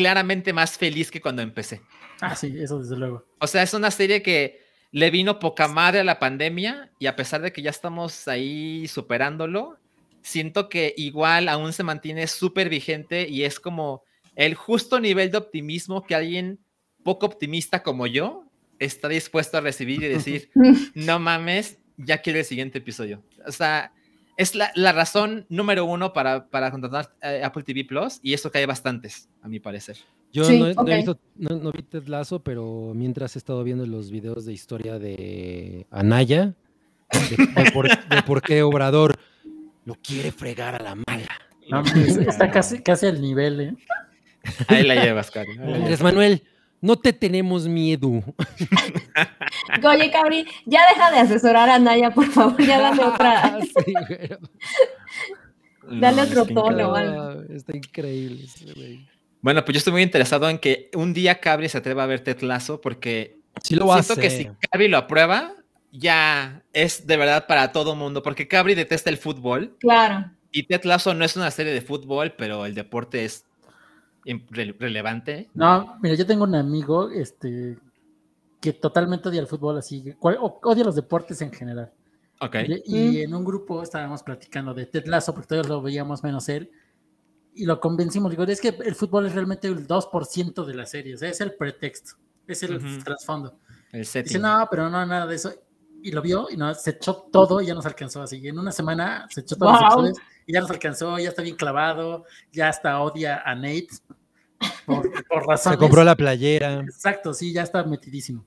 claramente más feliz que cuando empecé. Ah, sí, eso desde luego. O sea, es una serie que le vino poca madre a la pandemia y a pesar de que ya estamos ahí superándolo, siento que igual aún se mantiene súper vigente y es como el justo nivel de optimismo que alguien poco optimista como yo está dispuesto a recibir y decir, no mames, ya quiero el siguiente episodio. O sea, es la, la razón número uno para, para contratar eh, Apple TV Plus y eso que hay bastantes, a mi parecer. Yo Sí, no, he- no he ok. visto, no, no vi Ted Lasso, pero mientras he estado viendo los videos de historia de Anaya, de, de por, de por qué Obrador lo quiere fregar a la mala. Está casi, casi al nivel, ¿eh? Ahí la llevas, llevas. Andrés Manuel, no te tenemos miedo. Oye, Cabri, ya deja de asesorar a Naya, por favor, ya dale otra. Sí. Dale No, otro tono. Está increíble ese. Bueno, pues yo estoy muy interesado en que un día Cabri se atreva a ver Ted Lasso porque Sí lo va a siento que si Cabri lo aprueba, ya es de verdad para todo mundo, porque Cabri detesta el fútbol Claro. y Ted Lasso no es una serie de fútbol, pero el deporte es relevante. No, mira, yo tengo un amigo este, que totalmente odia el fútbol, así, odia los deportes en general. Okay. Y, mm. en un grupo estábamos platicando de Ted Lasso, porque todos lo veíamos menos él, y lo convencimos. Digo, es que el fútbol es realmente el 2% de la serie, o sea, es el pretexto, es el trasfondo. Dice, no, pero no, nada de eso. Y lo vio y no, se echó todo y ya nos alcanzó así. en una semana se echó todo y ya nos alcanzó, ya está bien clavado, ya hasta odia a Nate por, por razones. Se compró la playera. Exacto, sí, ya está metidísimo.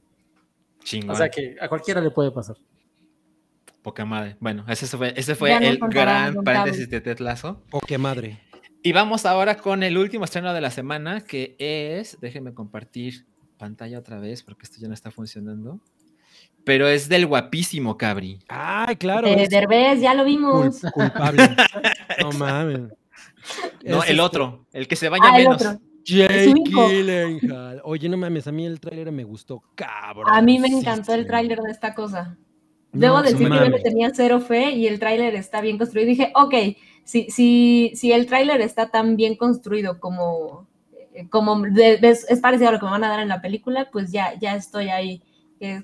Chingón. O sea que a cualquiera le puede pasar. Poca madre. Bueno, ese fue, ese fue el gran paréntesis de Tetlazo. Poca madre. Y vamos ahora con el último estreno de la semana, que es, déjenme compartir pantalla otra vez, porque esto ya no está funcionando. Pero es del guapísimo Cabri. Ay, claro. De Derbez, ya lo vimos. culpable. no mames. No, el este otro, el que se vaya ah, menos. Jake Gyllenhaal. Oye, no mames, a mí el tráiler me gustó, cabrón. A mí me encantó el tráiler de esta cosa. Debo decir que yo le tenía cero fe y el tráiler está bien construido. dije, ok, si, si, si el tráiler está tan bien construido como, como es, parecido a lo que me van a dar en la película, pues ya, ya estoy ahí.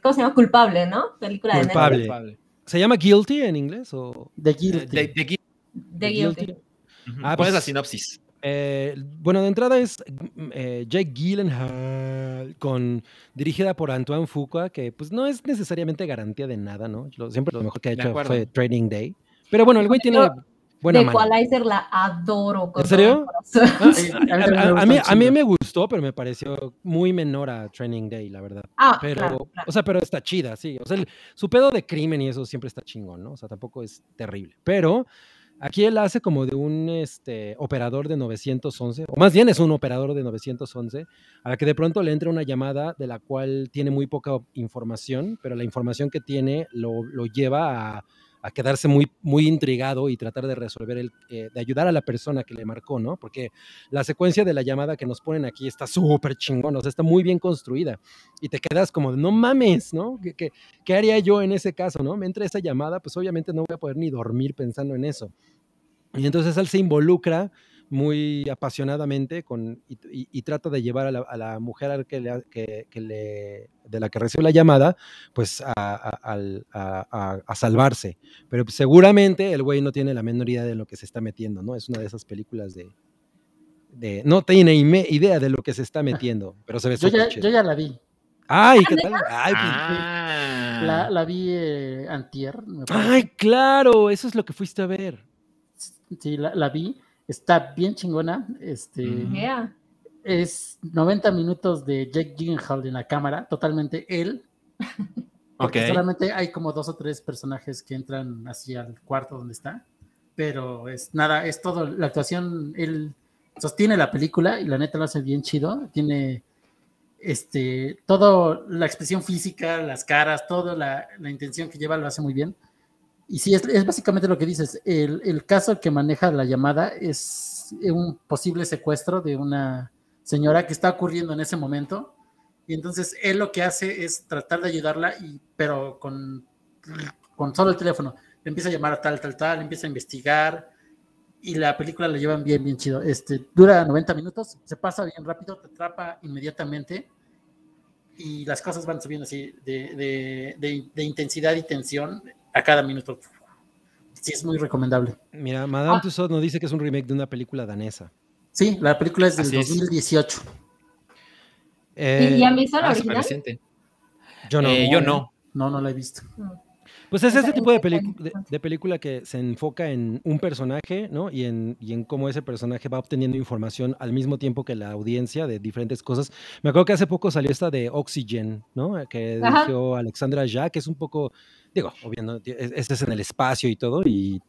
¿Cómo se llama? Culpable, ¿no? Película de Culpable. ¿Se llama Guilty en inglés? O? The Guilty. The, Guilty. Ah, pues, la sinopsis. Eh, bueno, de entrada es eh, Jake Gyllenhaal, con, dirigida por Antoine Fuqua, que pues no es necesariamente garantía de nada, ¿no? siempre lo mejor que ha hecho fue Training Day. Pero bueno, el güey tiene buena De Equalizer la adoro. ¿En serio? Ah, a, mí, a mí me gustó, pero me pareció muy menor a Training Day, la verdad. Ah, pero, O sea, pero está chida, sí. O sea, su pedo de crimen y eso siempre está chingón, ¿no? O sea, tampoco es terrible. Pero Aquí él hace como de un este, operador de 911, o más bien es un operador de 911, a la que de pronto le entra una llamada de la cual tiene muy poca información, pero la información que tiene lo, lleva a, quedarse muy, muy intrigado y tratar de resolver, el, eh, de ayudar a la persona que le marcó, ¿no? Porque la secuencia de la llamada que nos ponen aquí está súper chingón, o sea, está muy bien construida y te quedas como, no mames, ¿no? ¿Qué, qué haría yo en ese caso, ¿no? Me entra esa llamada, pues obviamente no voy a poder ni dormir pensando en eso. Y entonces él se involucra muy apasionadamente con, y, trata de llevar a la, mujer que le, que, le, de la que recibe la llamada, pues a, salvarse. Pero seguramente el güey no tiene la menor idea de lo que se está metiendo, ¿no? Es una de esas películas de... de no tiene idea de lo que se está metiendo, pero se ve yo ya, yo ya la vi. Ay, ¿qué tal? Ay, pues, ah. la, vi eh, antier. Ay, claro, eso es lo que fuiste a ver. Sí, la, vi. Está bien chingona. Este, Es 90 minutos de Jake Gyllenhaal en la cámara, totalmente él. Porque solamente hay como dos o tres personajes que entran hacia el cuarto donde está. Pero es nada, es todo. La actuación, él sostiene la película y la neta lo hace bien chido. Tiene este, todo la expresión física, las caras, toda la, la intención que lleva lo hace muy bien. Y sí, es, básicamente lo que dices. El, caso que maneja la llamada es un posible secuestro de una señora que está ocurriendo en ese momento. Y entonces él lo que hace es tratar de ayudarla, y, pero con, con solo el teléfono. Le empieza a llamar a tal, tal, tal, empieza a investigar. Y la película la llevan bien, bien chido. Este, dura 90 minutos, se pasa bien rápido, te atrapa inmediatamente. Y las cosas van subiendo así de, de, de intensidad y tensión a cada minuto. Sí, es muy recomendable. Mira, Madame ah. Tussauds nos dice que es un remake de una película danesa. Sí, la película es del 2018. Eh, ¿Y ya visto la ah, original? Yo no. Eh, yo no. No, no la he visto. Pues es ese tipo de, de, película que se enfoca en un personaje, ¿no? Y en, y en cómo ese personaje va obteniendo información al mismo tiempo que la audiencia de diferentes cosas. Me acuerdo que hace poco salió esta de Oxygen, ¿no? Que dirigió Alexandra Ya, que es un poco Digo, obviamente, este es en el espacio y todo, y,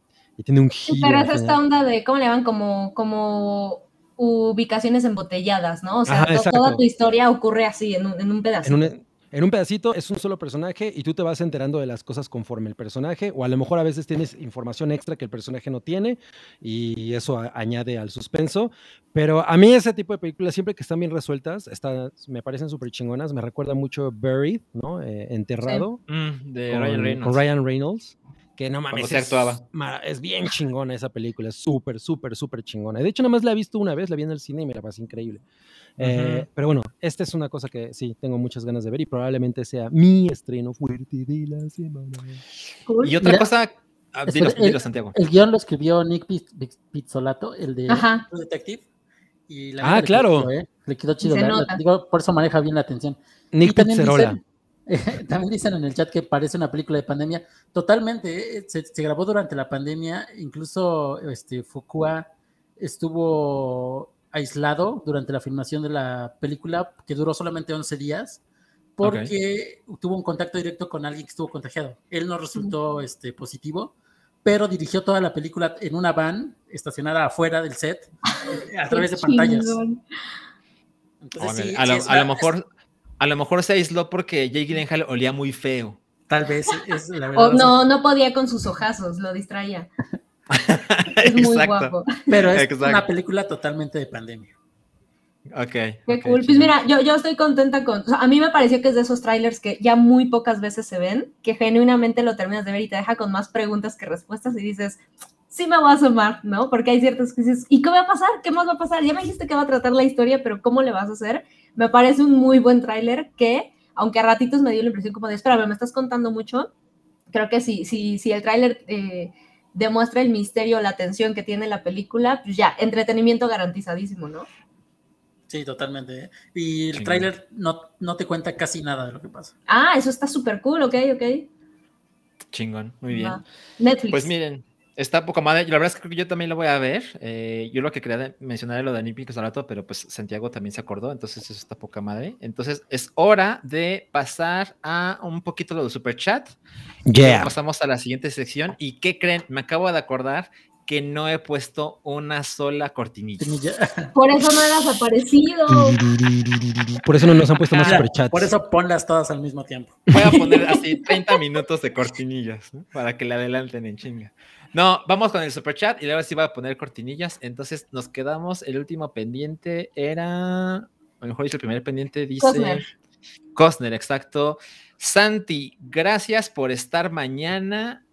tiene un giro. pero es esta onda de, ¿cómo le llaman? Como, como ubicaciones embotelladas, ¿no? O sea, toda tu historia ocurre así, en un, en un pedacito. En un pedacito es un solo personaje y tú te vas enterando de las cosas conforme el personaje, o a lo mejor a veces tienes información extra que el personaje no tiene y eso añade al suspenso. Pero a mí ese tipo de películas, siempre que están bien resueltas, está, me parecen súper chingonas. Me recuerda mucho Buried, ¿no? Eh, enterrado. Mm, de Ryan Reynolds. Con Ryan Reynolds Que no mames. se actuaba. Es, es bien chingona esa película, es súper, súper, súper chingona. De hecho, nada más la he visto una vez, la vi en el cine y me la pasé increíble. Eh, pero bueno, esta es una cosa que sí, tengo muchas ganas de ver y probablemente sea mi estreno fuerte de la semana. Y otra cosa, ah, el, Santiago. El guion lo escribió Nick Pizzolato, el de Detective. Y la ah, claro. ¿eh? Le quedó chido. por eso maneja bien la atención. Nick Pizzola. también dicen en el chat que parece una película de pandemia. Totalmente, ¿eh? se, se, grabó durante la pandemia. Incluso este, Fukua estuvo aislado durante la filmación de la película, que duró solamente 11 días, porque tuvo un contacto directo con alguien que estuvo contagiado. Él no resultó este, positivo, pero dirigió toda la película en una van estacionada afuera del set a través de pantallas. Entonces, a, lo, mejor, a lo mejor se aisló porque Jake Gyllenhaal olía muy feo. Tal vez es la verdad. O no, no podía con sus ojazos, lo distraía. es muy guapo. Pero es una película totalmente de pandemia. Ok. Qué cool. Pues mira, yo, yo estoy contenta con. a mí me pareció que es de esos trailers que ya muy pocas veces se ven, que genuinamente lo terminas de ver y te deja con más preguntas que respuestas y dices, sí me voy a asomar, ¿no? Porque hay ciertas que dices, ¿y qué va a pasar? ¿Qué más va a pasar? Ya me dijiste que va a tratar la historia, pero ¿cómo le vas a hacer? Me parece un muy buen tráiler que, aunque a ratitos me dio la impresión como de, espérame, me estás contando mucho. Creo que sí, sí, sí, el tráiler. Eh, demuestra el misterio, la tensión que tiene la película, pues ya, entretenimiento garantizadísimo, ¿no? Sí, totalmente. Y el tráiler no, no te cuenta casi nada de lo que pasa. Ah, eso está súper cool, ok, ok. Chingón, muy bien. Netflix. Pues miren, Está poca madre. La verdad es que yo también lo voy a ver. Eh, yo lo que quería mencionar era lo de Nippy rato, pero pues Santiago también se acordó, entonces eso está poca madre. Entonces es hora de pasar a un poquito lo de Super Chat. Ya. Pasamos a la siguiente sección. ¿Y qué creen? Me acabo de acordar que no he puesto una sola cortinilla. Por eso no has aparecido. Por eso no nos han puesto más superchats. Por eso ponlas todas al mismo tiempo. Voy a poner así 30 minutos de cortinillas para que le adelanten en chinga. No, vamos con el super chat y luego sí va a poner cortinillas. Entonces nos quedamos. El último pendiente era. A lo mejor dice el primer pendiente, dice. Cosner. Cosner, exacto. Santi, gracias por estar mañana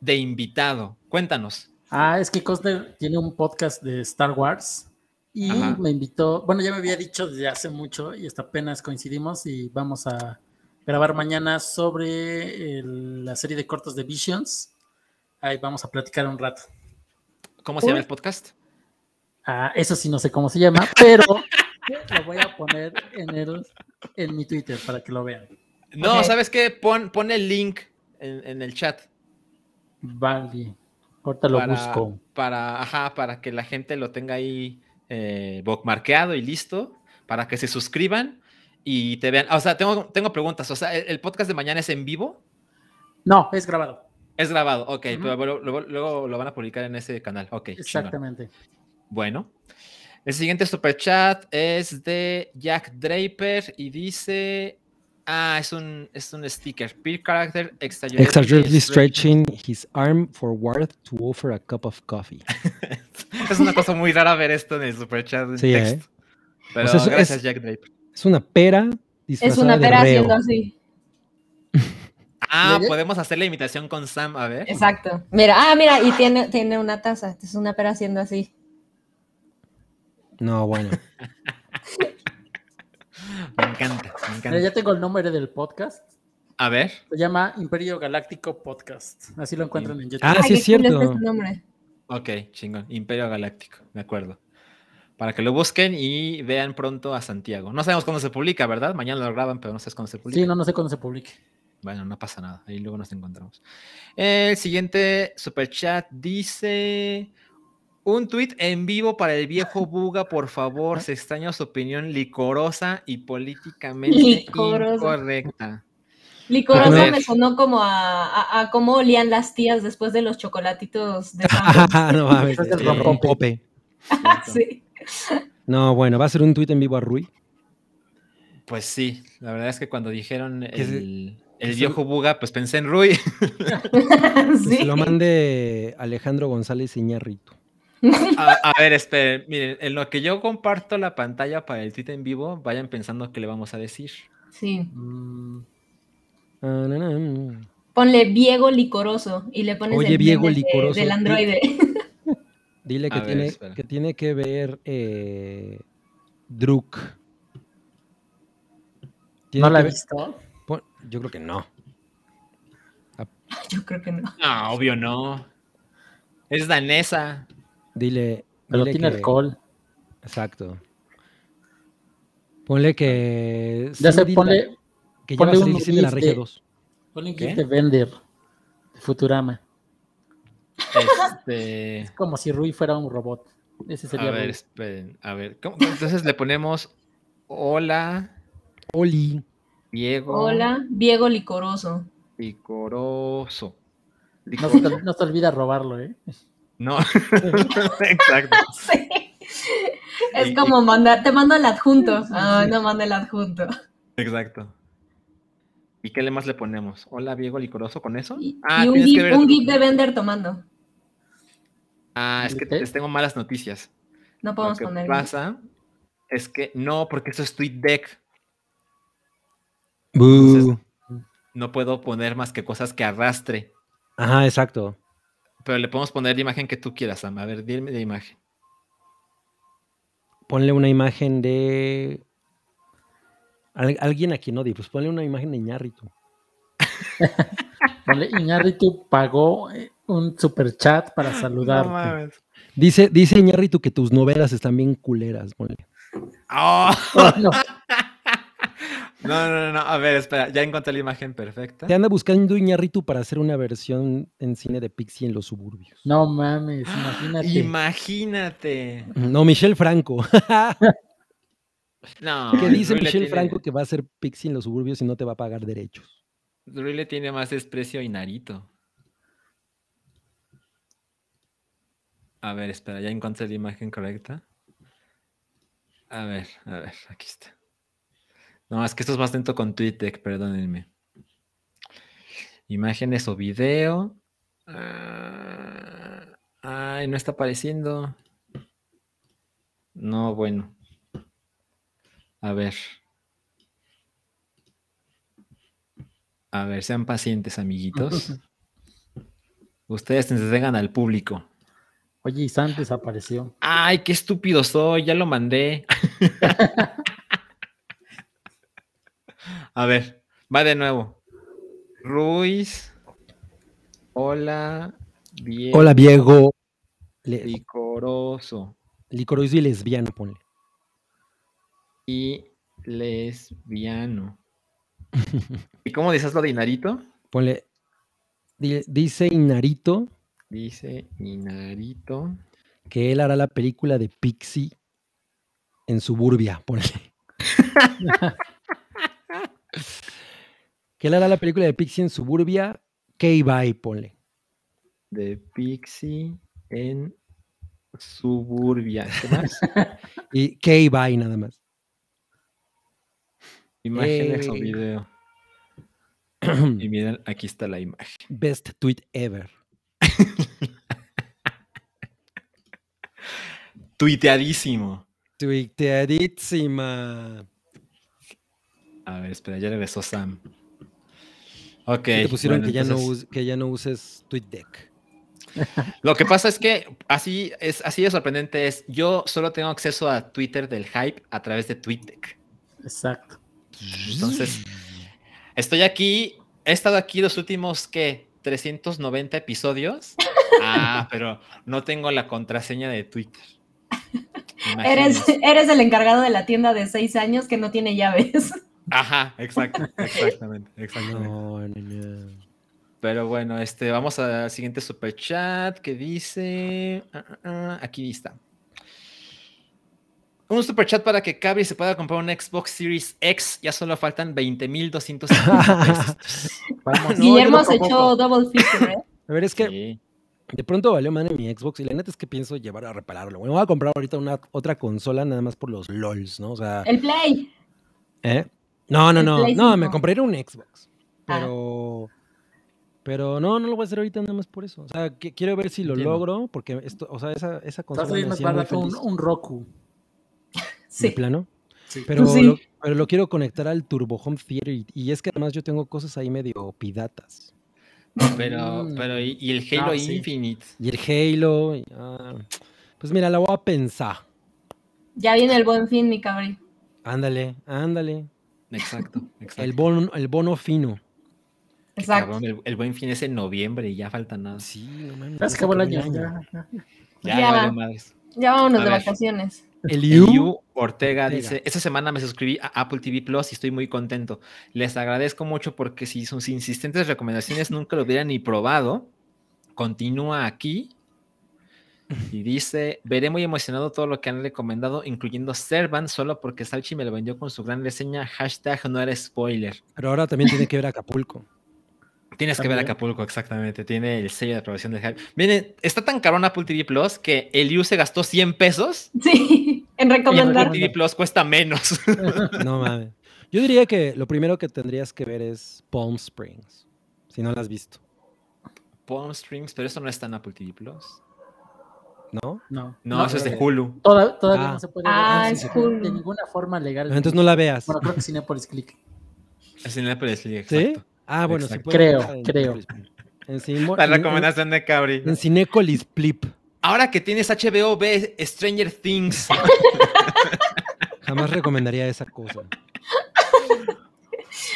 de invitado. Cuéntanos. Ah, es que Cosner tiene un podcast de Star Wars y me invitó. Bueno, ya me había dicho desde hace mucho y hasta apenas coincidimos y vamos a grabar mañana sobre la serie de cortos de Visions Ahí vamos a platicar un rato. ¿Cómo se llama el podcast? Ah, eso sí no sé cómo se llama, pero lo voy a poner en, el, en mi Twitter para que lo vean. No, ¿sabes qué? Pon, pon el link en, el chat. Vale. Ahorita lo busco. Para, ajá, para que la gente lo tenga ahí eh, bookmarkeado y listo, para que se suscriban y te vean. O sea, tengo, tengo preguntas. O sea, ¿el podcast de mañana es en vivo? No, es grabado. Es grabado, ok, pero luego, lo van a publicar en ese canal. Ok. Exactamente. Bueno. El siguiente super chat es de Jack Draper y dice. Ah, es un, es un sticker. Peer character exaggeratedly stretching his arm forward to offer a cup of coffee. es una cosa muy rara ver esto en el super chat. En sí, ¿eh? Pero gracias, Jack Draper. Es una pera. Es una pera haciendo así. Ah, podemos hacer la imitación con Sam, a ver. Exacto. Mira, ah, mira, y tiene, tiene una taza. Es una pera haciendo así. No, bueno. me encanta, me encanta. ya tengo el nombre del podcast. A ver. Se llama Imperio Galáctico Podcast. Así lo encuentran en YouTube. Ah, sí, es cierto. Ok, chingón. Imperio Galáctico, de acuerdo. Para que lo busquen y vean pronto a Santiago. No sabemos cuándo se publica, ¿verdad? Mañana lo graban, pero no sé cuándo se publica. Sí, no, no sé cuándo se publique. Bueno, no pasa nada. Ahí luego nos encontramos. El siguiente super chat dice. Un tweet en vivo para el viejo Buga, por favor. Se extraña su opinión licorosa y políticamente incorrecta. Licorosa me sonó como a, cómo olían las tías después de los chocolatitos de No mames, pope. sí. No, bueno, va a ser un tweet en vivo a Rui. Pues sí, la verdad es que cuando dijeron el, el viejo Buga, pues pensé en Rui. Se lo mande Alejandro González Iñarrito. A, a, ver, esperen, miren, en lo que yo comparto la pantalla para el tweet en vivo, vayan pensando qué le vamos a decir. Sí. Mm. Ponle Viego Licoroso y le pones Oye, el Viego meme de- Licoroso. del androide. Dile que, A tiene, que tiene que ver eh, Druk. Tiene ¿No la he visto? Yo creo que no. Yo creo que no. No, obvio no. Es danesa. Dile. Pero dile tiene que- alcohol. Exacto. Ponle que. Ya ponle, la- que ya va a ponle salir un Cindy la Regia de- 2. ponle gif de Bender, de Futurama. Este. Es como si Rui fuera un robot. Ese sería A ver, esperen. A ver. ¿cómo? Entonces le ponemos hola, Oli. Diego. Hola, Viego Licoroso. Licoroso. No se, te, no se te olvida robarlo, ¿eh? No, exacto. Sí. Es Y- como mandar, te mando el adjunto. Ah, no manda el adjunto. Exacto. ¿Y qué le más le ponemos? Hola, Diego Licoroso, ¿con eso? Y, Ah, y un, gif, que ver- un gif de Bender tomando. Ah, es que les tengo malas noticias. No Lo podemos que poner. pasa es que no, porque eso es TweetDeck. No puedo poner más que cosas que arrastre. Ajá, exacto. Pero le podemos poner la imagen que tú quieras, Sam. A ver, dime la imagen. Ponle una imagen de. Al- alguien aquí no di, pues ponle una imagen de. Ponle, Iñárritu pagó eh, un super chat para saludarte. Dice, dice que tus novelas están bien culeras, ponle. ¡Oh! Oh, no. No, no, no, no. A ver, espera. Ya encontré la imagen perfecta. Te anda buscando Iñárritu para hacer una versión en cine de Pixie en los suburbios. No mames, imagínate. Imagínate. No, Michelle Franco. No. que dice Rui Michelle tiene- Franco que va a hacer Pixie en los suburbios y no te va a pagar derechos. Rui le tiene más desprecio a Inarito. A ver, espera, ya encontré la imagen correcta. A ver, a ver, aquí está. No, es que esto es más lento con TweetDeck, perdónenme. Imágenes o video. Ah, Ay, no está apareciendo. No, bueno. A ver. A ver, sean pacientes, amiguitos. Ustedes entregan al público. Oye, y Sam desapareció. Ay, qué estúpido soy, ya lo mandé. A ver, va de nuevo. Ruiz. Hola. Diego Hola, Diego. Le- Licoroso. licoroso y lesbiano, ponle. Y lesbiano. ¿Y cómo dices lo de Inarito? Ponle. di- Dice Inarito Dice Inarito. que él hará la película de Pixie en Suburbia, ponle. que él hará la película de Pixie en Suburbia, K-Bye, ponle. De Pixie en Suburbia. ¿Qué más? Y K-Bye nada más. Imágenes o Eh. video. Y miren, aquí está la imagen. Best tweet ever. Tuiteadísimo. Tuiteadísima. A ver, espera, ya regresó Sam. Ok. Sí te pusieron bueno, que, ya no entonces, us- que ya no uses TweetDeck. Lo que pasa es que así es así de sorprendente es. Yo solo tengo acceso a Twitter del hype a través de TweetDeck. Exacto. Entonces, estoy aquí, he estado aquí los últimos, ¿qué? 390 episodios. Ah, pero no tengo la contraseña de Twitter. Eres, eres el encargado de la tienda de seis años que no tiene llaves. Ajá, exacto, exactamente, exactamente. No, no, no. Pero bueno, este, vamos al siguiente super chat que dice. ah, ah, ah, aquí está. Un super chat para que Cabri se pueda comprar un Xbox Series X. Ya solo faltan 20.250 pesos. Vamos. No, Guillermo se echó double feature, ¿eh? A ver, es que Sí. de pronto valió madre mi Xbox y la neta es que pienso llevar a repararlo. Bueno, voy a comprar ahorita una otra consola nada más por los LOLs, ¿no? O sea, El Play. ¿eh? No, no, no, no, me 5. compraré un Xbox. Ah. Pero pero no, no lo voy a hacer ahorita nada más por eso. O sea, que- quiero ver si lo Entiendo. logro porque esto, o sea, esa esa Estás consola me bien más hacía muy barato un, un Roku. de Sí. plano. Sí. Pero, Sí. lo, pero lo quiero conectar al Turbo Home Theater y, y es que además yo tengo cosas ahí medio piratas. Pero, Mm. pero, y, y el Halo sí. Infinite. Y el Halo. y- ah, pues mira, la voy a pensar. Ya viene el buen fin, mi cabri. Ándale, ándale. Exacto, exacto. El bono, el bono fino. Exacto. Cabrón, el, el buen fin es en noviembre y ya falta nada. Sí, no mames. El acabó año. ya, ya. Ya, Ya. ya valió madres. Ya vámonos A de ver. vacaciones. El El Yu. Yu Ortega, Ortega. dice, esta semana me suscribí a Apple TV Plus y estoy muy contento. Les agradezco mucho porque si sus insistentes recomendaciones nunca lo hubieran ni probado, continúa aquí y dice, veré muy emocionado todo lo que han recomendado, incluyendo Servant, solo porque Salchi me lo vendió con su gran reseña, hashtag no era spoiler. Pero ahora también tiene que ver Acapulco. Tienes que ver. Acapulco, exactamente. Tiene el sello de aprobación de Jaime. Miren, está tan caro en Apple TV Plus que el Yu se gastó 100 pesos Sí, en y Apple recomendar. TV Plus cuesta menos. No mames. Yo diría que lo primero que tendrías que ver es Palm Springs. Si no la has visto, Palm Springs, pero eso no está en Apple TV Plus. ¿No? No, No, eso es de eh, Hulu. Toda- todavía Ah. no se puede ver Ah, de- es de, Hulu. ninguna forma legal. Entonces no la veas. Bueno, creo que Cinepolis Click. Apple TV, ¿Sí? Ah, bueno, se Exacto. puede Creo, creo. En, Cimo- La en- recomendación de Cabri. en, Cinécolis Plip. Ahora que tienes HBO, ve Stranger Things. Jamás recomendaría esa cosa.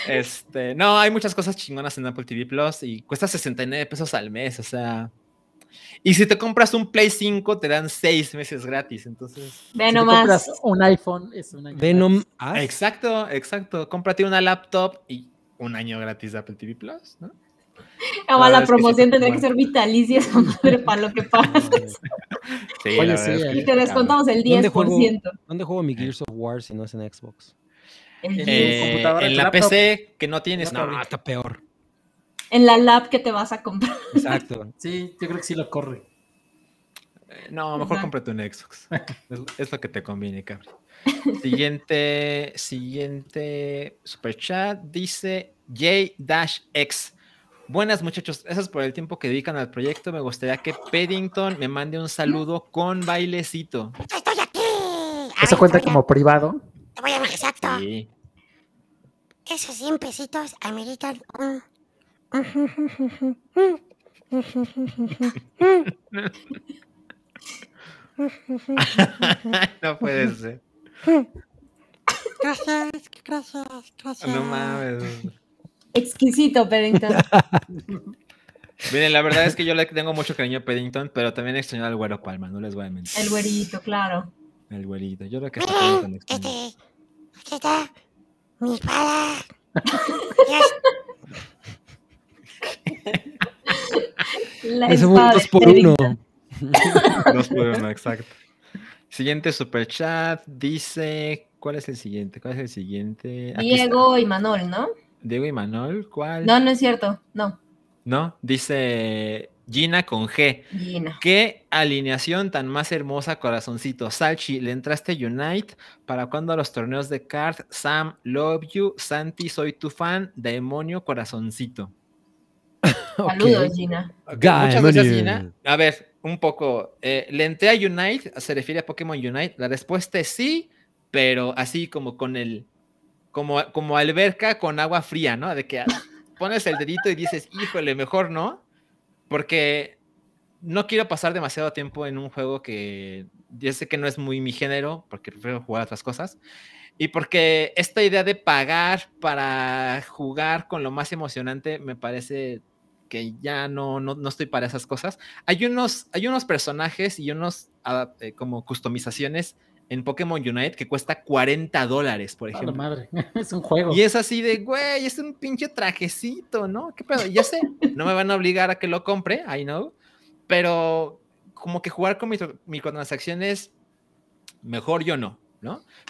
Este, no, hay muchas cosas chingonas en Apple TV Plus y cuesta 69 pesos al mes, o sea. Y si te compras un Play 5, te dan 6 meses gratis. Entonces, Ve Si te compras un iPhone, es un año Venom gratis. As. exacto, exacto. Cómprate una laptop y un año gratis de Apple TV Plus, ¿no? Ahora La promoción tendría que ser vitalicia esa madre para lo que pagas. Sí, Oye, la sí, verdad es que eh. Y te descontamos el ¿Dónde juego? 10%. ¿Dónde juego mi Gears of War si no es en Xbox? 10. Eh, en la laptop. PC que no tienes, No, no. está peor. En la lab que te vas a comprar. Exacto. Sí, yo creo que sí lo corre. Eh, No, mejor Ajá. cómprate un Xbox. Es, es lo que te conviene, cabrón. Siguiente, siguiente super chat dice J-X. Buenas muchachos, gracias por el tiempo que dedican al proyecto. Me gustaría que Paddington me mande un saludo con bailecito. Estoy aquí. A Eso ver, cuenta a- como privado. Te voy a exacto. Sí. Esos 100 pesitos ameritan un. no puede ser. Gracias, gracias, gracias. No mames. Exquisito, Paddington. Miren, la verdad es que yo le tengo mucho cariño a Paddington, pero también extraño al güero Palma, no les voy a mentir. El güerito, claro. El güerito. Yo creo que está Miren, este. Aquí está. Mi espada. Yes. La Ese espada dos de por uno. Dos por uno, exacto. Siguiente super chat dice. ¿Cuál es el siguiente? ¿Cuál es el siguiente? Aquí está. Diego y Manol, ¿no? Diego y Manuel, ¿cuál? No, no es cierto. No. No, dice Gina con G. Gina. Qué alineación tan más hermosa, corazoncito. Salchi, le entraste a Unite. ¿Para cuándo a los torneos de card? Sam, love you. Santi, soy tu fan. Demonio, corazoncito. Saludos. Gina. Muchas gracias. Gina. A ver, un poco. eh, ¿Le entré a Unite? ¿Se refiere a Pokémon Unite? La respuesta es sí, pero así como con el. Como, como alberca con agua fría, ¿no? De que pones el dedito y dices, híjole, mejor no. Porque no quiero pasar demasiado tiempo en un juego que yo sé que no es muy mi género, porque prefiero jugar otras cosas. Y porque esta idea de pagar para jugar con lo más emocionante me parece que ya no, no, no estoy para esas cosas. Hay unos, hay unos personajes y unos ah, eh, como customizaciones en Pokémon Unite que cuesta 40 dólares, por ejemplo. madre. Es un juego. Y es así de, güey, es un pinche trajecito, ¿no? ¿Qué pedo? Ya sé, no me van a obligar a que lo compre, I know, pero como que jugar con micro- microtransacciones, mejor yo no,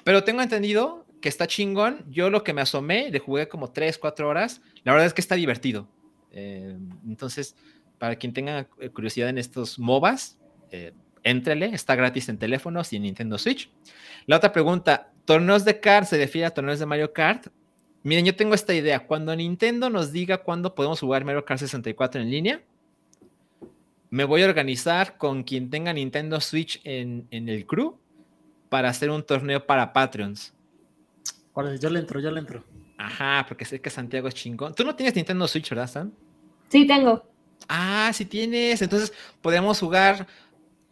Pero tengo entendido que está chingón. Yo lo que me asomé, le jugué como 3, 4 horas, la verdad es que está divertido. Eh, entonces, para quien tenga eh, curiosidad en estos MOBAs, eh, está gratis en teléfonos y en Nintendo Switch. La otra pregunta, ¿torneos de kart se refiere a torneos de Mario Kart? Miren, yo tengo esta idea. Cuando Nintendo nos diga cuándo podemos jugar Mario Kart 64 en línea, me voy a organizar con quien tenga Nintendo Switch en, en el crew para hacer un torneo para Patreons. Órale, yo le entro, yo le entro. Ajá, porque sé que Santiago es chingón. Tú no tienes Nintendo Switch, ¿verdad, Sam? Sí, tengo. Ah, sí tienes. Entonces podríamos jugar.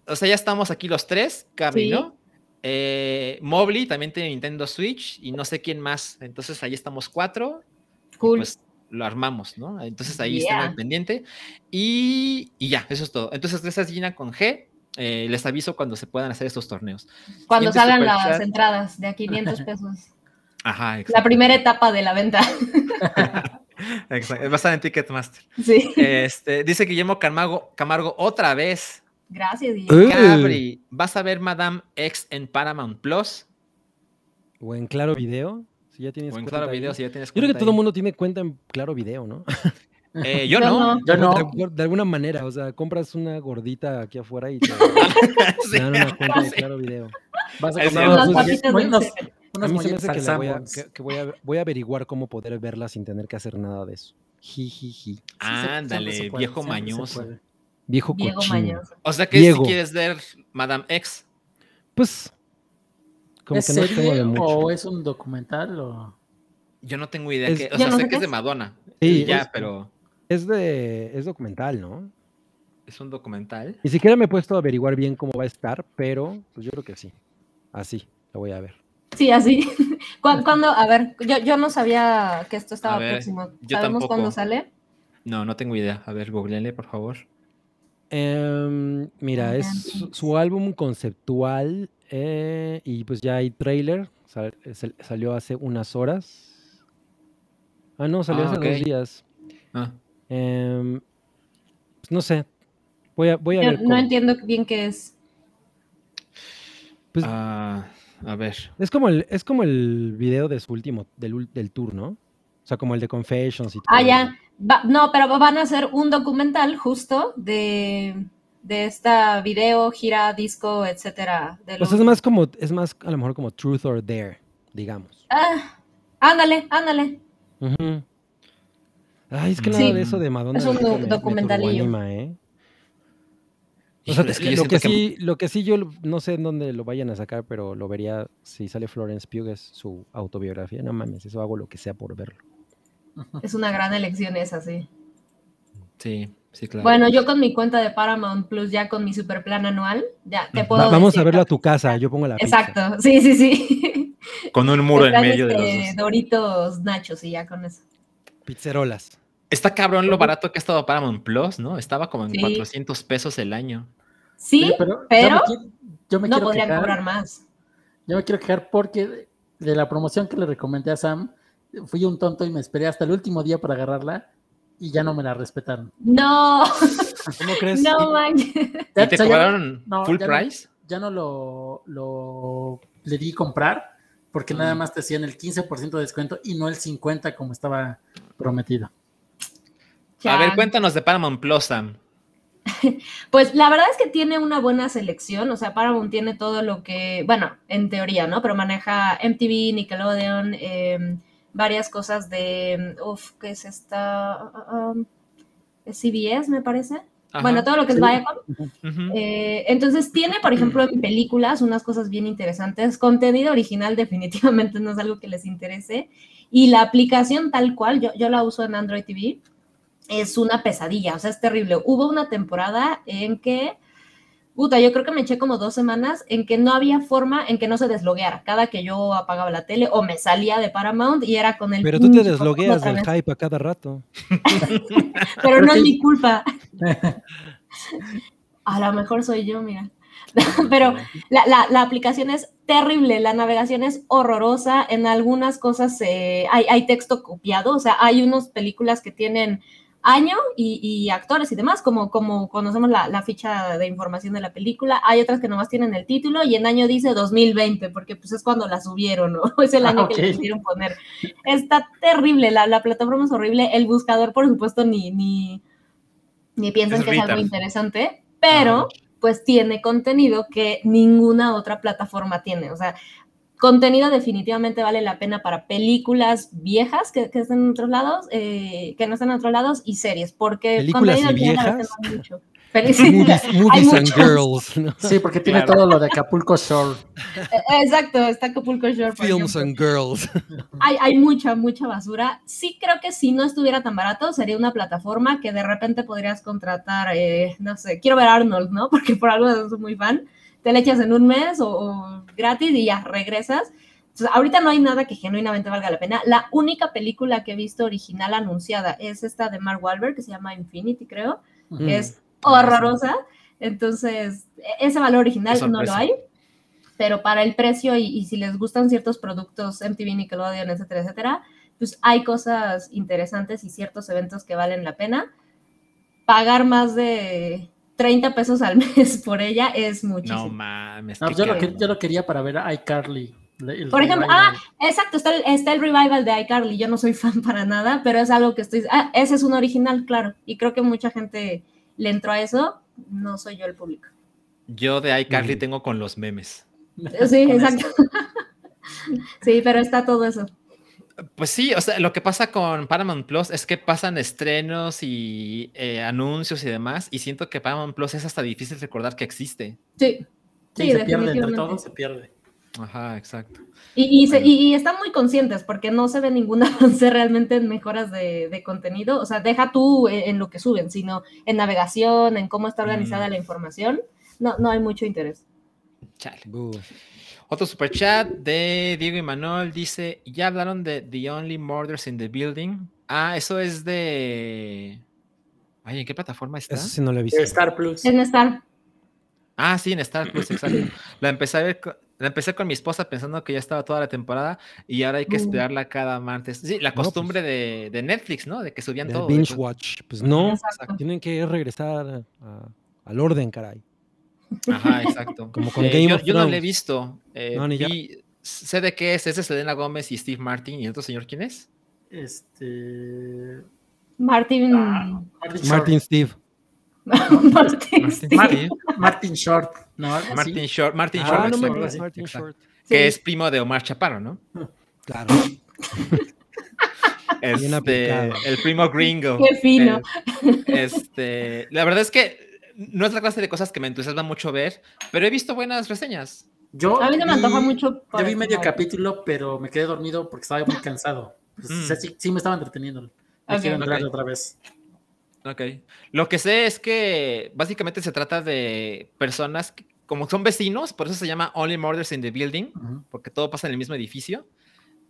O sea, ya estamos aquí los tres, Cabri, ¿no? Eh, Mobley también tiene Nintendo Switch y no sé quién más. Entonces ahí estamos cuatro. Cool. Pues lo armamos, ¿no? Entonces ahí está el pendiente. Y, y, ya, eso es todo. Entonces, gracias Gina con G. Eh, les aviso cuando se puedan hacer estos torneos. Cuando salgan las entradas de a 500 pesos. Ajá, exacto. La primera etapa de la venta. exacto. Va a estar en Ticketmaster. Sí. Este, dice Guillermo Camargo, Camargo otra vez. Gracias, Guillermo. Cabri, ¿vas a ver Madame X en Paramount Plus? ¿O en Claro Video? Si ya tienes o en Claro Video, si ya tienes Yo creo que todo el mundo tiene cuenta en Claro Video, ¿no? Eh, yo, no. Yo no. De, alguna manera, o sea, compras una gordita aquí afuera y te, sí, dan una cuenta de Claro Video. Vas a Es comprar unos, unos- unos A mí se me molletes hace que, la voy, a, Sanborns. que- que voy, a, voy a averiguar cómo poder verla sin tener que hacer nada de eso. Jijiji. Sí, Ándale, puede, viejo mañoso. Viejo Diego cochino. Mañoso. O sea que Diego. si quieres ver Madame X. Pues, como ¿Es que no tengo serie de mucho. o es un documental? O... Yo no tengo idea. Es- que, o sea, no sé sé que qué es de es. Madonna. Sí, ya, es- pero Es de, es documental, ¿no? es un documental. Ni siquiera me he puesto a averiguar bien cómo va a estar, pero pues yo creo que sí. Así, lo voy a ver. Sí, así. ¿Cu- ¿Cuándo? A ver, yo, yo no sabía que esto estaba ver, próximo. yo ¿Sabemos tampoco. cuándo sale? No, no tengo idea. A ver, googleenle, por favor. Em, mira, es su, su álbum conceptual eh, y pues ya hay trailer. sal- sal- salió hace unas horas. Ah, no, salió Ah, hace ok. dos días. Ah, Em, pues, no sé. Voy a, voy a Yo ver. no cómo. entiendo bien qué es. Pues- ah, a ver. Es como el, es como el video de su último, del, del tour, ¿no? O sea, como el de Confessions y todo. Ah, ya. Va- no, pero van a hacer un documental justo de, de esta video, gira, disco, etcétera. de Pues es más como, es más a lo mejor como Truth or Dare, digamos. Ah, ándale, ándale. Ujú. Ay, es que Sí. nada de eso de Madonna. Es un me documentalillo. ¿eh? O sea, Híjole, es que yo lo, que que- sí, lo que sí yo no sé en dónde lo vayan a sacar, pero lo vería si sale Florence Pugh, es su autobiografía. No mames, eso hago lo que sea por verlo. Es una gran elección esa, sí. Sí, sí, claro. Bueno, yo con mi cuenta de Paramount Plus, ya con mi super plan anual, ya te puedo Va- vamos a verlo a tu casa, yo pongo la pizza. Exacto, sí, sí, sí. Con un muro en medio de los. Doritos Nachos y ya con eso. Pizzerolas. Está cabrón lo barato que ha estado Paramount Plus, ¿no? Estaba como en Sí. 400 pesos el año. Sí, pero, yo me yo me no quiero podrían quejar- cobrar más. Yo me quiero quejar porque de, de la promoción que le recomendé a Sam, fui un tonto y me esperé hasta el último día para agarrarla y ya no me la respetaron. No, ¿Cómo crees? no manches. Ya- ¿Y te o sea, ya no- cobraron no, full ya no- price? ya no lo, lo le di comprar porque nada más te hacían el 15% de descuento y no el 50% como estaba prometido. A ver, cuéntanos de Paramount Plus, Sam. Pues la verdad es que tiene una buena selección, o sea, Paramount tiene todo lo que, bueno, en teoría, ¿no? Pero maneja MTV, Nickelodeon, eh, varias cosas de, uff, ¿qué es esta? Um, ¿es CBS, me parece. Ajá. Bueno, todo lo que es Sí. Viacom. Eh, entonces tiene, por ejemplo, en películas unas cosas bien interesantes. Contenido original definitivamente no es algo que les interese. Y la aplicación tal cual, yo, yo la uso en Android TV, es una pesadilla, o sea, es terrible. Hubo una temporada en que, puta, yo creo que me eché como dos semanas en que no había forma en que no se deslogueara. Cada que yo apagaba la tele o me salía de Paramount y era con el... Pero tú te deslogueas del hype a cada rato. Pero no es mi culpa. A lo mejor soy yo, mira. Pero la, la- la aplicación es terrible, la navegación es horrorosa, en algunas cosas eh, hay, hay texto copiado, o sea, hay unas películas que tienen año y, y actores y demás, como, como conocemos la, la ficha de información de la película, hay otras que nomás tienen el título y en año dice 2020, porque pues es cuando la subieron, ¿no? Es el Ah, año que le quisieron poner. Está terrible, la, la plataforma es horrible, el buscador por supuesto ni, ni, ni piensan Es que es algo interesante, pero pues tiene contenido que ninguna otra plataforma tiene. O sea, contenido definitivamente vale la pena para películas viejas que, que están en otros lados, eh, que no están en otros lados, y series, porque ¿Películas contenido y original a veces viejas? no hay mucho. Movies, and Girls. Sí, porque tiene todo lo de Acapulco Shore. E, exacto, está Acapulco Shore. Films and Girls. Hay, hay mucha, mucha basura. Sí creo que si no estuviera tan barato, sería una plataforma que de repente podrías contratar, eh, no sé, quiero ver Arnold, ¿no? Porque por algo soy muy fan. Te le echas en un mes o, gratis y ya regresas. Entonces, ahorita no hay nada que genuinamente valga la pena. La única película que he visto original anunciada es esta de Mark Wahlberg, que se llama Infinity, creo, que es horrorosa. Entonces, e-, ese valor original no lo hay. Pero para el precio y, si les gustan ciertos productos, MTV, Nickelodeon, etcétera, etcétera, pues hay cosas interesantes y ciertos eventos que valen la pena. Pagar más de 30 pesos al mes por ella es muchísimo. No mames. yo, lo yo, lo quería para ver a iCarly. Por ejemplo, ah, exacto, está el, está el, revival de iCarly. Yo no soy fan para nada, pero es algo que estoy. Ah, ese es un original, claro. Y creo que mucha gente le entró a eso, no soy yo el público. Yo de iCarly tengo con los memes. Sí, exacto. sí, pero está todo eso. Pues sí, o sea, lo que pasa con Paramount Plus es que pasan estrenos y eh, anuncios y demás, y siento que Paramount Plus es hasta difícil recordar que existe. Sí, sí, se pierde, entre todo se pierde. Ajá, exacto. Y, y, están muy conscientes porque no se ve ningún avance realmente en mejoras de, contenido. O sea, deja tú en, lo que suben, sino en navegación, en cómo está organizada mm. la información. No, no hay mucho interés. Chale. Otro super chat de Diego y Manuel dice: Ya hablaron de The Only Murders in the Building. Ah, eso es de. Ay, ¿en qué plataforma está? Eso sí no lo he visto. Star Plus. En Star. Ah, sí, en Star Plus, exacto. La empecé a ver la empecé con mi esposa pensando que ya estaba toda la temporada y ahora hay que mm. esperarla cada martes. Sí, la pues costumbre de, Netflix, ¿no? De que subían todo. Binge watch. Pues no, tienen que regresar al orden, caray. Ajá, exacto. Como con eh, yo, no le he visto. Eh, sé de qué es. Ese es Selena Gómez y Steve Martin. ¿Y el otro señor quién es? Este. Martin. Ah, Martin Steve. Martin, Short. Martin Short. Martin ah, Short. Que es primo de Omar Chaparro, ¿no? Claro. Este, el primo gringo. Qué fino. Este, la verdad es que no es la clase de cosas que me entusiasma mucho ver, pero he visto buenas reseñas. Yo a mí me antoja mucho. Yo vi medio capítulo, pero me quedé dormido porque estaba muy cansado. Pues, mm. sí, me estaba entreteniendo. quiero entrar otra vez. Ok. Lo que sé es que básicamente se trata de personas que, como son vecinos, por eso se llama Only Murders in the Building, porque todo pasa en el mismo edificio,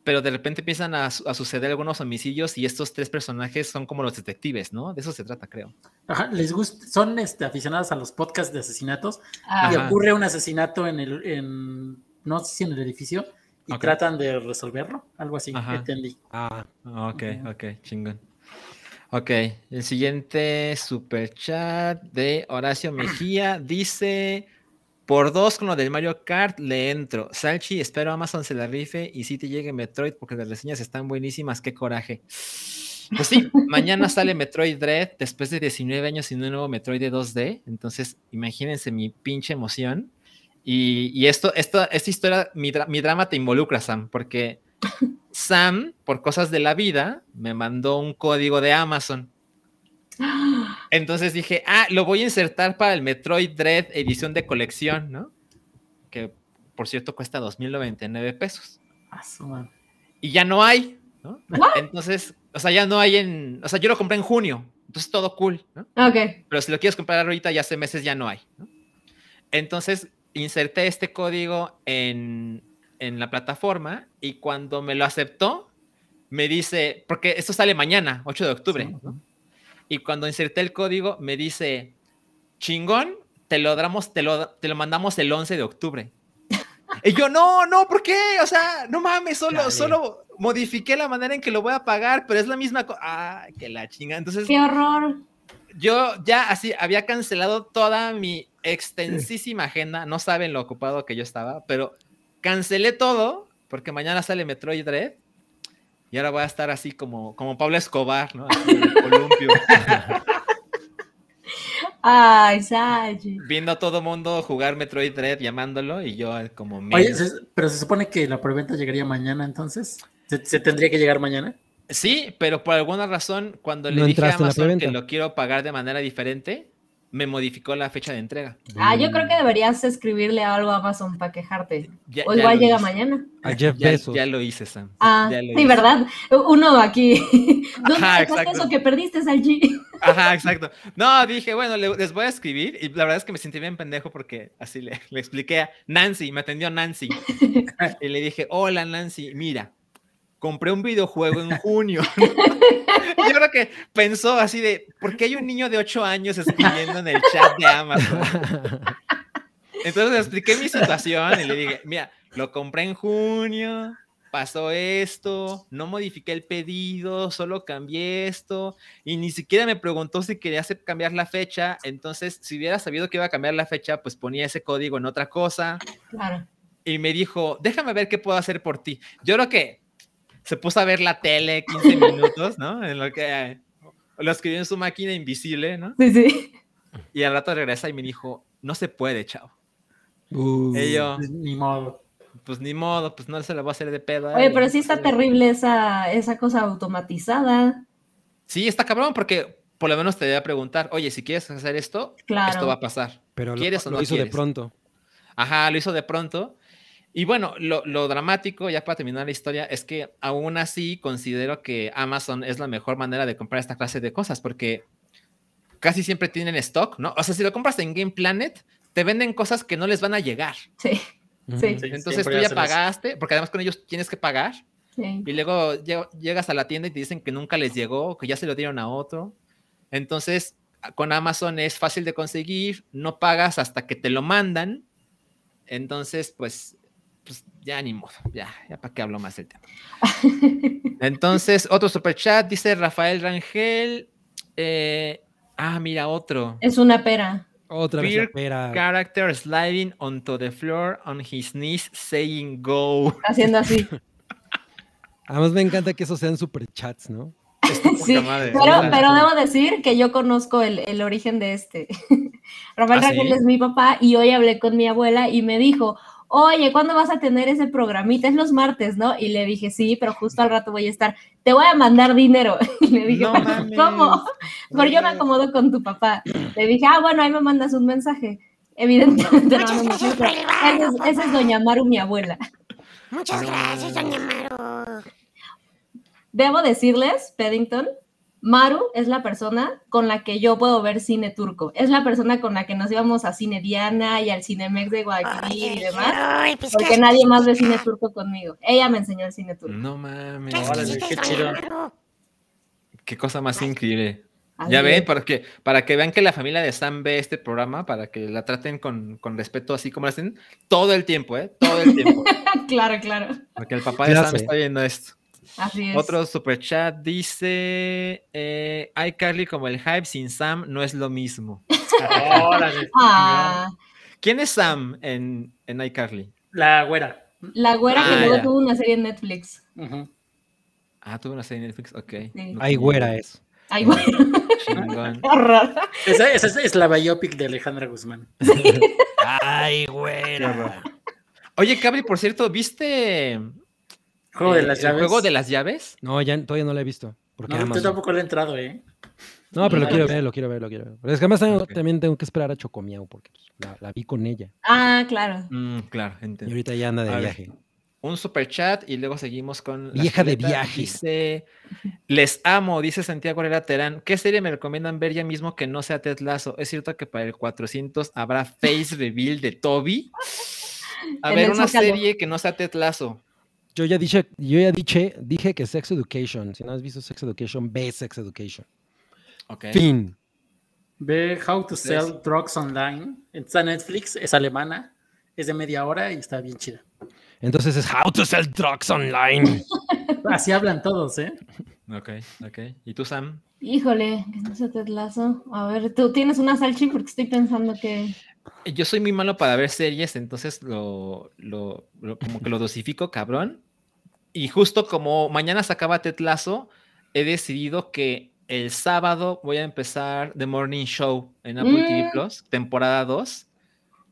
pero de repente empiezan a, suceder algunos homicidios y estos tres personajes son como los detectives, ¿no? De eso se trata, creo. Ajá, les gusta, son este, aficionados a los podcasts de asesinatos y ocurre un asesinato en el, en, no sé si en el edificio, y tratan de resolverlo, algo así, entendí. Ah, ok, ok, chingón. Ok, el siguiente super chat de Horacio Mejía dice: Por dos con lo del Mario Kart le entro. Salchi, espero Amazon se la rife y si te llegue Metroid porque las reseñas están buenísimas. Qué coraje. Pues sí, mañana sale Metroid Dread después de 19 años sin un nuevo Metroid de 2D. Entonces, imagínense mi pinche emoción. Y, esto, esto, esta historia, mi, mi drama te involucra, Sam, porque Sam, por cosas de la vida, me mandó un código de Amazon. Entonces dije, ah, lo voy a insertar para el Metroid Dread edición de colección, ¿no? Que por cierto cuesta 2.099 pesos. Y ya no hay, ¿no? Entonces, o sea, ya no hay en, o sea, yo lo compré en junio, entonces todo cool, ¿no? Ok. Pero si lo quieres comprar ahorita, ya hace meses ya no hay, ¿no? Entonces, inserté este código en, en la plataforma y cuando me lo aceptó, me dice, porque esto sale mañana, 8 de octubre, y cuando inserté el código, me dice, chingón, te lo, damos, te lo, te lo mandamos el 11 de octubre. y yo, no, no, ¿por qué? O sea, no mames, solo, solo modifiqué la manera en que lo voy a pagar, pero es la misma cosa. Ah, que la chinga. Entonces. ¡Qué horror! Yo ya así había cancelado toda mi extensísima agenda. No saben lo ocupado que yo estaba, pero cancelé todo porque mañana sale Metroid Dread y ahora voy a estar así como, como Pablo Escobar, ¿no? columpio. Ay, Saji. Viendo a todo mundo jugar Metroid Dread, llamándolo, y yo como... Oye, pero se supone que la preventa llegaría mañana, entonces. ¿Se, tendría que llegar mañana? Sí, pero por alguna razón, cuando le dije a Amazon que lo quiero pagar de manera diferente, me modificó la fecha de entrega. Ah, yo creo que deberías escribirle algo a Amazon para quejarte. o igual llega mañana. A Jeff Ya, Bezos. ya lo hice, Sam. Ah, Ya lo sí, hice. ¿verdad? Uno aquí. ¿Dónde Ajá, sacaste exacto. eso que perdiste, Salchi? Ajá, exacto. No, dije, bueno, le- les voy a escribir y la verdad es que me sentí bien pendejo porque así le, le expliqué a Nancy, me atendió Nancy. y le dije, hola Nancy, mira, compré un videojuego en junio. Yo creo que pensó así de, ¿por qué hay un niño de 8 años escribiendo en el chat de Amazon? Entonces le expliqué mi situación y le dije, mira, lo compré en junio, pasó esto, no modifiqué el pedido, solo cambié esto y ni siquiera me preguntó si quería hacer cambiar la fecha. Entonces, si hubiera sabido que iba a cambiar la fecha, pues ponía ese código en otra cosa Claro. y me dijo, déjame ver qué puedo hacer por ti. Yo creo que se puso a ver la tele 15 minutos, ¿no? En lo que eh, lo escribió en su máquina invisible, ¿no? Sí, sí. Y al rato regresa y me dijo, no se puede, chavo. Uh, Y yo, Ni modo. pues ni modo, pues no se lo voy a hacer de pedo. Oye, él". pero sí está terrible esa, esa cosa automatizada. Sí, está cabrón porque por lo menos te voy a preguntar, oye, si quieres hacer esto, Claro. esto va a pasar. pero lo, ¿Quieres o lo no hizo de pronto. Ajá, lo hizo de pronto. Y bueno, lo, lo dramático, ya para terminar la historia, es que aún así considero que Amazon es la mejor manera de comprar esta clase de cosas, porque casi siempre tienen stock, ¿no? O sea, si lo compras en Game Planet, te venden cosas que no les van a llegar. Sí, sí, Entonces tú ya pagaste, porque además con ellos tienes que pagar, sí. y luego lle- llegas a la tienda y te dicen que nunca les llegó, que ya se lo dieron a otro. Entonces, con Amazon es fácil de conseguir, no pagas hasta que te lo mandan. Entonces, pues ya ni modo, ya, ya para qué hablo más del tema. Entonces, otro super chat, dice Rafael Rangel. eh, ah, mira, otro. Es una pera. Otra vez la Beer pera. Character sliding onto the floor on his knees saying go. Haciendo así. Además me encanta que esos sean superchats, ¿no? Sí, madre. pero, pero debo decir que yo conozco el, el origen de este. Rafael ¿Ah, Rangel sí? es mi papá y hoy hablé con mi abuela y me dijo, oye, ¿cuándo vas a tener ese programita? Es los martes, ¿no? Y le dije, sí, pero justo al rato voy a estar, te voy a mandar dinero. Y le dije, No "¿Pero mames. ¿cómo? Porque yo me acomodo con tu papá. Le dije, ah, bueno, ahí me mandas un mensaje. Evidentemente, no, no, no, esa es, es Doña Maru, mi abuela. Muchas gracias, doña Maru. Debo decirles, Paddington, Maru es la persona con la que yo puedo ver cine turco. Es la persona con la que nos íbamos a Cine Diana y al Cinemex de Guadalquivir y demás. Ay, pues, Porque ¿qué- nadie más ve cine turco conmigo. Ella me enseñó el cine turco. No mames. qué Órale, chido. Qué cosa más increíble. Así Ya ven, para que, para que vean que la familia de Sam ve este programa, para que la traten con, con respeto, así como lo hacen todo el tiempo, ¿eh? Todo el tiempo. claro, claro. Porque el papá de. Sam está viendo esto. Así es. Otro super chat dice: eh, iCarly como el hype sin Sam no es lo mismo. Órale. Ah, ¿Quién es Sam en, en iCarly? La güera. la güera que Ah, luego ya. tuvo una serie en Netflix. Ah, tuve una serie en Netflix, ok. Sí. No Ay, güera es. Ay, Chingón. horror. Esa, esa es, es la biopic de Alejandra Guzmán. Ay, güera. Oye, Cabri, por cierto, ¿viste Juego de eh, las el llaves. juego de las llaves? No, ya todavía no la he visto. Porque No, yo tampoco le he entrado, ¿eh? No, pero lo No, quiero no. ver, lo quiero ver, lo quiero ver. Pero es que además también tengo que esperar a Chocomiao porque pues, la, la vi con ella. Ah, claro. Mm, claro, Y entiendo. ahorita ya anda de A ver. viaje. un super chat y luego seguimos con. Vieja de viaje. Dice: Les amo, dice Santiago Herrera Terán. ¿Qué serie me recomiendan ver ya mismo que no sea Ted Lasso? ¿Es cierto que para el 400 habrá face reveal de Toby? A ver, una serie que no sea Ted Lasso. Yo ya dije, yo ya dije, dije que Sex Education. Si no has visto Sex Education, ve Sex Education. Ok. Fin. Ve How to Tres. Sell Drugs Online. Está en Netflix, es alemana, es de media hora y está bien chida. Entonces es How to Sell Drugs Online. Así hablan todos, ¿eh? Ok, ok. ¿Y tú, Sam? Híjole, que no se te lazo. A ver, tú tienes una salchi porque estoy pensando que. Yo soy muy malo para ver series, entonces lo, lo- lo- como que lo dosifico, cabrón. Y justo como mañana se acaba Ted Lasso, he decidido que el sábado voy a empezar The Morning Show en Apple TV Mm. Plus, temporada 2,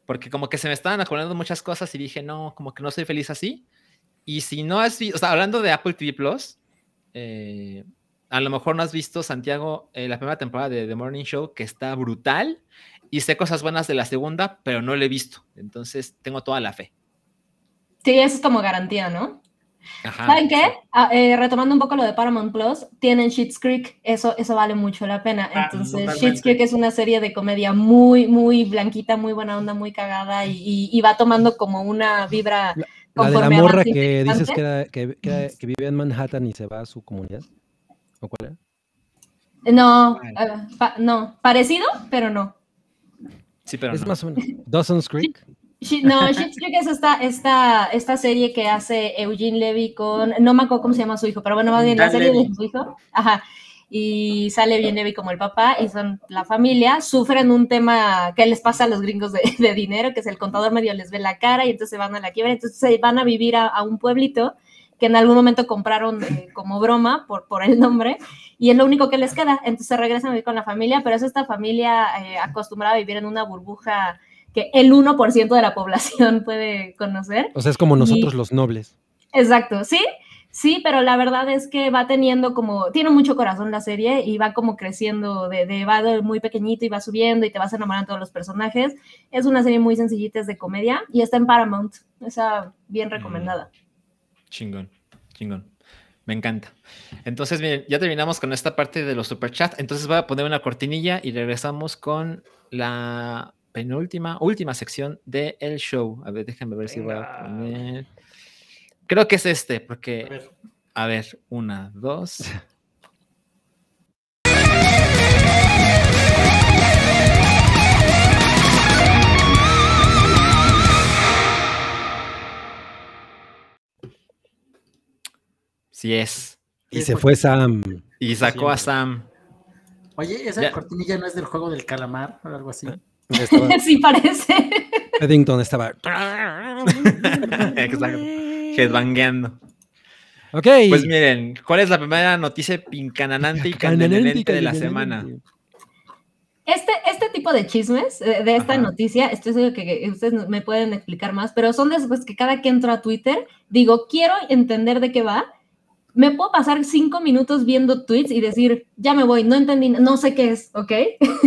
porque como que se me estaban acumulando muchas cosas y dije, no, como que no soy feliz así. Y si no has visto, o sea, hablando de Apple TV Plus, eh, a lo mejor no has visto, Santiago, eh, la primera temporada de The Morning Show, que está brutal, y sé cosas buenas de la segunda, pero no la he visto. Entonces, tengo toda la fe. Sí, eso es como garantía, ¿no? ¿Saben qué? Ah, eh, retomando un poco lo de Paramount Plus, tienen Sheets Creek, eso, eso vale mucho la pena. Ah, Entonces, Sheets Creek es una serie de comedia muy, muy blanquita, muy buena onda, muy cagada y, va tomando como una vibra. La, de la morra que dices que, que, vive en Manhattan y se va a su comunidad. ¿O cuál era? No, eh, no, parecido, pero no. Sí, pero es más o menos. Dawson's Creek no, Creek es esta, esta, esta serie que hace Eugene Levy con, no me acuerdo cómo se llama su hijo, pero bueno, más bien la serie de su hijo. Ajá. Y sale Eugene Levy como el papá y son la familia. Sufren un tema que les pasa a los gringos de, dinero, que es el contador medio les ve la cara y entonces se van a la quiebra. Entonces se van a vivir a, un pueblito que en algún momento compraron eh, como broma por, por el nombre y es lo único que les queda. Entonces regresan a vivir con la familia, pero es esta familia eh, acostumbrada a vivir en una burbuja que el 1% de la población puede conocer. O sea, es como nosotros los nobles. Exacto, sí, sí, pero la verdad es que va teniendo como, tiene mucho corazón la serie y va como creciendo de, de va muy pequeñito y va subiendo y te vas enamorando de todos los personajes. Es una serie muy sencillita, es de comedia y está en Paramount, esa bien recomendada. Chingón, chingón. Me encanta. Entonces, miren, ya terminamos con esta parte de los superchats. Entonces voy a poner una cortinilla y regresamos con la penúltima, última sección del el show. A ver, déjenme ver si voy a poner. Creo que es este, porque. A ver, una, dos. Sí es. Y se fue Sam. Y sacó a Sam. Oye, esa cortinilla no es del juego del calamar o algo así. sí, parece. Eddington estaba. Exacto. Headbangueando. Ok. Pues miren, ¿cuál es la primera noticia pincananante y candelente de la semana? Este, este tipo de chismes, eh, de esta noticia, estoy seguro que ustedes me pueden explicar más, pero son después que cada que entro a Twitter, digo, quiero entender de qué va, me puedo pasar cinco minutos viendo tweets y decir, ya me voy, no entendí, no sé qué es, ¿ok?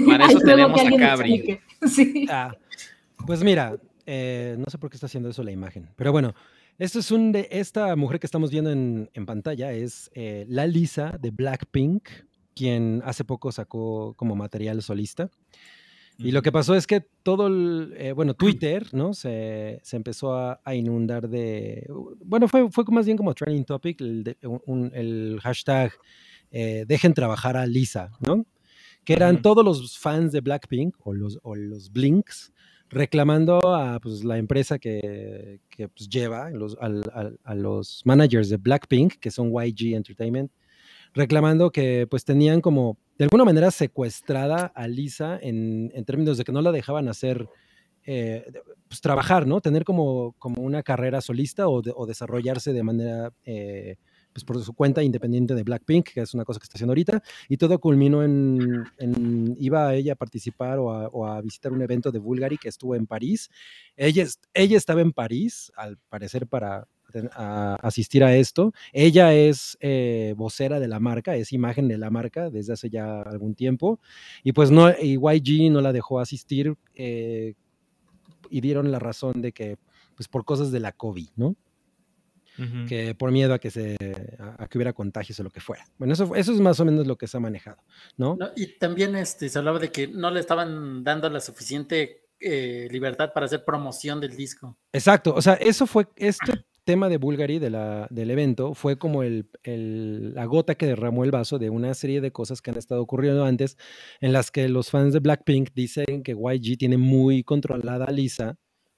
Para eso tenemos a Cabri. Sí. Ah, pues mira, eh, no sé por qué está haciendo eso la imagen, pero bueno, esto es un de esta mujer que estamos viendo en, pantalla es eh, la Lisa de Blackpink, quien hace poco sacó como material solista. Y lo que pasó es que todo el, eh, bueno, Twitter, ¿no? Se, se empezó a, inundar de, bueno, fue, fue más bien como trending topic, el, el hashtag dejen trabajar a Lisa, ¿no? Que eran todos los fans de Blackpink o los, o los Blinks reclamando a pues, la empresa que, que pues, lleva los, a los managers de Blackpink, que son YG Entertainment, reclamando que pues tenían como de alguna manera secuestrada a Lisa en, en términos de que no la dejaban hacer, eh, pues trabajar, ¿no? Tener como, como una carrera solista o, o desarrollarse de manera eh, pues por su cuenta independiente de Blackpink, que es una cosa que está haciendo ahorita, y todo culminó en, iba ella a participar o a, visitar un evento de Bulgari que estuvo en París. Ella, ella estaba en París, al parecer para asistir a esto. Ella es eh, vocera de la marca, es imagen de la marca desde hace ya algún tiempo, y pues no, y YG no la dejó asistir eh, y dieron la razón de que, pues por cosas de la COVID, ¿no? Que por miedo a que se a, que hubiera contagios o lo que fuera. Bueno, eso, eso es más o menos lo que se ha manejado, ¿no? y también este, se hablaba de que no le estaban dando la suficiente eh, libertad para hacer promoción del disco. Exacto, o sea, eso fue, este tema de Bulgari de la, del evento fue como el, el, la gota que derramó el vaso de una serie de cosas que han estado ocurriendo antes, en las que los fans de Blackpink dicen que YG tiene muy controlada a Lisa,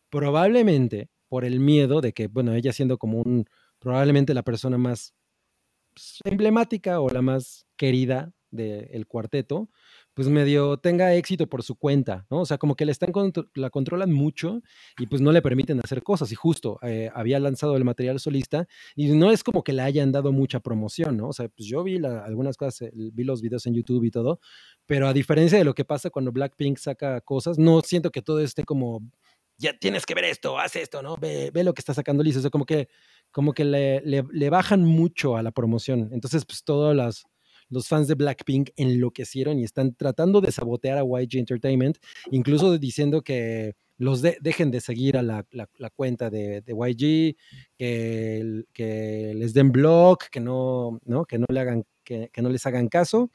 probablemente por el miedo de que, bueno, ella siendo como un, probablemente la persona más pues, emblemática o la más querida del cuarteto, pues medio tenga éxito por su cuenta, ¿no? O sea, como que la, están, la controlan mucho y pues no le permiten hacer cosas. Y justo eh, había lanzado el material solista y no es como que le hayan dado mucha promoción, ¿no? O sea, pues yo vi algunas cosas, eh, vi los videos en YouTube y todo, pero a diferencia de lo que pasa cuando Blackpink saca cosas, no siento que todo esté como ya tienes que ver esto, haz esto, ¿no? Ve, ve lo que está sacando Lisa. O sea, como que, como que le, le, bajan mucho a la promoción. Entonces, pues todos las, los fans de Blackpink enloquecieron y están tratando de sabotear a YG Entertainment, incluso diciendo que los dejen de seguir a la, cuenta de, YG, que, que, les den blog, que no, ¿no? Que no le hagan, que, no les hagan caso,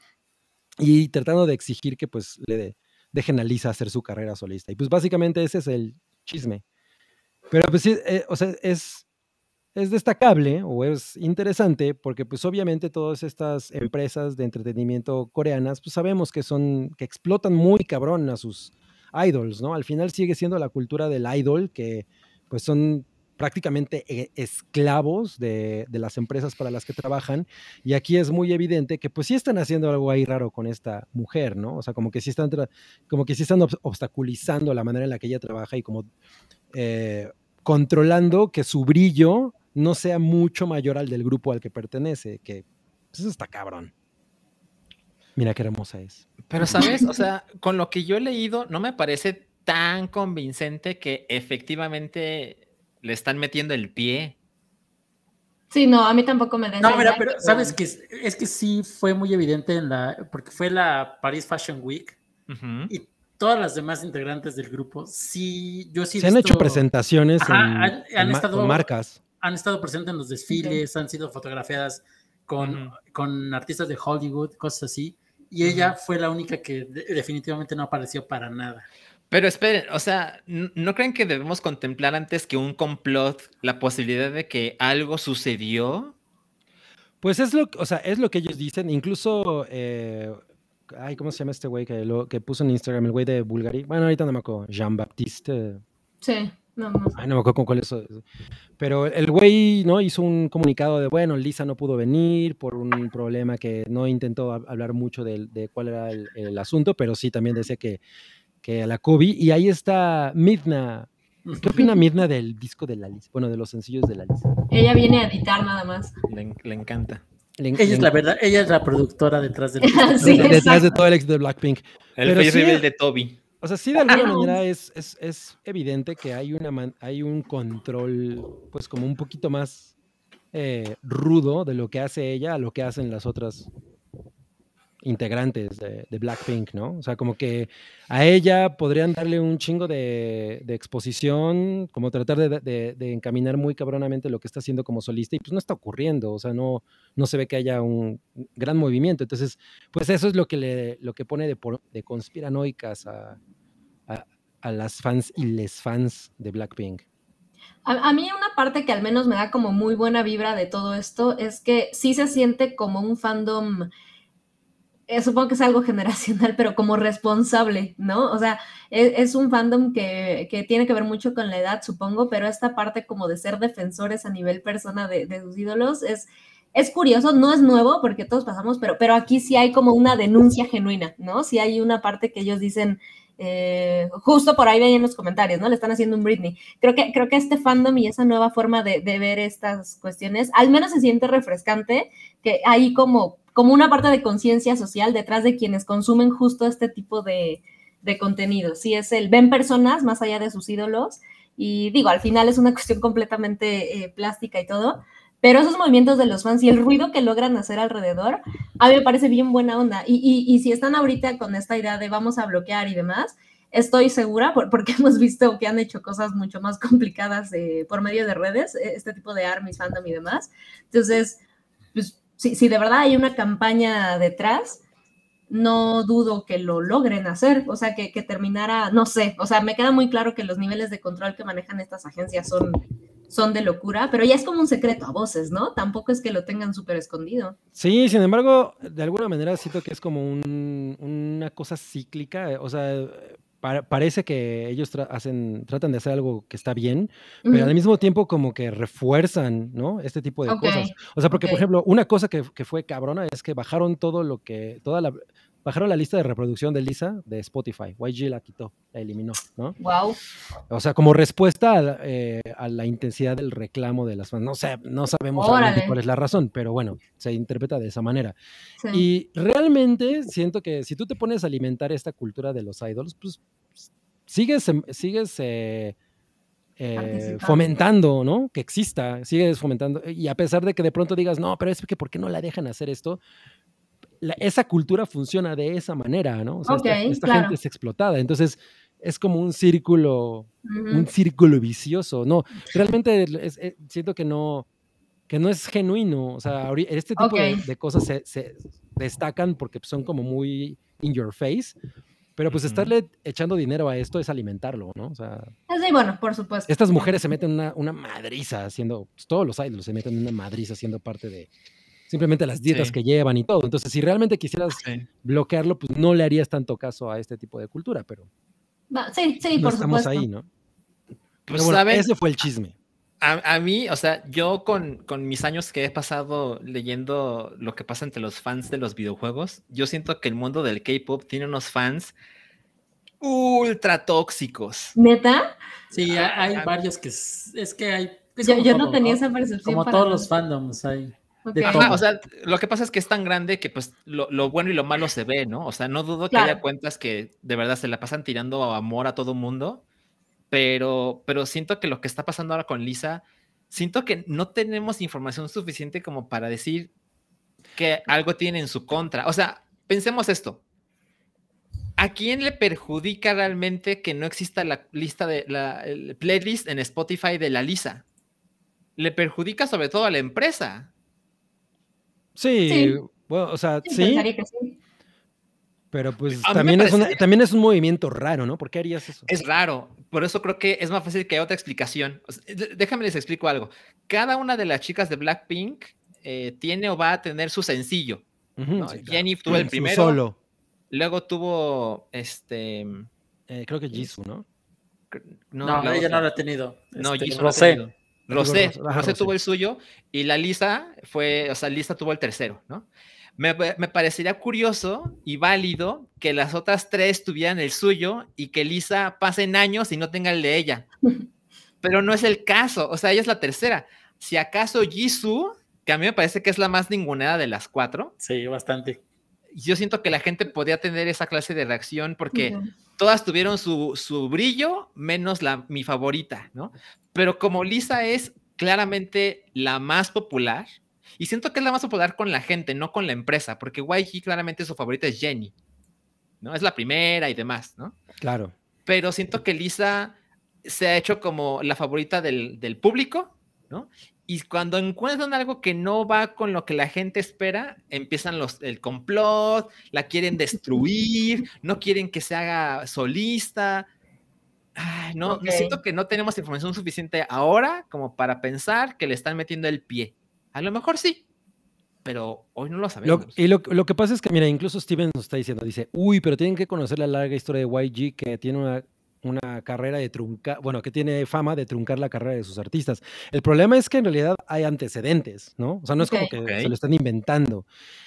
y tratando de exigir que pues le dejen a Lisa hacer su carrera solista. Y pues básicamente ese es el chisme. Pero pues sí, eh, o sea, es, es destacable o es interesante porque pues obviamente todas estas empresas de entretenimiento coreanas pues sabemos que son, que explotan muy cabrón a sus idols, ¿no? Al final sigue siendo la cultura del idol que pues son prácticamente e, esclavos de, las empresas para las que trabajan y aquí es muy evidente que pues sí están haciendo algo ahí raro con esta mujer, ¿no? O sea, como que sí están, como que sí están obstaculizando la manera en la que ella trabaja y como eh, controlando que su brillo no sea mucho mayor al del grupo al que pertenece, que pues, eso está cabrón. Mira qué hermosa es. Pero, ¿sabes? O sea, con lo que yo he leído, no me parece tan convincente que efectivamente le están metiendo el pie. Sí, no, a mí tampoco me da No, mira, pero sabes que es, que sí fue muy evidente en la, porque fue la Paris Fashion Week y todas las demás integrantes del grupo, sí, yo sí. Se han hecho presentaciones en, estado, marcas han estado presentes en los desfiles, han sido fotografiadas con, con, artistas de Hollywood, cosas así. Y ella fue la única que definitivamente no apareció para nada. Pero esperen, o sea, ¿no creen que debemos contemplar antes que un complot la posibilidad de que algo sucedió? Pues es lo, o sea, es lo que ellos dicen. Incluso, eh, ay, ¿cómo se llama este güey que, lo, que puso en Instagram, el güey de Bulgari? Bueno, ahorita no me acuerdo, Jean-Baptiste. Sí. No, no. Ay, no me acuerdo con cuál es. Pero el güey, ¿no? Hizo un comunicado de, bueno, Lisa no pudo venir por un problema que no intentó hablar mucho de, cuál era el, asunto, pero sí también decía que, que a la COVID. Y ahí está Midna. ¿Qué opina Midna del disco de la Lisa? Bueno, de los sencillos de la Lisa. Ella viene a editar nada más. Le, encanta. ella es la verdad, ella es la productora detrás del sí, detrás de todo el ex de Blackpink. El face de Toby. O sea, sí, de alguna manera es, es, evidente que hay, una hay un control, pues como un poquito más eh, rudo de lo que hace ella a lo que hacen las otras integrantes de, Blackpink, ¿no? O sea, como que a ella podrían darle un chingo de, exposición, como tratar de, encaminar muy cabronamente lo que está haciendo como solista y pues no está ocurriendo, o sea, no, no se ve que haya un gran movimiento. Entonces, pues eso es lo que, lo que pone de, conspiranoicas a, a, las fans y les fans de Blackpink. A, a, mí una parte que al menos me da como muy buena vibra de todo esto es que sí se siente como un fandom eh, supongo que es algo generacional, pero como responsable, ¿no? O sea, e, es, un fandom que, que, tiene que ver mucho con la edad, supongo, pero esta parte como de ser defensores a nivel persona de, de, sus ídolos es, es curioso, no es nuevo porque todos pasamos, pero, pero aquí sí hay como una denuncia genuina, ¿no? Sí hay una parte que ellos dicen, eh, justo por ahí veía en los comentarios, ¿no? Le están haciendo un Britney. Creo que, creo que este fandom y esa nueva forma de, de ver estas cuestiones, al menos se siente refrescante, que hay como como una parte de conciencia social detrás de quienes consumen justo este tipo de, contenido. Sí, es el ven personas más allá de sus ídolos. Y digo, al final es una cuestión completamente eh, plástica y todo, pero esos movimientos de los fans y el ruido que logran hacer alrededor, a mí me parece bien buena onda. Y, si están ahorita con esta idea de vamos a bloquear y demás, estoy segura, porque hemos visto que han hecho cosas mucho más complicadas eh, por medio de redes, eh, este tipo de armies, fandom y demás. Entonces, pues si, de verdad hay una campaña detrás, no dudo que lo logren hacer, o sea, que, terminara, no sé, o sea, me queda muy claro que los niveles de control que manejan estas agencias son, son de locura, pero ya es como un secreto a voces, ¿no? Tampoco es que lo tengan súper escondido. Sí, sin embargo, de alguna manera siento que es como una cosa cíclica, o sea, parece que ellos hacen, tratan de hacer algo que está bien, pero al mismo tiempo como que refuerzan, ¿no? Este tipo de cosas. O sea, porque, por ejemplo, una cosa que, que, fue cabrona es que bajaron todo lo que, toda la, bajaron la lista de reproducción de Lisa de Spotify. YG la quitó, la eliminó, ¿no? Wow. O sea, como respuesta a, eh, la intensidad del reclamo de las fans. No sé, no sabemos cuál es la razón, pero bueno, se interpreta de esa manera. Y realmente siento que si tú te pones a alimentar esta cultura de los idols, pues sigues, sigues eh, eh, fomentando, ¿no? Que exista, sigues fomentando. Y a pesar de que de pronto digas, no, pero es que ¿por qué no la dejan hacer esto? Esa cultura funciona de esa manera, ¿no? O sea, esta, gente es explotada. Entonces, es como un círculo, un círculo vicioso. No, realmente eh, siento que no, que no es genuino. O sea, este tipo de, cosas se, destacan porque son como muy in your face. Pero pues estarle echando dinero a esto es alimentarlo, ¿no? O sea. Sí, bueno, por supuesto. Estas mujeres se meten una, una madriza haciendo, pues, todos los idols se meten una madriza siendo parte de simplemente las dietas que llevan y todo. Entonces, si realmente quisieras bloquearlo, pues no le harías tanto caso a este tipo de cultura, pero. sí, sí, por estamos ahí, ¿no? Pues, bueno, ese fue el chisme. A, mí, o sea, yo con, con, mis años que he pasado leyendo lo que pasa entre los fans de los videojuegos, yo siento que el mundo del K-pop tiene unos fans ultra tóxicos. ¿Neta? Sí, hay, varios que es, que hay. yo, no tenía esa percepción. Como todos los fandoms hay. O sea, lo que pasa es que es tan grande que pues lo, lo, bueno y lo malo se ve, ¿no? O sea, no dudo que haya cuentas que de verdad se la pasan tirando amor a todo mundo pero, pero siento que lo que está pasando ahora con Lisa, siento que no tenemos información suficiente como para decir que algo tiene en su contra. O sea, pensemos esto. ¿A quién le perjudica realmente que no exista la lista de la playlist en Spotify de la Lisa? Le perjudica sobre todo a la empresa. Sí, Bueno, o sea, sí. Pero pues también es, también es un movimiento raro, ¿no? ¿Por qué harías eso? Es raro. Por eso creo que es más fácil que haya otra explicación. déjame les explico algo. Cada una de las chicas de Blackpink eh, tiene o va a tener su sencillo. Jenny tuvo el primero. Solo. Luego tuvo este. Eh, creo que Jisoo, ¿no? No, ella no lo ha tenido. No, este, Jisoo Rosé. No Rosé. Rosé tuvo el suyo y la Lisa fue, o sea, Lisa tuvo el tercero, ¿no? Me, parecería curioso y válido que las otras tres tuvieran el suyo y que Lisa pasen años y no tenga el de ella. Pero no es el caso, o sea, ella es la tercera. Si acaso Jisoo, que a mí me parece que es la más ningunera de las cuatro. Sí, bastante. Yo siento que la gente podía tener esa clase de reacción porque todas tuvieron su, su brillo, menos la, mi favorita, ¿no? Pero como Lisa es claramente la más popular, y siento que es la más popular con la gente, no con la empresa, porque YG claramente su favorita es Jenny, ¿no? Es la primera y demás, ¿no? Claro. Pero siento que Lisa se ha hecho como la favorita del, público, ¿no? Y cuando encuentran algo que no va con lo que la gente espera, empiezan los, el complot, la quieren destruir, no quieren que se haga solista. no, siento que no tenemos información suficiente ahora como para pensar que le están metiendo el pie. A lo mejor sí, pero hoy no lo sabemos. y lo, que pasa es que, mira, incluso Steven nos está diciendo, dice, uy, pero tienen que conocer la larga historia de YG que tiene una, una carrera de truncar, bueno, que tiene fama de truncar la carrera de sus artistas. El problema es que en realidad hay antecedentes, ¿no? O sea, no es como que se lo están inventando.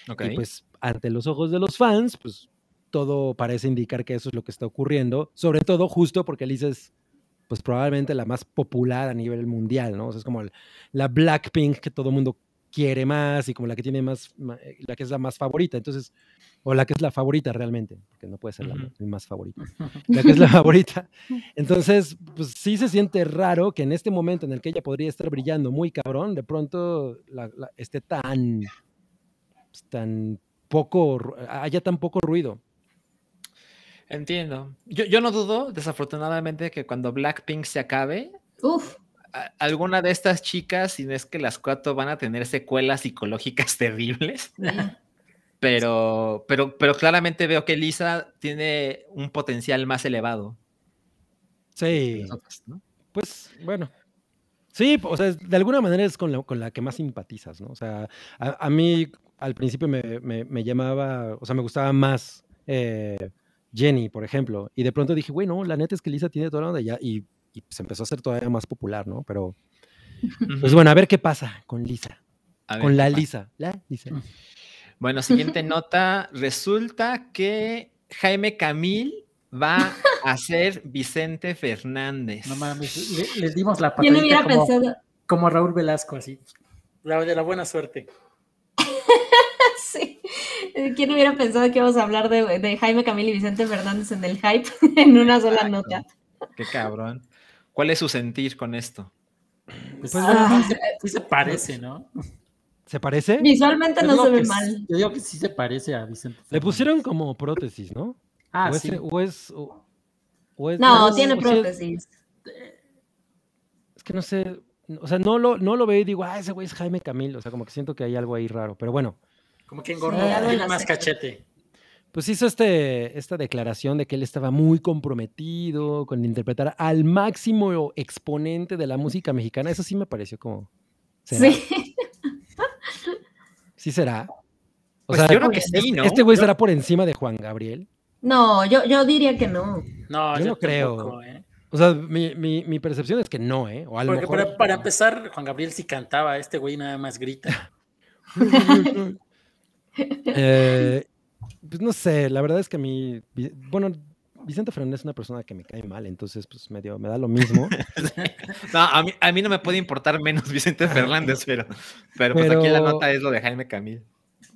Y pues ante los ojos de los fans, pues todo parece indicar que eso es lo que está ocurriendo, sobre todo justo porque Lisa es pues probablemente la más popular a nivel mundial, ¿no? O sea, es como la Blackpink que todo el mundo quiere más y como la que tiene más, eh, la que es la más favorita, entonces, o la que es la favorita realmente, porque no puede ser la, más favorita, la que es la favorita. Entonces, pues sí se siente raro que en este momento en el que ella podría estar brillando muy cabrón, de pronto esté tan, pues, tan poco, haya tan poco ruido. Entiendo. Yo, no dudo, desafortunadamente, que cuando Blackpink se acabe, alguna de estas chicas, si no es que las cuatro van a tener secuelas psicológicas terribles. pero, pero, pero claramente veo que Lisa tiene un potencial más elevado. Sí. Pues bueno. Sí, o sea, de alguna manera es con la, con la que más simpatizas, ¿no? O sea, a, mí al principio me, llamaba, o sea, me gustaba más eh, Jenny, por ejemplo. Y de pronto dije, bueno, la neta es que Lisa tiene toda la onda ya. Y, se empezó a hacer todavía más popular, ¿no? Pero, pues bueno, a ver qué pasa con Lisa. con la Lisa. La Lisa. Bueno, siguiente nota. Resulta que Jaime Camil va a ser Vicente Fernández. No mames, les dimos la patadita Yo no como, pensado. como Raúl Velasco, así. La de la buena suerte. sí. ¿Quién hubiera pensado que íbamos a hablar de, Jaime Camil y Vicente Fernández en el hype en una sola nota? Qué cabrón. ¿Cuál es su sentir con esto? Pues, pues ah. sí, se parece, ¿no? ¿Se parece? Visualmente no se ve mal. Yo digo que sí se parece a Vicente. Le pusieron como prótesis, ¿no? Ah, o sí. o es, o, o es- No, tiene es- prótesis. Es que no sé, o sea, no lo, no lo veo y digo, ah, ese güey es Jaime Camil, o sea, como que siento que hay algo ahí raro, pero bueno, Como que engordó, Sí, más cachete. Pues hizo este, esta declaración de que él estaba muy comprometido con interpretar al máximo exponente de la música mexicana, eso sí me pareció como... ¿será? Sí. ¿Sí será? O Pues sea, yo creo que sí, ¿no? Este güey Yo- estará por encima de Juan Gabriel. No, yo, yo diría que no. No, Yo no creo. tampoco, ¿eh? O sea, mi, mi- mi percepción es que no, ¿eh? O a lo Porque mejor... para, para empezar, Juan Gabriel sí cantaba, este güey nada más grita. Eh, pues no sé, la verdad es que a mí, bueno, Vicente Fernández es una persona que me cae mal, entonces pues medio, me da lo mismo. No, a mí, a mí no me puede importar menos Vicente Fernández, pero, pero, pues aquí la nota es lo de Jaime Camil.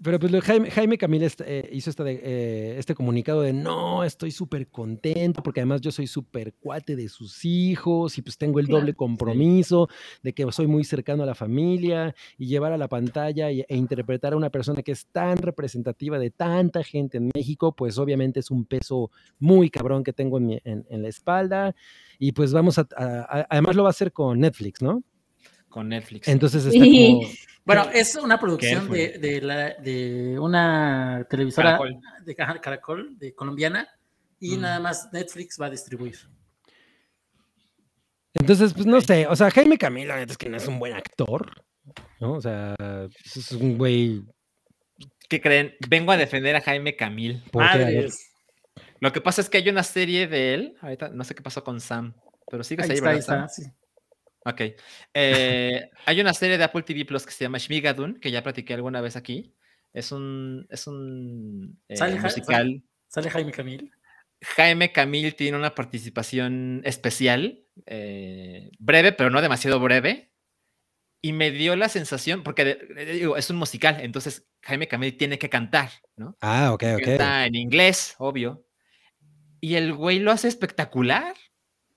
Pero pues Jaime, Jaime Camil eh, hizo este, de- eh, este comunicado de no, estoy súper contento porque además yo soy súper cuate de sus hijos y pues tengo el doble compromiso de que soy muy cercano a la familia y llevar a la pantalla e interpretar a una persona que es tan representativa de tanta gente en México, pues obviamente es un peso muy cabrón que tengo en, mi- en- en la espalda y pues vamos a, a- a- además lo va a hacer con Netflix, ¿no? Con Netflix. Entonces está Sí. como... Bueno, es una producción de, de, la, de una televisora Caracol. de Ca- Caracol, de colombiana, y Mm. nada más Netflix va a distribuir. Entonces, pues no sé, o sea, Jaime Camil, la neta es que no es un buen actor, ¿no? O sea, pues, es un güey. ¿Qué creen? Vengo a defender a Jaime Camil. Lo que pasa es que hay una serie de él. Ahorita no sé qué pasó con Sam, pero sigues Ahí ahí, está, ahí ¿verdad, está, Sam? sí. Ok. Eh, hay una serie de Apple TV Plus que se llama Shmigadun, que ya platiqué alguna vez aquí. Es un, es un eh, Sale Ja- musical. Sale Jaime Camil. Jaime Camil tiene una participación especial, eh, breve, pero no demasiado breve. Y me dio la sensación, porque digo, es un musical, entonces Jaime Camil tiene que cantar, ¿no? Ah, ok, ok. Canta en inglés, obvio. Y el güey lo hace espectacular,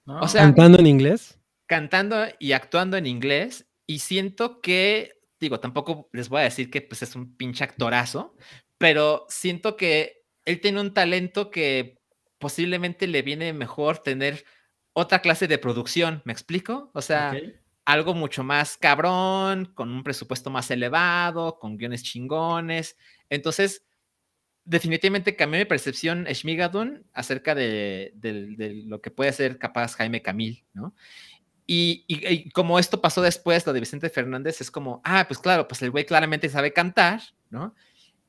¿no? O sea, ¿Cantando en inglés? Cantando y actuando en inglés. Y siento que, digo, tampoco les voy a decir que pues, es un pinche actorazo, pero siento que él tiene un talento que posiblemente le viene mejor tener otra clase de producción, ¿me explico? O sea, Ok. algo mucho más cabrón, con un presupuesto más elevado, con guiones chingones. Entonces, definitivamente cambió mi percepción Shmigadun acerca de, de- de lo que puede ser capaz Jaime Camil, ¿no? Y, y- y como esto pasó después, lo de Vicente Fernández, es como, ah, pues claro, pues el güey claramente sabe cantar, ¿no?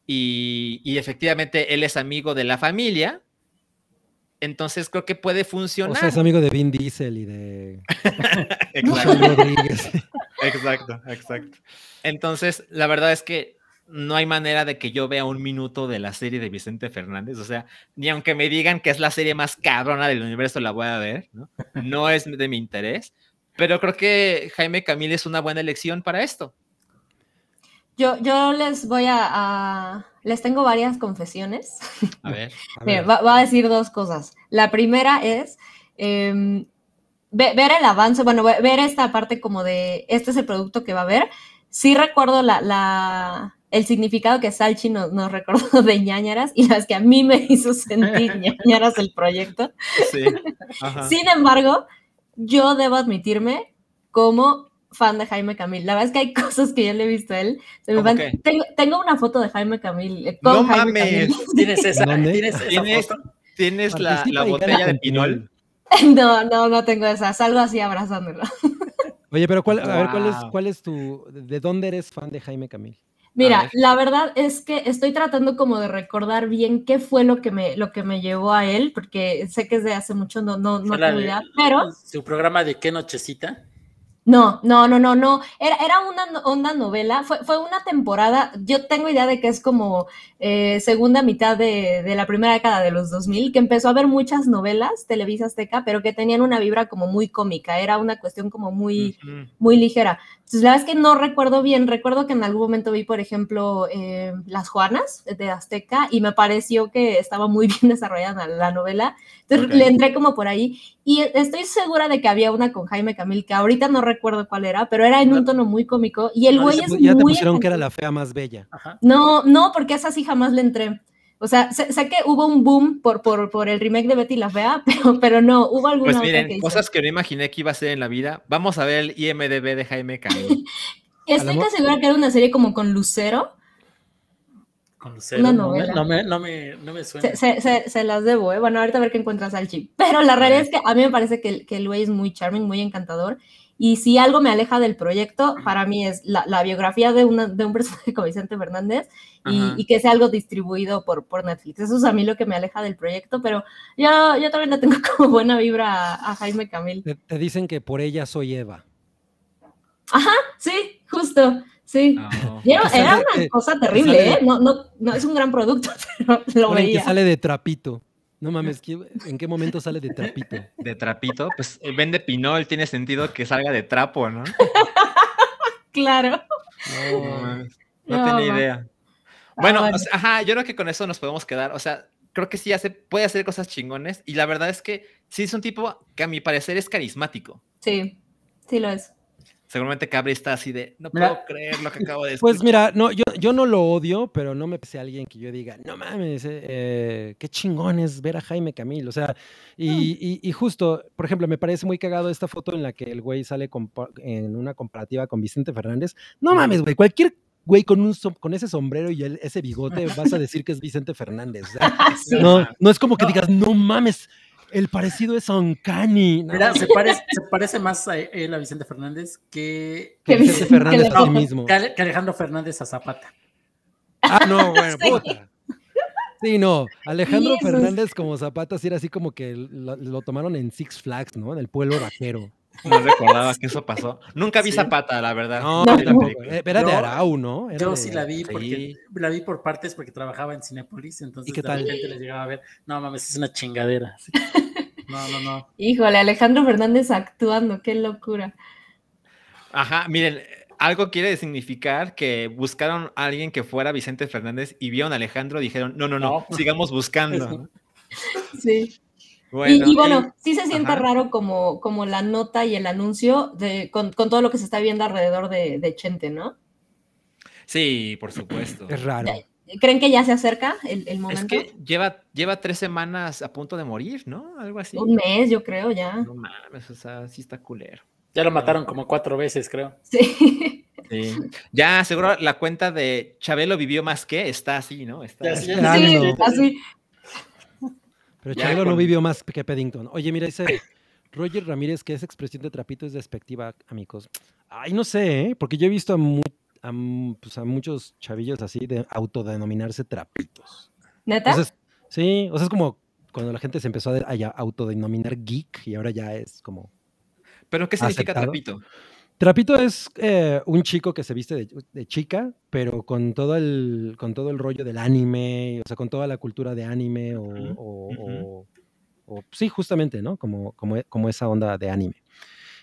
Y, y efectivamente él es amigo de la familia, entonces creo que puede O funcionar. sea, es amigo de Vin Diesel y de Exacto. Exacto, exacto. Entonces, la verdad es que no hay manera de que yo vea un minuto de la serie de Vicente Fernández. O sea, ni aunque me digan que es la serie más cabrona del universo, la voy a ver, ¿no? No es de mi interés. Pero creo que Jaime Camil es una buena elección para esto. Yo, yo les voy a, a- Les tengo varias confesiones. A ver. A Mira, va, va a decir dos cosas. La primera es em, ve- ver el avance, bueno, ve- ver esta parte como de este es el producto que va a haber. Sí recuerdo la, la- el significado que Salchi nos, nos recordó de ñañaras y las que a mí me hizo sentir ñañaras el proyecto. Sí. Ajá. Sin embargo, yo debo admitirme como fan de Jaime Camil. La verdad es que hay cosas que yo le he visto a él. Tengo, tengo una foto de Jaime Camil. eh, con No Jaime mames. Camil. ¿Tienes esa. ¿tienes esa ¿Tienes, foto? tienes la, la y botella de pinol? No, no, no tengo esa. Salgo así abrazándolo. Oye, pero ¿cuál, a ver, ¿cuál es, cuál es tu. ¿De dónde eres fan de Jaime Camil? Mira, ver. la verdad es que estoy tratando como de recordar bien qué fue lo que me, lo que me llevó a él, porque sé que es de hace mucho, no, no, no la pero Su programa de qué nochecita. No, no, no, no, no. Era, era una, una novela, fue, fue una temporada, yo tengo idea de que es como eh, segunda mitad de, de la primera década de los 2000, que empezó a haber muchas novelas, Televisa Azteca, pero que tenían una vibra como muy cómica, era una cuestión como muy... Muy ligera. Entonces, la verdad es que no recuerdo bien. Recuerdo que en algún momento vi, por ejemplo, eh, Las Juanas de Azteca y me pareció que estaba muy bien desarrollada la novela. Entonces, le entré como por ahí. Y estoy segura de que había una con Jaime Camil, que ahorita no recuerdo cuál era, pero era en un tono muy cómico. Y el güey es ya te pusieron que era la fea más bella. No, no, porque esa sí jamás le entré. O sea, sé, que hubo un boom por, por, por, el remake de Betty la Fea, pero, pero no, hubo alguna Pues miren, cosas que no imaginé que iba a ser en la vida. Vamos a ver el IMDB de Jaime Camil. Estoy casi segura que era una serie como con Lucero. Una novela. No me, no me, no me suena. Se, se, se, las debo, ¿eh? Bueno, ahorita a ver qué encuentras al chip. Pero la realidad es que a mí me parece que, que el güey es muy charming, muy encantador. Y si algo me aleja del proyecto, para mí es la, la biografía de, una, de un personaje como Vicente Fernández y, y, que sea algo distribuido por, por Netflix. Eso es a mí lo que me aleja del proyecto, pero yo, yo también le tengo como buena vibra a, a Jaime Camil. Te, te, dicen que por ella soy Eva. Ajá, sí, justo. Sí. Era, era, una cosa terrible, ¿eh? No, no, no es un gran producto, pero lo veía. Que sale de trapito. No mames, ¿en qué momento sale de trapito? ¿De trapito? Pues eh, vende pinol, tiene sentido que salga de trapo, ¿no? claro. No, no, tenía idea. Bueno, ajá, yo creo que con eso nos podemos quedar. O sea, creo que sí hace, puede hacer cosas chingones. Y la verdad es que sí es un tipo que a mi parecer es carismático. Sí, sí lo es. Seguramente Cabri está así de, no puedo creer lo que acabo de decir. Pues mira, no, yo, yo no lo odio, pero no me pese a alguien que yo diga, no mames, eh, eh, qué chingón es ver a Jaime Camil. O sea, y, mm. y, y, justo, por ejemplo, me parece muy cagado esta foto en la que el güey sale en una comparativa con Vicente Fernández. No mames, güey, cualquier güey con, un, con ese sombrero y el, ese bigote vas a decir que es Vicente Fernández. O sea, no, no es como que digas, no mames, el parecido es uncanny. Mira, se parece, se parece más a él, a Vicente Fernández, que, que Vicente Fernández a sí mismo. Que Alejandro Fernández a Zapata. Ah, no, bueno, puta. Sí, no, Alejandro Fernández como Zapata sí era así como que lo, lo, tomaron en Six Flags, ¿no? En el pueblo vaquero. No recordaba que eso pasó. Nunca vi sí. Zapata, la verdad. No, no, no era de Arau, ¿no? Era yo de... sí la vi porque sí. la vi por partes porque trabajaba en Cinepolis, entonces ¿Y qué tal? repente les llegaba a ver, no mames, es una chingadera. No, no, no. Híjole, Alejandro Fernández actuando, qué locura. Ajá, miren, algo quiere significar que buscaron a alguien que fuera Vicente Fernández y vieron a Alejandro y dijeron, no, no, no, no. sigamos buscando. Sí. Bueno, y, y, bueno, sí se siente ajá. raro como, como la nota y el anuncio de, con, con, todo lo que se está viendo alrededor de, de Chente, ¿no? Sí, por supuesto. Es raro. ¿Creen que ya se acerca el, el, momento? Es que lleva, lleva tres semanas a punto de morir, ¿no? Algo así. Un mes, yo creo, ya. No mames, o sea, sí está culero. Ya lo mataron como cuatro veces, creo. Sí. Sí. Ya, seguro la cuenta de Chabelo vivió más que está así, ¿no? Está así. Sí, sí, así. Pero Chabelo no vivió más que Paddington. Oye, mira, dice Roger Ramírez que esa expresión de trapito es despectiva, amigos. Ay, no sé, ¿eh? porque yo he visto a, mu a, pues, a, muchos chavillos así de autodenominarse trapitos. ¿Neta? Entonces, sí, o sea, es como cuando la gente se empezó a, a autodenominar geek y ahora ya es como... ¿Pero qué significa aceptado. trapito? Trapito es eh, un chico que se viste de, de, chica, pero con todo el con todo el rollo del anime, o sea, con toda la cultura de anime o, uh -huh. o, uh -huh. o, o sí, justamente, ¿no? Como, como, como esa onda de anime.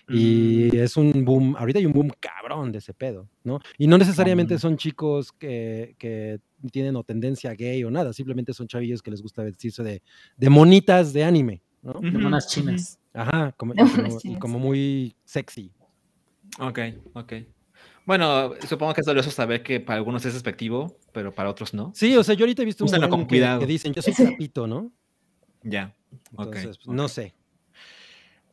Y mm. es un boom, ahorita hay un boom cabrón de ese pedo, ¿no? Y no necesariamente son chicos que, que, tienen o tendencia gay o nada, simplemente son chavillos que les gusta vestirse de, de monitas de anime, ¿no? Uh -huh. De monas chinas. Ajá, como, como, y como muy sexy. Ok, ok. Bueno, supongo que es doloroso saber que para algunos es despectivo, pero para otros no. Sí, o sea, yo ahorita he visto un con que, que, dicen, yo soy trapito, ¿no? Ya. Entonces, okay, pues, no sé.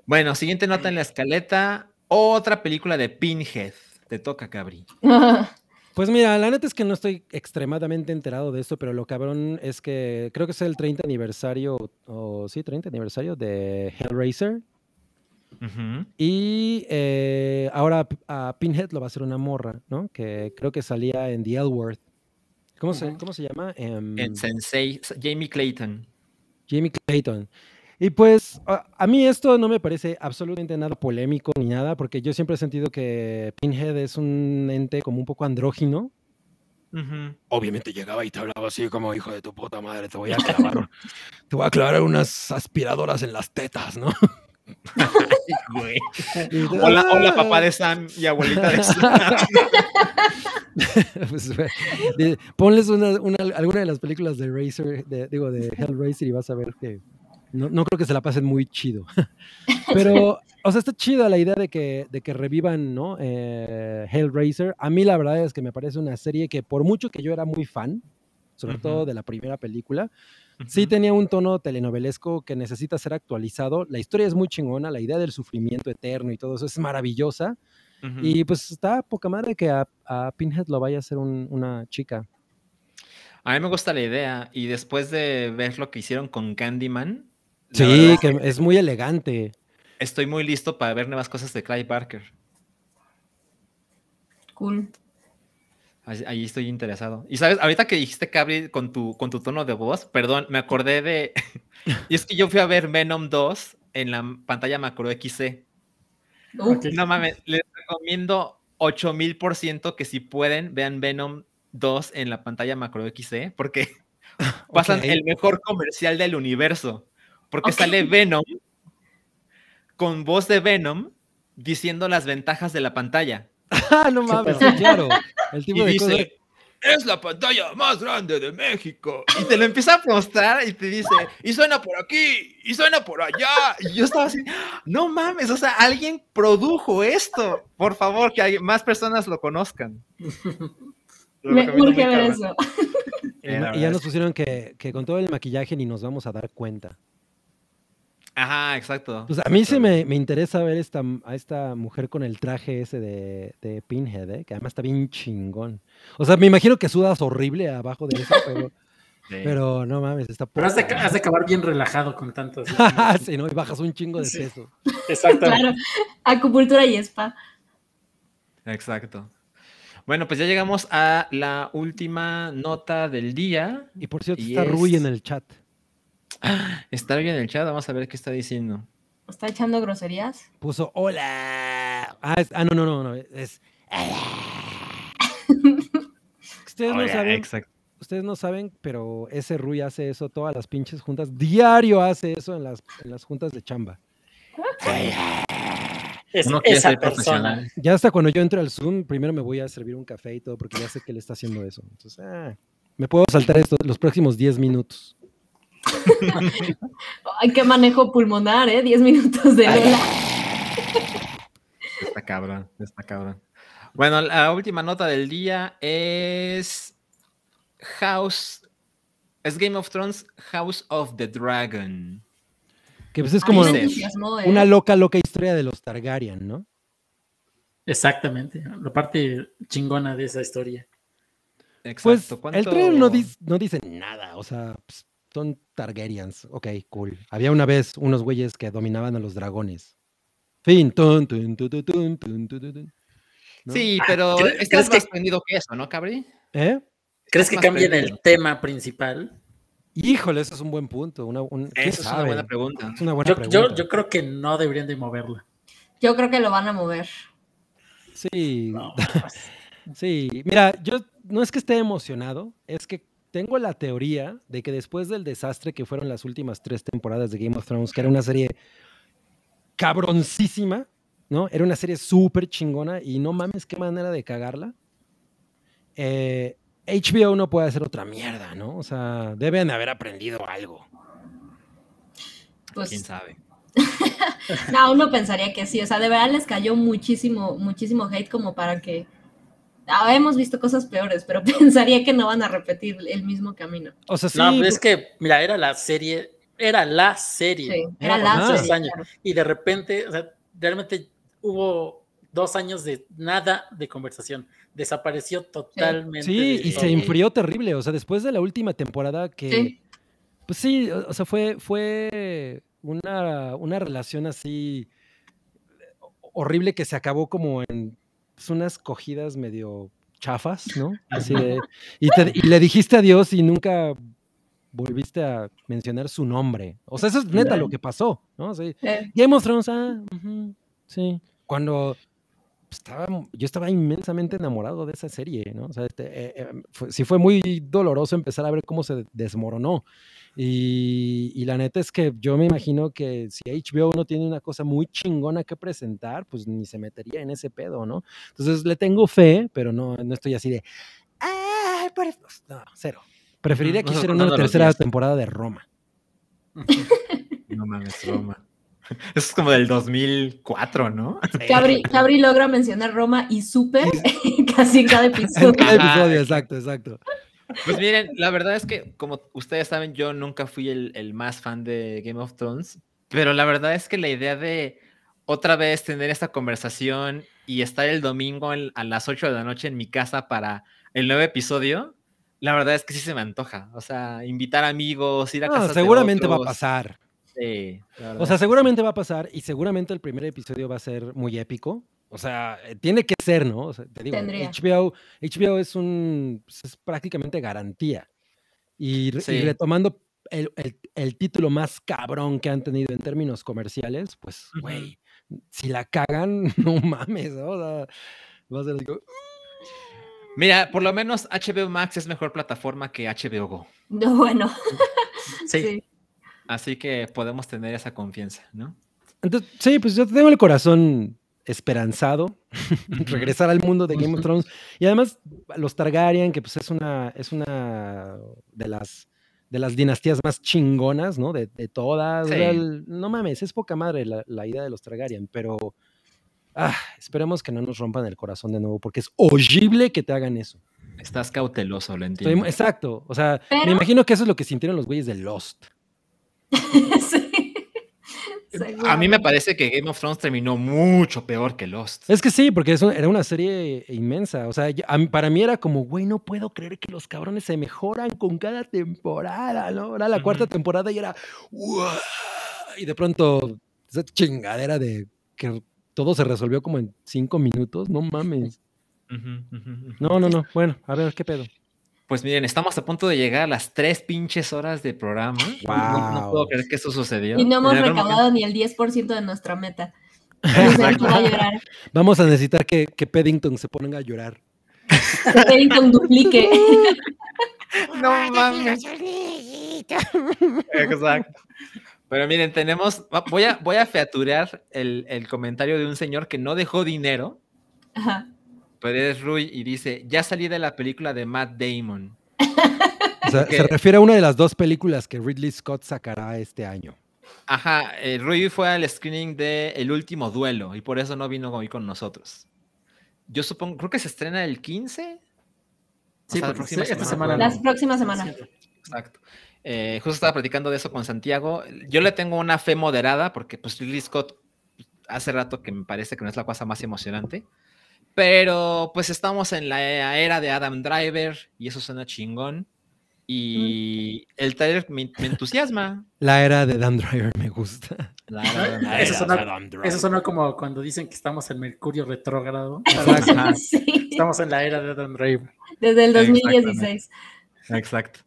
Bueno, siguiente nota en la escaleta. Otra película de Pinhead. Te toca, Cabri. Pues mira, la neta es que no estoy extremadamente enterado de esto, pero lo cabrón es que creo que es el 30 aniversario, o sí, 30 aniversario de Hellraiser. Uh -huh. Y eh, ahora a Pinhead lo va a hacer una morra, ¿no? Que creo que salía en The L ¿Cómo, uh -huh. se, ¿Cómo se llama? Um, en Sensei, Jamie Clayton. Jamie Clayton. Y pues a, a, mí esto no me parece absolutamente nada polémico ni nada, porque yo siempre he sentido que Pinhead es un ente como un poco andrógino. Uh -huh. Obviamente llegaba y te hablaba así como hijo de tu puta madre, te voy a clavar, te voy a clavar unas aspiradoras en las tetas, ¿no? Ay, hola, hola, papá de Sam y abuelita de Sam. pues, ponles una, una, alguna de las películas de Racer, de, digo, de Hellraiser y vas a ver que No, creo que se la pasen muy chido. Pero, o sea, está chida la idea de que, de que revivan, ¿no? Eh, Hellraiser. A mí la verdad es que me parece una serie que por mucho que yo era muy fan, sobre todo de la primera película, sí tenía un tono telenovelesco que necesita ser actualizado. La historia es muy chingona, la idea del sufrimiento eterno y todo eso es maravillosa. Y pues está poca madre que a, Pinhead lo vaya a hacer una chica. A mí me gusta la idea y después de ver lo que hicieron con Candyman. Sí, que es muy elegante. Estoy muy listo para ver nuevas cosas de Clive Barker. Cool. Ahí estoy interesado. Y sabes, ahorita que dijiste, Cabri, con tu, con tu tono de voz, perdón, me acordé de. y es que yo fui a ver Venom 2 en la pantalla macro XC. No mames, les recomiendo 8000% que si pueden, vean Venom 2 en la pantalla macro XC, porque pasan el mejor comercial del universo. Porque sale Venom con voz de Venom diciendo las ventajas de la pantalla. Ah, no mames, claro. El tipo y dice, es la pantalla más grande de México. Y te lo empieza a mostrar y te dice, y suena por aquí, y suena por allá. Y yo estaba así, no mames, o sea, alguien produjo esto. Por favor, que más personas lo conozcan. Me urge ver eso. y ya nos pusieron que, que con todo el maquillaje ni nos vamos a dar cuenta. Ajá, exacto. Pues a mí sí me, me, interesa ver esta, a esta mujer con el traje ese de, de Pinhead, ¿eh? que además está bien chingón. O sea, me imagino que sudas horrible abajo de eso, pero, pero no mames, está Pero has de, has de, acabar bien relajado con tanto. sí, ¿no? Y bajas un chingo de peso. Exactamente. Claro, acupuntura y spa. Exacto. Bueno, pues ya llegamos a la última nota del día. Y por cierto, está Rui en el chat. Está Rui en el chat, vamos a ver qué está diciendo. ¿Está echando groserías? Puso hola. Ah, ah no, no, no, no. Es. ustedes no saben. Ustedes no saben, pero ese Rui hace eso todas las pinches juntas. Diario hace eso en las, en las juntas de chamba. Es esa persona. Ya hasta cuando yo entro al Zoom, primero me voy a servir un café y todo, porque ya sé que él está haciendo eso. Entonces, ah, me puedo saltar esto los próximos 10 minutos. Ay, qué manejo pulmonar, ¿eh? 10 minutos de Lola. Está cabrón, está cabrón. Bueno, la última nota del día es House, es Game of Thrones House of the Dragon. Que pues es como ¿eh? una loca, loca historia de los Targaryen, ¿no? Exactamente, la parte chingona de esa historia. Exacto. Pues el trailer no, dice, nada, o sea, pues, son Targaryens, ok, cool. Había una vez unos güeyes que dominaban a los dragones. Fin. Sí, pero estás más que... que eso, ¿no, Cabri? ¿Eh? ¿Crees que cambien el tema principal? Híjole, eso es un buen punto. Una, es una buena pregunta. yo, creo que no deberían de moverla. Yo creo que lo van a mover. Sí. sí. Mira, yo no es que esté emocionado, es que tengo la teoría de que después del desastre que fueron las últimas tres temporadas de Game of Thrones, que era una serie cabroncísima, ¿no? Era una serie súper chingona y no mames qué manera de cagarla. Eh, HBO no puede hacer otra mierda, ¿no? O sea, deben haber aprendido algo. Pues, ¿Quién sabe? no, uno pensaría que sí. O sea, de verdad les cayó muchísimo, muchísimo hate como para que... Ah, hemos visto cosas peores, pero pensaría que no van a repetir el mismo camino. O sea, sí. No, es que, mira, era la serie, era la serie. Sí, era la serie. Años, Y de repente, o sea, realmente hubo dos años de nada de conversación desapareció totalmente. Sí, y se enfrió terrible. O sea, después de la última temporada que. Pues sí, o sea, fue, fue una, una relación así horrible que se acabó como en pues, unas cogidas medio chafas, ¿no? Así de, y, le dijiste adiós y nunca volviste a mencionar su nombre. O sea, eso es neta lo que pasó, ¿no? Sí. Game of Thrones, ah, sí. Cuando estaba, yo estaba inmensamente enamorado de esa serie, ¿no? O sea, este, eh, eh, sí fue muy doloroso empezar a ver cómo se desmoronó. Y, la neta es que yo me imagino que si HBO no tiene una cosa muy chingona que presentar, pues ni se metería en ese pedo, ¿no? Entonces le tengo fe, pero no, no estoy así de, ¡ay! No, cero. Preferiría que hicieran una tercera temporada de Roma. No mames, Roma. Eso es como del 2004, ¿no? Cabri, logra mencionar Roma y Super casi en cada episodio. En cada episodio, exacto, exacto. Pues miren, la verdad es que, como ustedes saben, yo nunca fui el, más fan de Game of Thrones, pero la verdad es que la idea de otra vez tener esta conversación y estar el domingo a las 8 de la noche en mi casa para el nuevo episodio, la verdad es que sí se me antoja. O sea, invitar amigos, ir a casa. Seguramente va a pasar. Sí, o sea, seguramente va a pasar y seguramente el primer episodio va a ser muy épico. O sea, eh, tiene que ser, ¿no? O sea, te digo, HBO, HBO es un pues, es prácticamente garantía. Y, retomando el, el, título más cabrón que han tenido en términos comerciales, pues, güey, si la cagan, no mames, ¿no? O sea, va a ser digo, Mira, por lo menos HBO Max es mejor plataforma que HBO Go. Bueno. sí. Así que podemos tener esa confianza, ¿no? Entonces, sí, pues yo tengo el corazón esperanzado, regresar al mundo de Game of Thrones. Y además, los Targaryen, que pues es una, es una de las de las dinastías más chingonas, ¿no? De, todas. no mames, es poca madre la, la, idea de los Targaryen, pero ah, esperemos que no nos rompan el corazón de nuevo, porque es horrible que te hagan eso. Estás cauteloso, lo entiendo. exacto. O sea, me imagino que eso es lo que sintieron los güeyes de Lost. A mí me parece que Game of Thrones terminó mucho peor que Lost. Es que sí, porque eso era una serie inmensa. O sea, para mí era como, güey, no puedo creer que los cabrones se mejoran con cada temporada, ¿no? Era la cuarta temporada y era, y de pronto, esa chingadera de que todo se resolvió como en cinco minutos, no mames. No, no, no. Bueno, a ver, ¿qué pedo? Pues miren, estamos a punto de llegar a las tres pinches horas de programa. No, puedo creer que eso sucedió. Y no hemos recaudado ni el 10% de nuestra meta. Vamos a necesitar que, que Paddington se ponga a llorar. Que Paddington duplique. no mames. Exacto. Pero miren, tenemos, voy a, voy a featurear el, el comentario de un señor que no dejó dinero. Ajá pero es Rui y dice, ya salí de la película de Matt Damon. O sea, se refiere a una de las dos películas que Ridley Scott sacará este año. Ajá, eh, Rui fue al screening de El Último Duelo y por eso no vino hoy con nosotros. Yo supongo, creo que se estrena el 15. Sí, la próxima semana. Las próximas semanas. Exacto. Eh, justo estaba platicando de eso con Santiago. Yo le tengo una fe moderada porque pues Ridley Scott hace rato que me parece que no es la cosa más emocionante. Pero pues estamos en la era de Adam Driver y eso suena chingón. Y el trailer me, entusiasma. La era de Adam Driver me gusta. eso, suena, como cuando dicen que estamos en Mercurio retrógrado. Estamos en la era de Adam Driver. Desde el 2016. Exacto.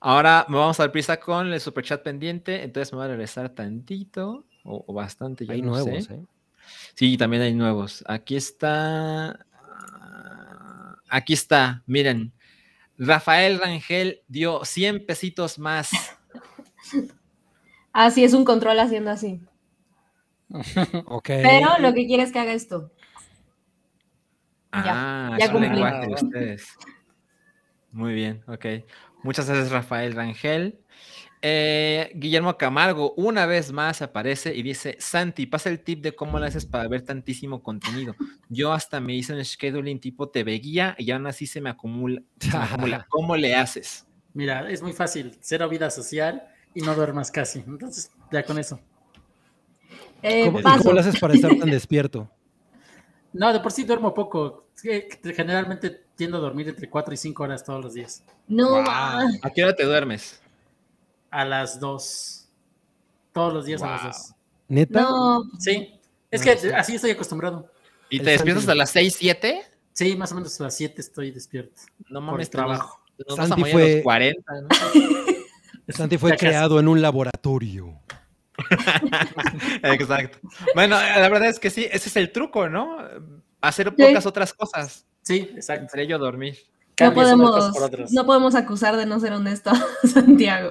Ahora me vamos a dar prisa con el superchat pendiente. Entonces me voy a regresar tantito o, bastante. Hay nuevos, ¿eh? Sí, también hay nuevos. Aquí está. Aquí está, miren. Rafael Rangel dio 100 pesitos más. Así es un control haciendo así. ok. Pero lo que quiere es que haga esto. Ah, ya, ya ustedes. Muy bien, ok. Muchas gracias, Rafael Rangel. Eh, Guillermo Camargo una vez más aparece y dice, Santi, pasa el tip de cómo lo haces para ver tantísimo contenido. Yo hasta me hice un scheduling tipo TV guía y aún así se me acumula. ¿Cómo le haces? Mira, es muy fácil, cero vida social y no duermas casi. Entonces, ya con eso. Eh, ¿Cómo, ¿Cómo, lo haces para estar tan despierto? No, de por sí duermo poco. Generalmente tiendo a dormir entre 4 y 5 horas todos los días. No. ¿A qué hora te duermes? A las 2. Todos los días a las 2. ¿Neta? No. Sí. Es que así estoy acostumbrado. ¿Y te despiertas a las 6, 7? Sí, más o menos a las 7 estoy despierto. No mames, trabajo. Santi fue, 40, ¿no? Santi fue creado en un laboratorio. Exacto. Bueno, la verdad es que sí, ese es el truco, ¿no? Hacer pocas otras cosas. Sí, exacto. Entre ello dormir. No podemos, no podemos acusar de no ser honesto Santiago.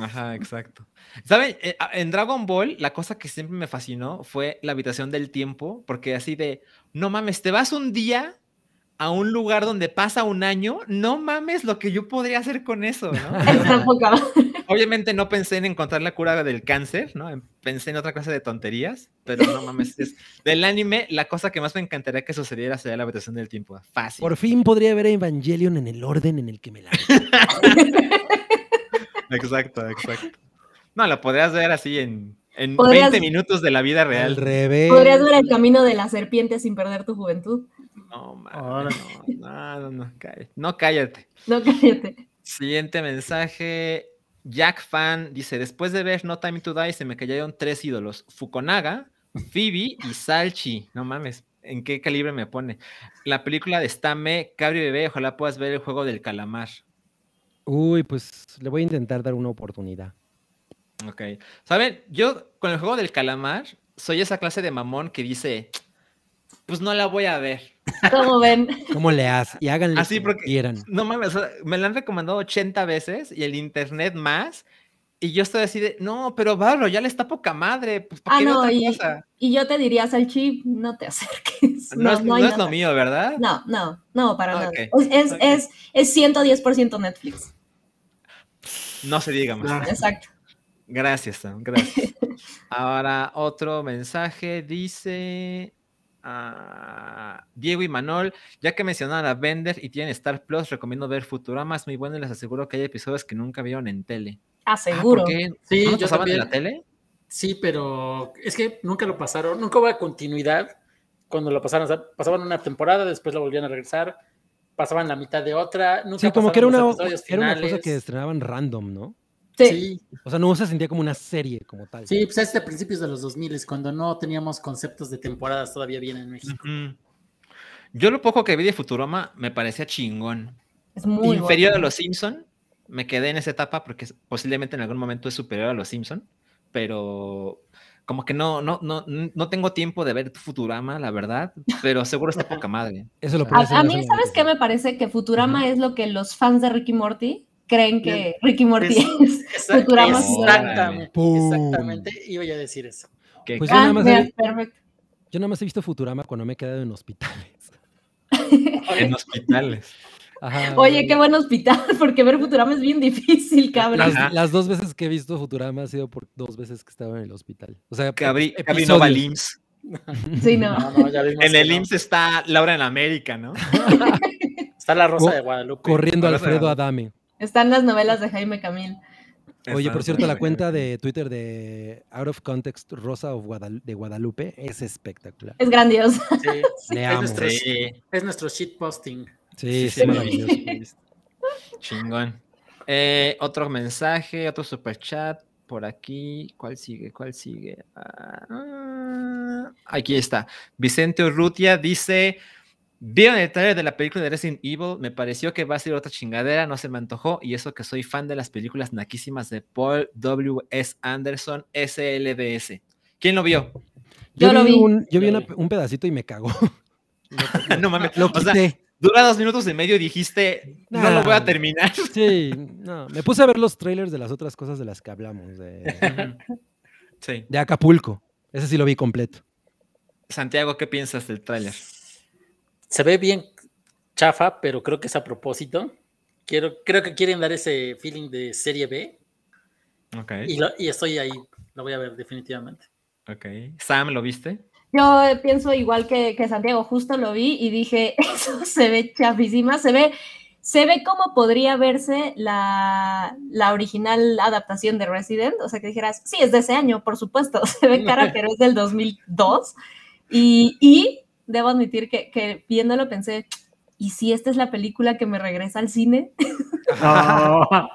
Ajá, exacto. ¿Saben? Eh, en Dragon Ball, la cosa que siempre me fascinó fue la habitación del tiempo, porque así de, no mames, te vas un día a un lugar donde pasa un año, no mames lo que yo podría hacer con eso, ¿no? Obviamente no pensé en encontrar la cura del cáncer, ¿no? Pensé en otra clase de tonterías, pero no mames, del anime, la cosa que más me encantaría que sucediera sería la habitación del tiempo. Fácil. Por fin podría ver Evangelion en el orden en el que me la. exacto, exacto. No, lo podrías ver así en, en 20 minutos de la vida real. Al revés. Podrías ver el camino de la serpiente sin perder tu juventud. No, no, no, no, cállate. No, cállate. No, cállate. Siguiente mensaje. Jack Fan dice: Después de ver No Time to Die, se me cayeron tres ídolos: Fukonaga, Phoebe y Salchi. No mames, ¿en qué calibre me pone? La película de Stame, Cabri Bebé, ojalá puedas ver el juego del calamar. Uy, pues le voy a intentar dar una oportunidad. Ok. Saben, yo con el juego del calamar soy esa clase de mamón que dice: Pues no la voy a ver. ¿Cómo ven? ¿Cómo le haces? Y háganle Así porque quieran. No mames, me la han recomendado 80 veces y el internet más. Y yo estoy así de, no, pero Barro, ya le está poca madre. Pues, ah, no, y, y, yo te diría, Salchi, no te acerques. No, no, es, lo mío, ¿verdad? No, no, no, para nada. Es, es, es, 110% Netflix. No se diga más. Exacto. Gracias, Sam, gracias. Ahora, otro mensaje dice a Diego y Manol, ya que mencionaron a Bender y tienen Star Plus, recomiendo ver Futurama, es muy bueno y les aseguro que hay episodios que nunca vieron en tele. Aseguro. Ah, ¿por Sí, ¿No yo pasaban en la tele? Sí, pero es que nunca lo pasaron, nunca hubo continuidad cuando lo pasaron, pasaban una temporada, después lo volvían a regresar, pasaban la mitad de otra, nunca Sí, como que era una, era una cosa que estrenaban random, ¿no? Sí. O sea, no se sentía como una serie como tal. Sí, pues es de principios de los 2000, cuando no teníamos conceptos de temporadas todavía bien en México. Yo lo poco que vi de Futurama me parecía chingón. Es muy Inferior a los Simpson. Me quedé en esa etapa porque posiblemente en algún momento es superior a los Simpson, pero como que no, no, no, no tengo tiempo de ver Futurama, la verdad, pero seguro está poca madre. Eso lo a, a, mí, ¿sabes qué me parece? Que Futurama es lo que los fans de Ricky Morty creen que Ricky Morty es, Futurama. Exactamente, exactamente, iba a decir eso. Pues yo, nada más he, yo nada más he visto Futurama cuando me he quedado en hospitales. en hospitales. Oye, qué buen hospital, porque ver Futurama es bien difícil, cabrón. Las, dos veces que he visto Futurama ha sido por dos veces que estaba en el hospital. O sea, Cabri, no va al IMSS. Sí, no. en el IMSS está Laura en América, ¿no? está la Rosa de Guadalupe. Corriendo Alfredo Adame. Están las novelas de Jaime Camil. Oye, por cierto, la cuenta de Twitter de Out of Context Rosa de Guadalupe es espectacular. Es grandiosa. Sí, es, nuestro, es nuestro shitposting. Sí, sí, maravilloso. Chingón. Eh, otro mensaje, otro super chat por aquí. ¿Cuál sigue? ¿Cuál sigue? Ah, aquí está. Vicente Urrutia dice: Vieron el trailer de la película de Resident Evil, me pareció que va a ser otra chingadera, no se me antojó, y eso que soy fan de las películas naquísimas de Paul W. S. Anderson, SLDS. ¿Quién lo vio? Yo, lo vi. Un, yo vi un pedacito y me cagó. no mames, lo quité. dura dos minutos y medio y dijiste, no lo voy a terminar. Sí, no, me puse a ver los trailers de las otras cosas de las que hablamos, de, sí. de Acapulco. Ese sí lo vi completo. Santiago, ¿qué piensas del tráiler? Se ve bien chafa, pero creo que es a propósito. Quiero, creo que quieren dar ese feeling de serie B. Okay. Y, estoy ahí, lo voy a ver definitivamente. Ok. Sam, ¿lo viste? Yo pienso igual que, Santiago, justo lo vi y dije, eso se ve chafísima, se ve, se ve como podría verse la, la, original adaptación de Resident, o sea, que dijeras, sí, es de ese año, por supuesto, se ve cara, pero es del 2002. Y, y debo admitir que, viéndolo pensé, ¿y si esta es la película que me regresa al cine?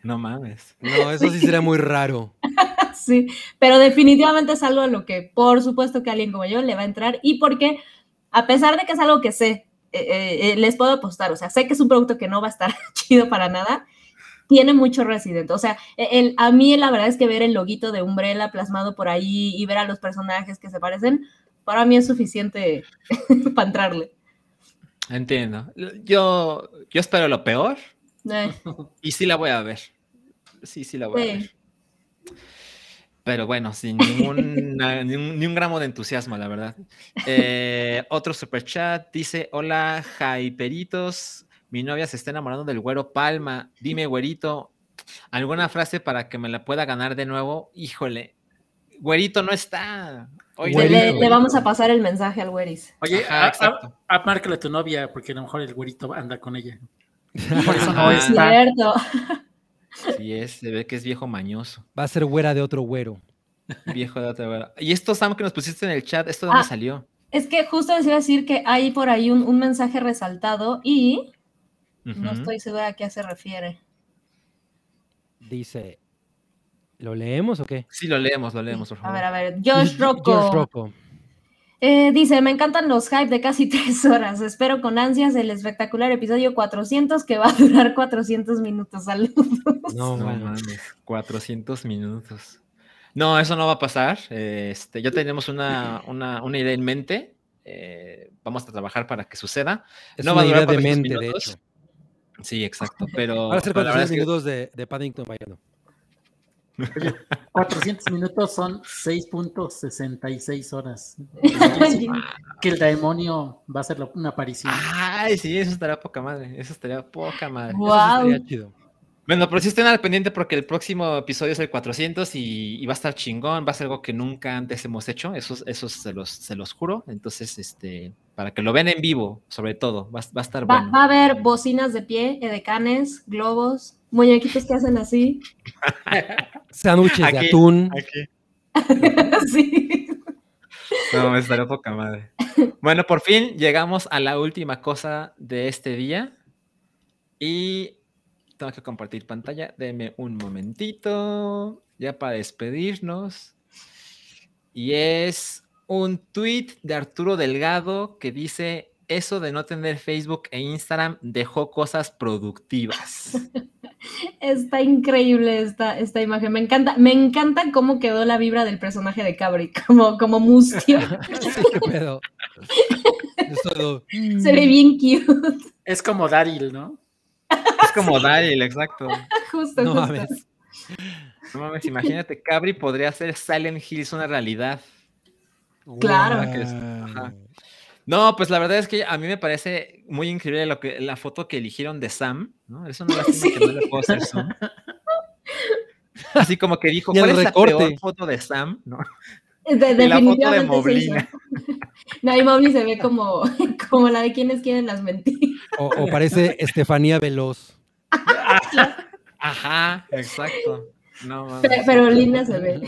No, mames. No, eso sí sería muy raro. sí, pero definitivamente es algo a lo que por supuesto que alguien como yo le va a entrar y porque a pesar de que es algo que sé, eh, eh, eh, les puedo apostar, o sea, sé que es un producto que no va a estar chido para nada, tiene mucho Resident. O sea, el, a mí la verdad es que ver el loguito de Umbrella plasmado por ahí y ver a los personajes que se parecen, para mí es suficiente para entrarle. Entiendo. Yo, yo espero lo peor. Eh. Y sí la voy a ver. Sí, sí la voy a ver. pero bueno, sin ningún, ni, un, gramo de entusiasmo, la verdad. Eh, otro super chat dice: Hola, Jaiperitos. Mi novia se está enamorando del güero Palma. Dime, güerito, ¿alguna frase para que me la pueda ganar de nuevo? Híjole, güerito no está. le, vamos a pasar el mensaje al güeris. Oye, márcale a tu novia, porque a lo mejor el güerito anda con ella. Por eso no es cierto. Sí es, se ve que es viejo mañoso. Va a ser güera de otro güero. Viejo de otro güero. Y esto, Sam, que nos pusiste en el chat, ¿esto de dónde ah, salió? Es que justo les iba a decir que hay por ahí un, mensaje resaltado y no estoy segura a qué se refiere. Dice, ¿lo leemos o qué? Sí, lo leemos, lo leemos, por favor. A ver, a ver, Josh Rocco. Josh Rocco. Eh, dice, me encantan los hype de casi tres horas. Espero con ansias el espectacular episodio 400 que va a durar 400 minutos. Saludos. No, mames, 400 minutos. No, eso no va a pasar. Este, ya tenemos una, idea en mente. Eh, vamos a trabajar para que suceda. Es no una va a idea de mente, de hecho. Sí, exacto. Pero. Va a ser 400 minutos de, de Paddington vayando. 400 minutos son 6.66 horas. que el demonio va a hacer una aparición. Ay, sí, eso estaría poca madre. Eso estaría poca madre. Wow. Eso chido. Bueno, pero sí estén al pendiente porque el próximo episodio es el 400 y, va a estar chingón, va a ser algo que nunca antes hemos hecho, eso, eso se, los, se los juro. Entonces, este, para que lo vean en vivo, sobre todo, va, a estar va, bueno. Va a haber bocinas de pie, edecanes, globos, muñequitos que hacen así. Sándwiches de atún. sí. No, me estaré poca madre. Bueno, por fin llegamos a la última cosa de este día. Y tengo que compartir pantalla. Deme un momentito. Ya para despedirnos. Y es un tweet de Arturo Delgado que dice: Eso de no tener Facebook e Instagram dejó cosas productivas. Está increíble esta, esta imagen. Me encanta, me encanta cómo quedó la vibra del personaje de Cabri, como, como mustio. Se ve bien cute. Es como Daryl, ¿no? Es como Daryl, exacto. Justo, no Mames. No mames, imagínate, Cabri podría hacer Silent Hills una realidad. Claro. No, pues la verdad es que a mí me parece muy increíble lo que, la foto que eligieron de Sam, ¿no? Es una lástima que no le puedo hacer. Así como que dijo, ¿cuál es la peor foto de Sam? ¿no? De, la foto de Moblina. No, y Moblin se ve como, como la de quienes quieren las mentiras. O, parece Estefanía Veloz. Ajá, exacto. No, pero, pero, linda se ve.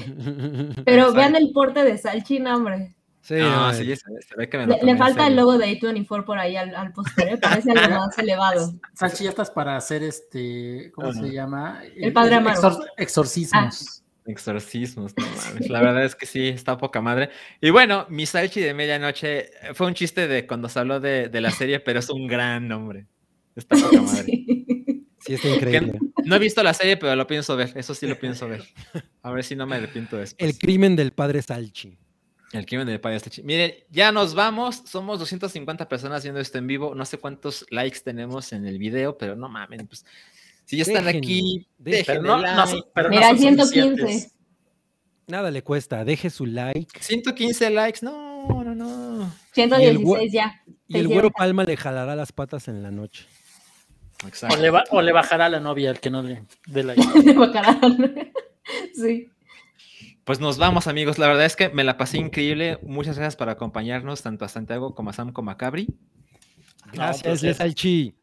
Pero vean el porte de Salchina, hombre. Sí, no, sí, se, ve que me le, falta el logo de A24 por ahí al, al posterior, parece algo más elevado. Salchi, ya estás para hacer este, ¿cómo se llama? El padre Amaro. exorcismos. Ah. Exorcismos, no mames. La verdad es que sí, está poca madre. Y bueno, mi Salchi de medianoche fue un chiste de cuando se habló de, de la serie, pero es un gran nombre. Está poca madre. Sí, sí está increíble. no he visto la serie, pero lo pienso ver. Eso sí lo pienso ver. A ver si no me arrepiento después. El crimen del padre Salchi. El crimen del padre Salchi. Miren, ya nos vamos. Somos 250 personas viendo esto en vivo. No sé cuántos likes tenemos en el video, pero no mames, pues si ya están aquí, déjenme no, Mira, 115. Nada le cuesta, deje su like. 115 likes, no, no, no. 116 ya. Y el güero Palma le jalará las patas en la noche. Exacto. O le, bajará a la novia al que no le dé like. le bajará. sí. Pues nos vamos, amigos. La verdad es que me la pasé increíble. Muchas gracias por acompañarnos, tanto a Santiago como a Sam como a Cabri. Gracias, no, Salchi.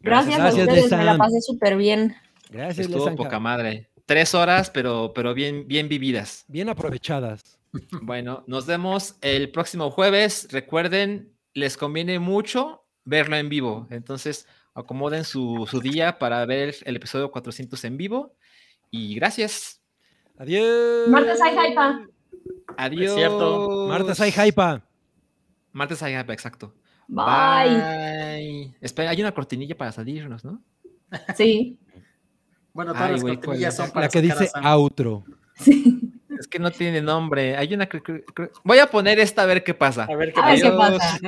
Gracias, Gracias a ustedes, me la pasé súper bien. Gracias, Estuvo poca madre. Tres horas, pero, pero bien, bien vividas. Bien aprovechadas. Bueno, nos vemos el próximo jueves. Recuerden, les conviene mucho verlo en vivo. Entonces, acomoden su, su día para ver el episodio 400 en vivo. Y gracias. Adiós. Martes hay hypa. Adiós. Es cierto. Martes hay hypa. Martes hay hypa, exacto. Bye. Espera, hay una cortinilla para salirnos, ¿no? Sí. Bueno, todas las cortinillas son para La que dice outro. Sí. Es que no tiene nombre. Hay una. Voy a poner esta a ver qué pasa. A ver qué pasa.